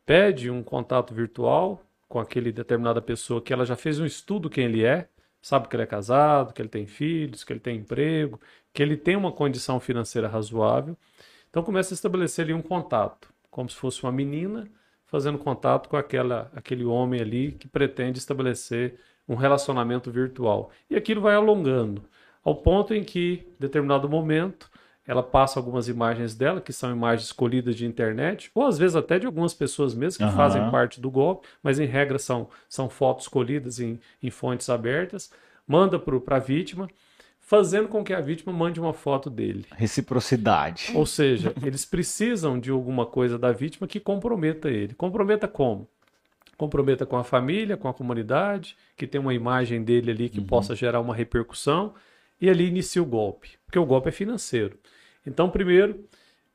Pede um contato virtual com aquele determinada pessoa que ela já fez um estudo quem ele é, sabe que ele é casado, que ele tem filhos, que ele tem emprego, que ele tem uma condição financeira razoável. Então começa a estabelecer ali um contato, como se fosse uma menina fazendo contato com aquela, aquele homem ali que pretende estabelecer um relacionamento virtual. E aquilo vai alongando, ao ponto em que, em determinado momento, ela passa algumas imagens dela, que são imagens escolhidas de internet, ou às vezes até de algumas pessoas mesmo que Aham. fazem parte do golpe, mas em regra são, são fotos escolhidas em, em fontes abertas, manda para a vítima, fazendo com que a vítima mande uma foto dele. Reciprocidade. Ou seja, eles precisam de alguma coisa da vítima que comprometa ele. Comprometa como? Comprometa com a família, com a comunidade, que tem uma imagem dele ali que possa gerar uma repercussão, e ali inicia o golpe, porque o golpe é financeiro. Então, primeiro,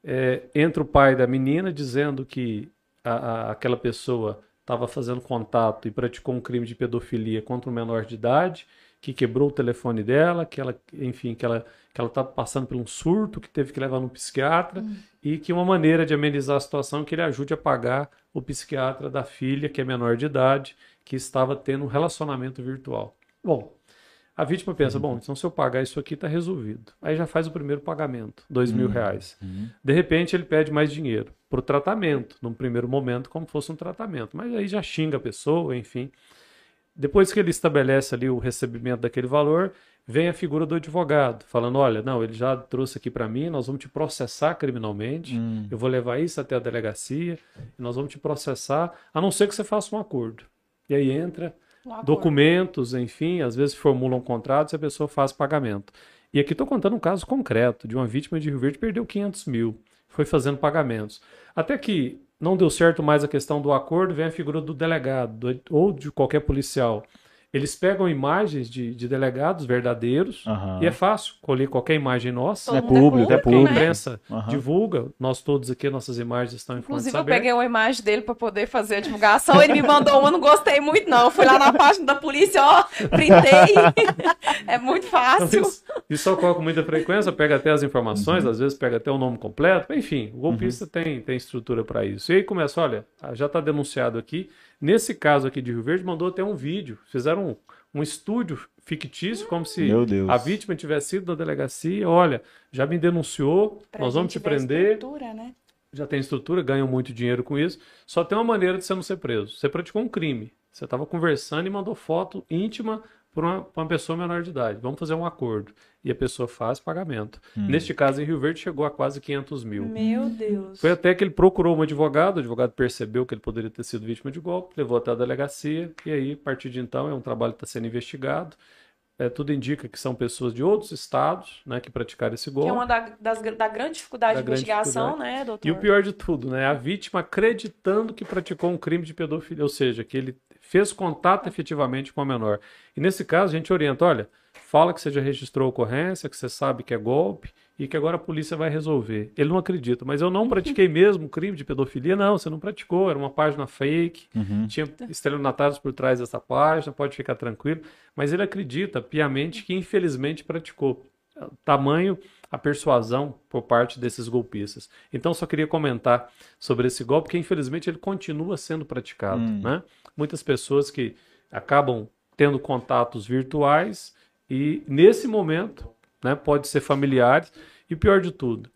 é, entra o pai da menina dizendo que a- a- aquela pessoa estava fazendo contato e praticou um crime de pedofilia contra um menor de idade, que quebrou o telefone dela, que ela, enfim, que ela que ela está passando por um surto, que teve que levar no psiquiatra e que uma maneira de amenizar a situação é que ele ajude a pagar o psiquiatra da filha, que é menor de idade, que estava tendo um relacionamento virtual. Bom, a vítima pensa, bom, então se eu pagar isso aqui está resolvido. Aí já faz o primeiro pagamento, dois mil reais. De repente ele pede mais dinheiro para o tratamento, num primeiro momento, como fosse um tratamento. Mas aí já xinga a pessoa, enfim. Depois que ele estabelece ali o recebimento daquele valor, vem a figura do advogado, falando: olha, não, ele já trouxe aqui para mim, nós vamos te processar criminalmente, eu vou levar isso até a delegacia, e nós vamos te processar, a não ser que você faça um acordo. E aí entra documentos, enfim, às vezes formulam contratos e a pessoa faz pagamento. E aqui estou contando um caso concreto de uma vítima de Rio Verde que perdeu 500 mil, foi fazendo pagamentos. Até que não deu certo mais a questão do acordo, vem a figura do delegado do- ou de qualquer policial. Eles pegam imagens de, de delegados verdadeiros Aham. e é fácil colher qualquer imagem nossa. Todo É é público, é que a público. imprensa Aham. divulga, nós todos aqui, nossas imagens estão em Inclusive, eu peguei uma imagem dele pra poder fazer a divulgação. Ele me mandou uma, não gostei muito, não. Fui lá na página da polícia, ó, printei. é muito Então, fácil. isso, isso ocorre com muita frequência, pega até as informações, às vezes pega até o nome completo, enfim, o golpista tem, tem estrutura para isso. E aí começa, olha, já está denunciado aqui. Nesse caso aqui de Rio Verde, mandou até um vídeo, fizeram um, um estúdio fictício, como se Meu Deus. a vítima tivesse sido na delegacia, olha, já me denunciou, Pra nós vamos te prender, estrutura, né? já tem estrutura, ganham muito dinheiro com isso. Só tem uma maneira de você não ser preso. Você praticou um crime. Você estava conversando e mandou foto íntima para uma, uma pessoa menor de idade. Vamos fazer um acordo. E a pessoa faz pagamento. Neste caso, em Rio Verde, chegou a quase 500 mil. Meu Deus. Foi até que ele procurou um advogado, o advogado percebeu que ele poderia ter sido vítima de golpe, levou até a delegacia, e aí, a partir de então, é um trabalho que está sendo investigado. É, tudo indica que são pessoas de outros estados né, que praticaram esse golpe. Que é uma da, das, da grande dificuldade Da de grande investigação, dificuldade. né, doutor? E o pior de tudo, né? A vítima acreditando que praticou um crime de pedofilia, ou seja, que ele fez contato efetivamente com a menor. E nesse caso, a gente orienta, olha, fala que você já registrou a ocorrência, que você sabe que é golpe e que agora a polícia vai resolver. Ele não acredita, mas eu não pratiquei mesmo crime de pedofilia. Não, você não praticou, era uma página fake, tinha estelionatários por trás dessa página, pode ficar tranquilo. Mas ele acredita piamente que infelizmente praticou. Tamanho a persuasão por parte desses golpistas. Então, só queria comentar sobre esse golpe, que infelizmente ele continua sendo praticado. Né? Muitas pessoas que acabam tendo contatos virtuais e, nesse momento, né, pode ser familiares. E o pior de tudo,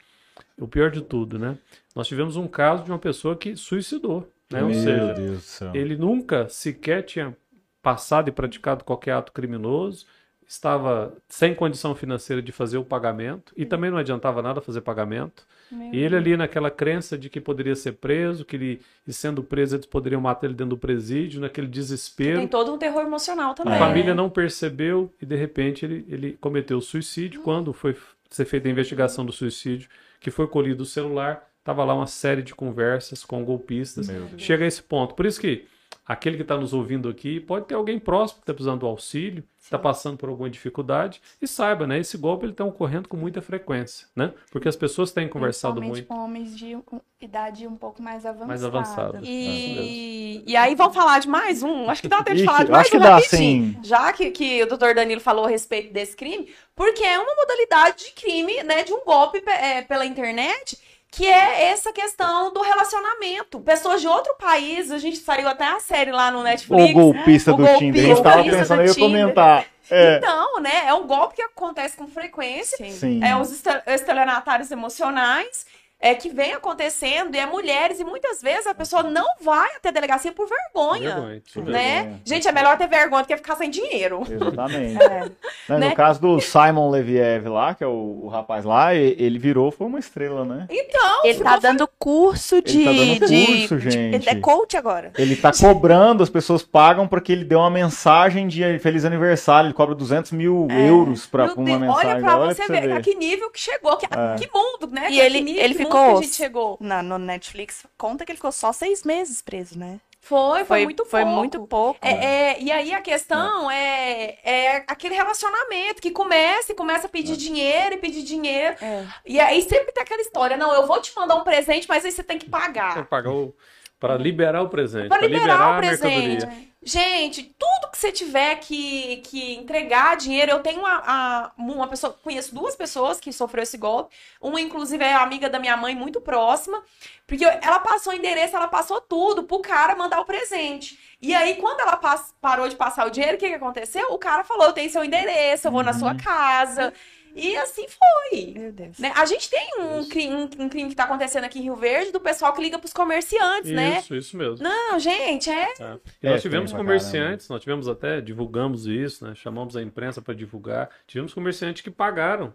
o pior de tudo, né? Nós tivemos um caso de uma pessoa que suicidou. Né? Ou Meu seja, Deus ele nunca sequer tinha passado e praticado qualquer ato criminoso, estava sem condição financeira de fazer o pagamento e também não adiantava nada fazer pagamento. E ele ali naquela crença de que poderia ser preso, que ele, e sendo preso eles poderiam matar ele dentro do presídio, naquele desespero. Tem todo um terror emocional também. A família não percebeu e de repente ele, ele cometeu suicídio. Quando foi ser feita a investigação do suicídio, que foi colhido o celular, estava lá uma série de conversas com golpistas. Meu. Chega a esse ponto. Por isso que aquele que está nos ouvindo aqui pode ter alguém próximo que está precisando do auxílio, está passando por alguma dificuldade e saiba, né? Esse golpe ele está ocorrendo com muita frequência, né? Porque as pessoas têm conversado muito. com homens de idade um pouco mais avançada. Mais avançada. E, e aí vamos falar de mais um. Acho que dá tempo de falar de mais acho que um dá, rapidinho. sim. Já que, que o doutor Danilo falou a respeito desse crime, porque é uma modalidade de crime, né? De um golpe pe- é, pela internet, que é essa questão do relacionamento. Pessoas de outro país, a gente saiu até a série lá no Netflix. O golpista O do golpista, Tinder. A gente tava golpista pensando, do eu ia comentar. É, Então, né? É um golpe que acontece com frequência. sim. É os estel- estelionatários emocionais é, que vem acontecendo, e é mulheres, e muitas vezes a pessoa não vai até a delegacia por vergonha. Vergonha, Por. Né? Vergonha. Gente, é melhor ter vergonha do que ficar sem dinheiro. Exatamente. É. Né, Né? No caso do Simon Leviev lá, que é o, o rapaz lá, ele virou, foi uma estrela, né? Então, Ele tá dando curso de. Ele tá dando de- curso, de- gente. Ele é coach agora. Ele tá cobrando, as pessoas pagam porque ele deu uma mensagem de feliz aniversário, ele cobra 200 mil euros pra meu uma Deus, mensagem. olha pra você ver, ver. a que nível que chegou, que, É. que mundo, né? E Que- ele- nível, ele mundo ficou- que a gente chegou. Na, no Netflix conta que ele ficou só seis meses preso, né? Foi, foi, muito Foi pouco. muito pouco. É, é, e aí a questão é, é aquele relacionamento que começa e começa a pedir dinheiro e pedir dinheiro. É. E aí sempre tem aquela história, não, eu vou te mandar um presente, mas aí você tem que pagar. pagar o- Para liberar o presente. Pra Para liberar liberar, o a presente. Gente, tudo que você tiver que, que entregar dinheiro, eu tenho uma, a- uma pessoa, conheço duas pessoas que sofreu esse golpe. Uma, inclusive, é amiga da minha mãe, muito próxima, porque ela passou o endereço, ela passou tudo pro cara mandar o presente. E aí, quando ela pas- parou de passar o dinheiro, o que, que aconteceu? O cara falou: Eu tenho seu endereço, eu vou na sua casa. E assim foi. Meu Deus. né? A gente tem um crime, um, um crime que tá acontecendo aqui em Rio Verde do pessoal que liga pros comerciantes, né? Isso, isso mesmo. Não, gente, é É. E É, nós tivemos tem pra comerciantes, nós tivemos até, divulgamos isso, né? Chamamos a imprensa para divulgar. Tivemos comerciantes que pagaram.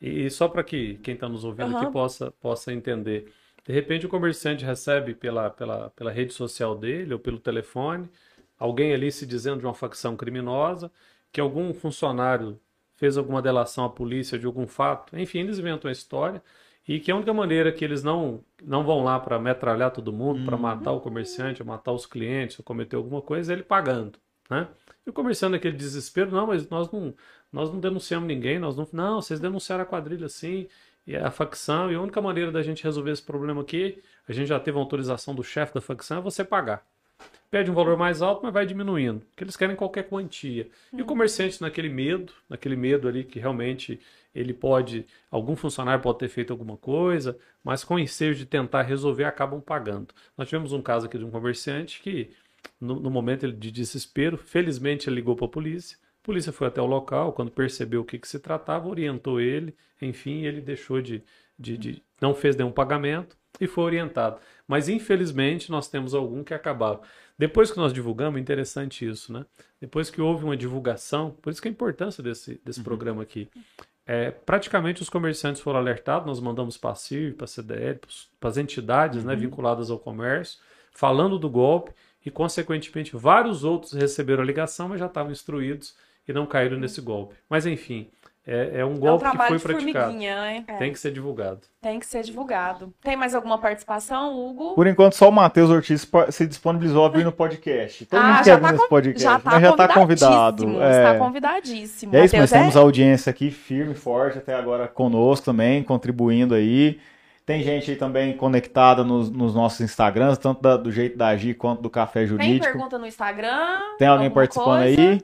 E só para que quem está nos ouvindo Aham. aqui possa, possa entender. De repente o comerciante recebe pela, pela, pela rede social dele ou pelo telefone alguém ali se dizendo de uma facção criminosa, que algum funcionário fez alguma delação à polícia de algum fato. Enfim, eles inventam a história. E que a única maneira que eles não, não vão lá para metralhar todo mundo, para matar o comerciante, matar os clientes, ou cometer alguma coisa, é ele pagando, né? E o comerciante naquele desespero, não, mas nós não, nós não denunciamos ninguém, nós não, não, vocês denunciaram a quadrilha sim, e a facção, e a única maneira da gente resolver esse problema aqui, a gente já teve autorização do chefe da facção, é você pagar. Pede um valor mais alto, mas vai diminuindo, porque eles querem qualquer quantia. E o comerciante naquele medo, naquele medo ali que realmente ele pode, algum funcionário pode ter feito alguma coisa, mas com o ensejo de tentar resolver, acabam pagando. Nós tivemos um caso aqui de um comerciante que, no, no momento de desespero, felizmente ele ligou para a polícia. A polícia foi até o local, quando percebeu o que, que se tratava, orientou ele, enfim, ele deixou de, de, de- não fez nenhum pagamento e foi orientado. Mas infelizmente nós temos algum que acabaram. Depois que nós divulgamos, é interessante isso, né? Depois que houve uma divulgação, por isso que a importância desse, desse programa aqui. É, praticamente os comerciantes foram alertados, nós mandamos para a CIR, para a CDL, para as entidades né, vinculadas ao comércio, falando do golpe, e consequentemente vários outros receberam a ligação, mas já estavam instruídos e não caíram nesse golpe. Mas enfim, é, é um é um golpe que trabalho foi de praticado. formiguinha, né? Tem que ser divulgado. Tem que ser divulgado. Tem mais alguma participação, Hugo? Por enquanto, só o Matheus Ortiz se disponibilizou a vir no podcast. Todo Ah, mundo já quer tá vir nesse con- podcast, Já tá mas já tá convidado. convidadíssimo, É. Está convidadíssimo. E é isso, nós Matheus, temos a audiência aqui firme, forte, até agora conosco também, contribuindo aí. Tem gente aí também conectada nos, nos nossos Instagrams, tanto da- do jeito da Agir quanto do Café Tem Jurídico. pergunta no Instagram? Tem alguém participando coisa? aí?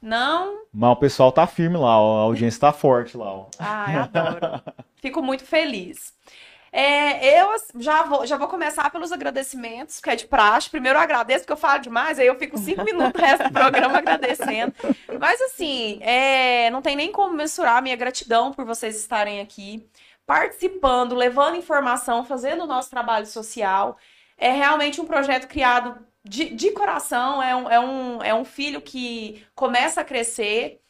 Não? Mas o pessoal tá firme lá, ó, a audiência tá forte lá. Ó. Ai, adoro. Fico muito feliz. É, eu já vou, já vou começar pelos agradecimentos, que é de praxe. Primeiro eu agradeço, porque eu falo demais, aí eu fico cinco minutos resto do programa agradecendo. Mas assim, é, não tem nem como mensurar a minha gratidão por vocês estarem aqui, participando, levando informação, fazendo o nosso trabalho social. É realmente um projeto criado de, de coração, é um, é, um, é um filho que começa a crescer.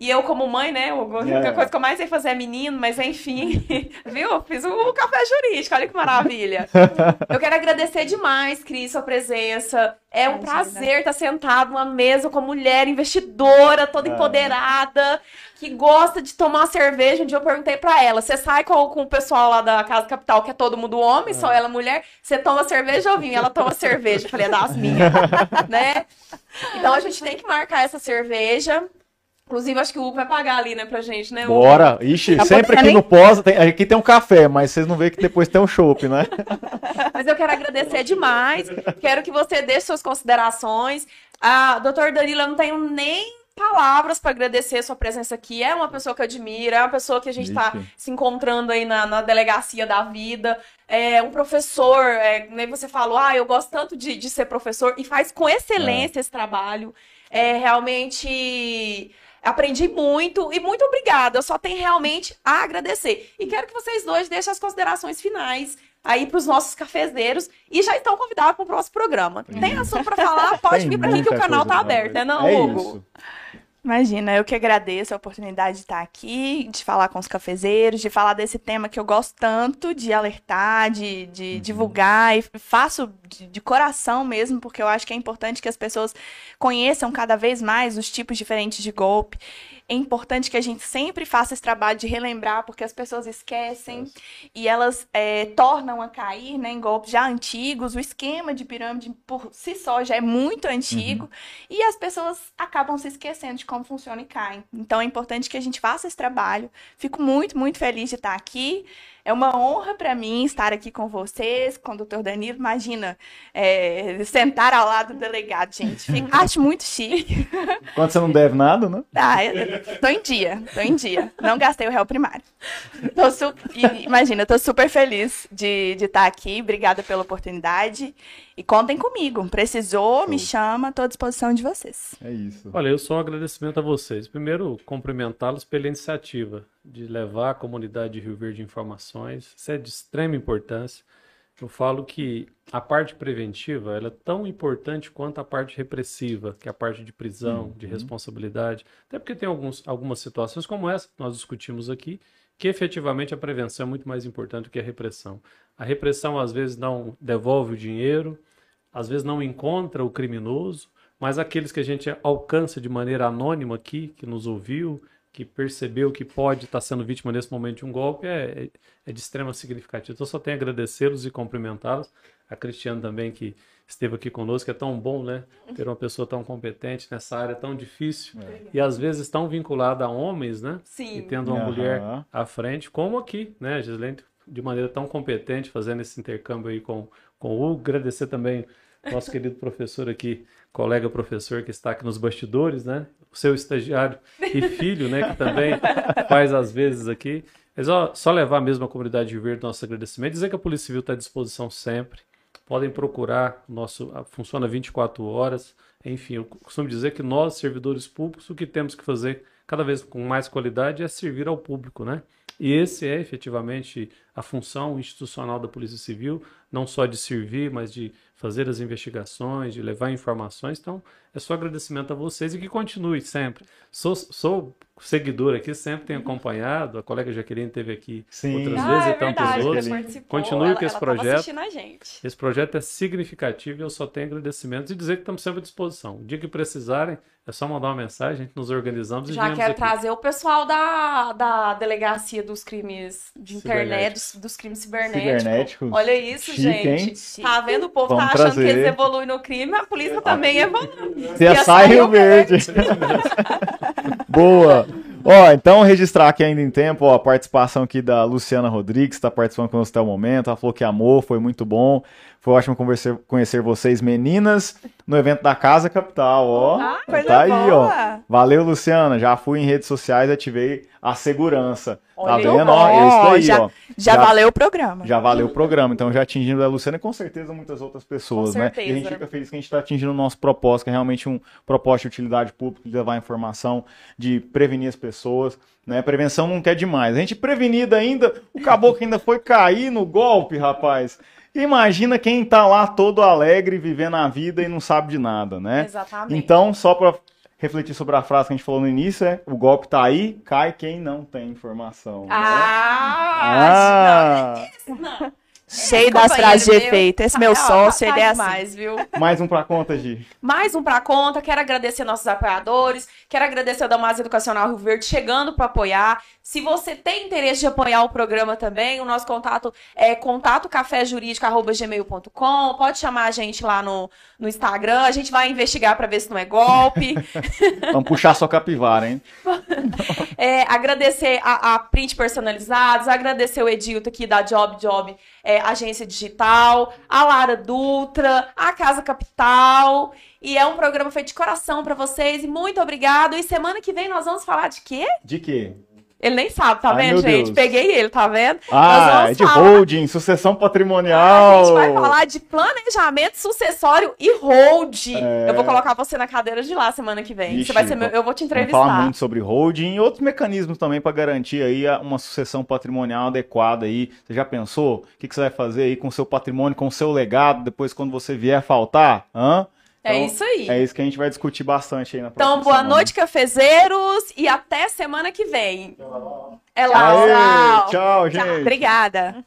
E eu, como mãe, né? A única É. coisa que eu mais sei fazer é menino, mas enfim, viu? Fiz o café jurídico, olha que maravilha. Eu quero agradecer demais, Cris, sua presença. É um Imagina. prazer estar sentado numa mesa com mulher investidora, toda Ah. empoderada, que gosta de tomar uma cerveja. Um dia eu perguntei pra ela: você sai com, com o pessoal lá da Casa Capital, que é todo mundo homem, só ela mulher, você toma cerveja ou vinho? Ela toma cerveja. Eu falei: é das minhas, né? Então a gente tem que marcar essa cerveja. Inclusive, acho que o Hugo vai pagar ali, né, pra gente, né? Hugo? Bora! Ixi, Tá sempre aqui hein? no pós, tem- aqui tem um café, mas vocês não veem que depois tem um chopp, né? Mas eu quero agradecer demais. Quero que você deixe suas considerações. Ah, doutor Danilo, eu não tenho nem palavras para agradecer a sua presença aqui. É uma pessoa que eu admiro, é uma pessoa que a gente está se encontrando aí na, na delegacia da vida. É um professor, é, nem você falou, ah, eu gosto tanto de, de ser professor e faz com excelência esse trabalho. É realmente. Aprendi muito e muito obrigada. Eu só tenho realmente a agradecer. E quero que vocês dois deixem as considerações finais aí para os nossos cafezeiros e já estão convidados para o próximo programa. Tem assunto para falar? Pode Tem vir para aqui que o canal tá aberto, ver. é não, É Hugo? isso. Imagina, eu que agradeço a oportunidade de estar aqui, de falar com os cafezeiros, de falar desse tema que eu gosto tanto de alertar, de, de Uhum. divulgar, e faço de, de coração mesmo, porque eu acho que é importante que as pessoas conheçam cada vez mais os tipos diferentes de golpe. É importante que a gente sempre faça esse trabalho de relembrar, porque as pessoas esquecem e elas é, tornam a cair né, em golpes já antigos. O esquema de pirâmide por si só já é muito antigo e as pessoas acabam se esquecendo de como funciona e caem. Então é importante que a gente faça esse trabalho. Fico muito, muito feliz de estar aqui. É uma honra para mim estar aqui com vocês, com o doutor Danilo. Imagina, é, sentar ao lado do delegado, gente. Fico- acho muito chique. Quando você não deve nada, né? Ah, tô em dia, tô em dia. Não gastei o réu primário. Tô su- imagina, eu tô super feliz de de estar aqui. Obrigada pela oportunidade. E contem comigo. Precisou, me chama, tô à disposição de vocês. É isso. Olha, eu só um agradecimento a vocês. Primeiro, cumprimentá-los pela iniciativa de levar à comunidade de Rio Verde informações. Isso é de extrema importância. Eu falo que a parte preventiva ela é tão importante quanto a parte repressiva, que é a parte de prisão, de responsabilidade. Até porque tem alguns, algumas situações como essa que nós discutimos aqui, que efetivamente a prevenção é muito mais importante do que a repressão. A repressão às vezes não devolve o dinheiro, às vezes não encontra o criminoso, mas aqueles que a gente alcança de maneira anônima aqui, que nos ouviu, que percebeu que pode estar sendo vítima nesse momento de um golpe, é, é- é de extrema significativa. Então, eu só tenho a agradecê-los e cumprimentá-los. A Cristiane também, que esteve aqui conosco, é tão bom, né? Ter uma pessoa tão competente nessa área tão difícil e às vezes tão vinculada a homens, né? E Sim. tendo uma Aham. mulher à frente, como aqui, né, Gislene, de maneira tão competente, fazendo esse intercâmbio aí com, com o Hugo. Agradecer também nosso querido professor aqui, colega professor que está aqui nos bastidores, né? O seu estagiário e filho, né, que também faz às vezes aqui. Mas ó, só levar mesmo a comunidade de Verde nosso agradecimento, dizer que a Polícia Civil está à disposição sempre. Podem procurar, nosso funciona 24 horas. Enfim, eu costumo dizer que nós, servidores públicos, o que temos que fazer cada vez com mais qualidade é servir ao público, né? E esse é efetivamente a função institucional da Polícia Civil, não só de servir, mas de fazer as investigações, de levar informações. Então, é só agradecimento a vocês e que continue sempre. Sou, sou seguidor aqui, sempre tenho acompanhado. A colega Jaqueline esteve aqui Sim. outras Ah, vezes é e tantos verdade, outros. Continue ela- com esse projeto. assistindo a gente. Esse projeto é significativo e eu só tenho agradecimentos e dizer que estamos sempre à disposição. O dia que precisarem, é só mandar uma mensagem, a gente nos organizamos e Já quero aqui. trazer o pessoal da, da delegacia dos crimes de internet, dos, dos crimes cibernéticos. Cibernéticos. Olha isso, Chique, gente. Tá vendo? O povo Vamos tá achando trazer. que eles evoluem no crime, a polícia também evolui. CSI Rio Verde. Boa. Ó, então registrar aqui ainda em tempo ó, a participação aqui da Luciana Rodrigues, está participando conosco até o momento. Ela falou que amou, foi muito bom. Foi ótimo converser- conhecer vocês, meninas, no evento da Casa Capital, ó. Ah, coisa tá aí, ó. boa. Valeu, Luciana. Já fui em redes sociais e ativei a segurança. Olha tá aí. vendo? Ó, é isso daí, já- ó. Já, Já- valeu o programa. Já valeu o programa, então já atingindo a Luciana e com certeza muitas outras pessoas, Com né? certeza. E a gente fica feliz que a gente está atingindo o nosso propósito, que é realmente um propósito de utilidade pública, de levar informação, de prevenir as pessoas, né? Prevenção não quer demais. A gente prevenido ainda, o caboclo ainda foi cair no golpe, rapaz. Imagina quem tá lá todo alegre, vivendo a vida e não sabe de nada, né? Exatamente. Então, só para refletir sobre a frase que a gente falou no início, é o golpe tá aí, cai quem não tem informação. né? Ah, Ah, não. Cheio das frases de meu efeito. Esse tá- meu sócio, tá ele é assim. demais, viu? mais um pra conta, Gi. Mais um pra conta. Quero agradecer nossos apoiadores. Quero agradecer a Damasa Educacional Rio Verde chegando para apoiar. Se você tem interesse de apoiar o programa também, o nosso contato é contatocaféjurídico.gmail.com. Pode chamar a gente lá no, no Instagram. A gente vai investigar para ver se não é golpe. Vamos puxar sua capivara, hein? É, agradecer a, a Print Personalizados, agradecer o Edilto aqui da Job Job é, Agência Digital, a Lara Dutra, a Casa Capital. E é um programa feito de coração pra vocês. E muito obrigado. E semana que vem nós vamos falar de quê? De quê? Ele nem sabe, tá Ai, vendo, gente? Deus. Peguei ele, tá vendo? Ah, é vamos de falar- holding, sucessão A patrimonial. gente vai falar de planejamento sucessório e hold. É. Eu vou colocar você na cadeira de lá semana que vem. Vixe, você vai ser meu, vamos- eu vou te Vamos entrevistar. falar muito sobre holding e outros mecanismos também para garantir aí a- uma sucessão patrimonial adequada aí. Você já pensou? O que, que você vai fazer aí com o seu patrimônio, com o seu legado, depois quando você vier a faltar? Hã? É Então, isso aí. É isso que a gente vai discutir bastante aí na próxima Então, boa semana. noite, cafezeiros, e até semana que vem. É lá. Aê, tchau. tchau, gente. Obrigada.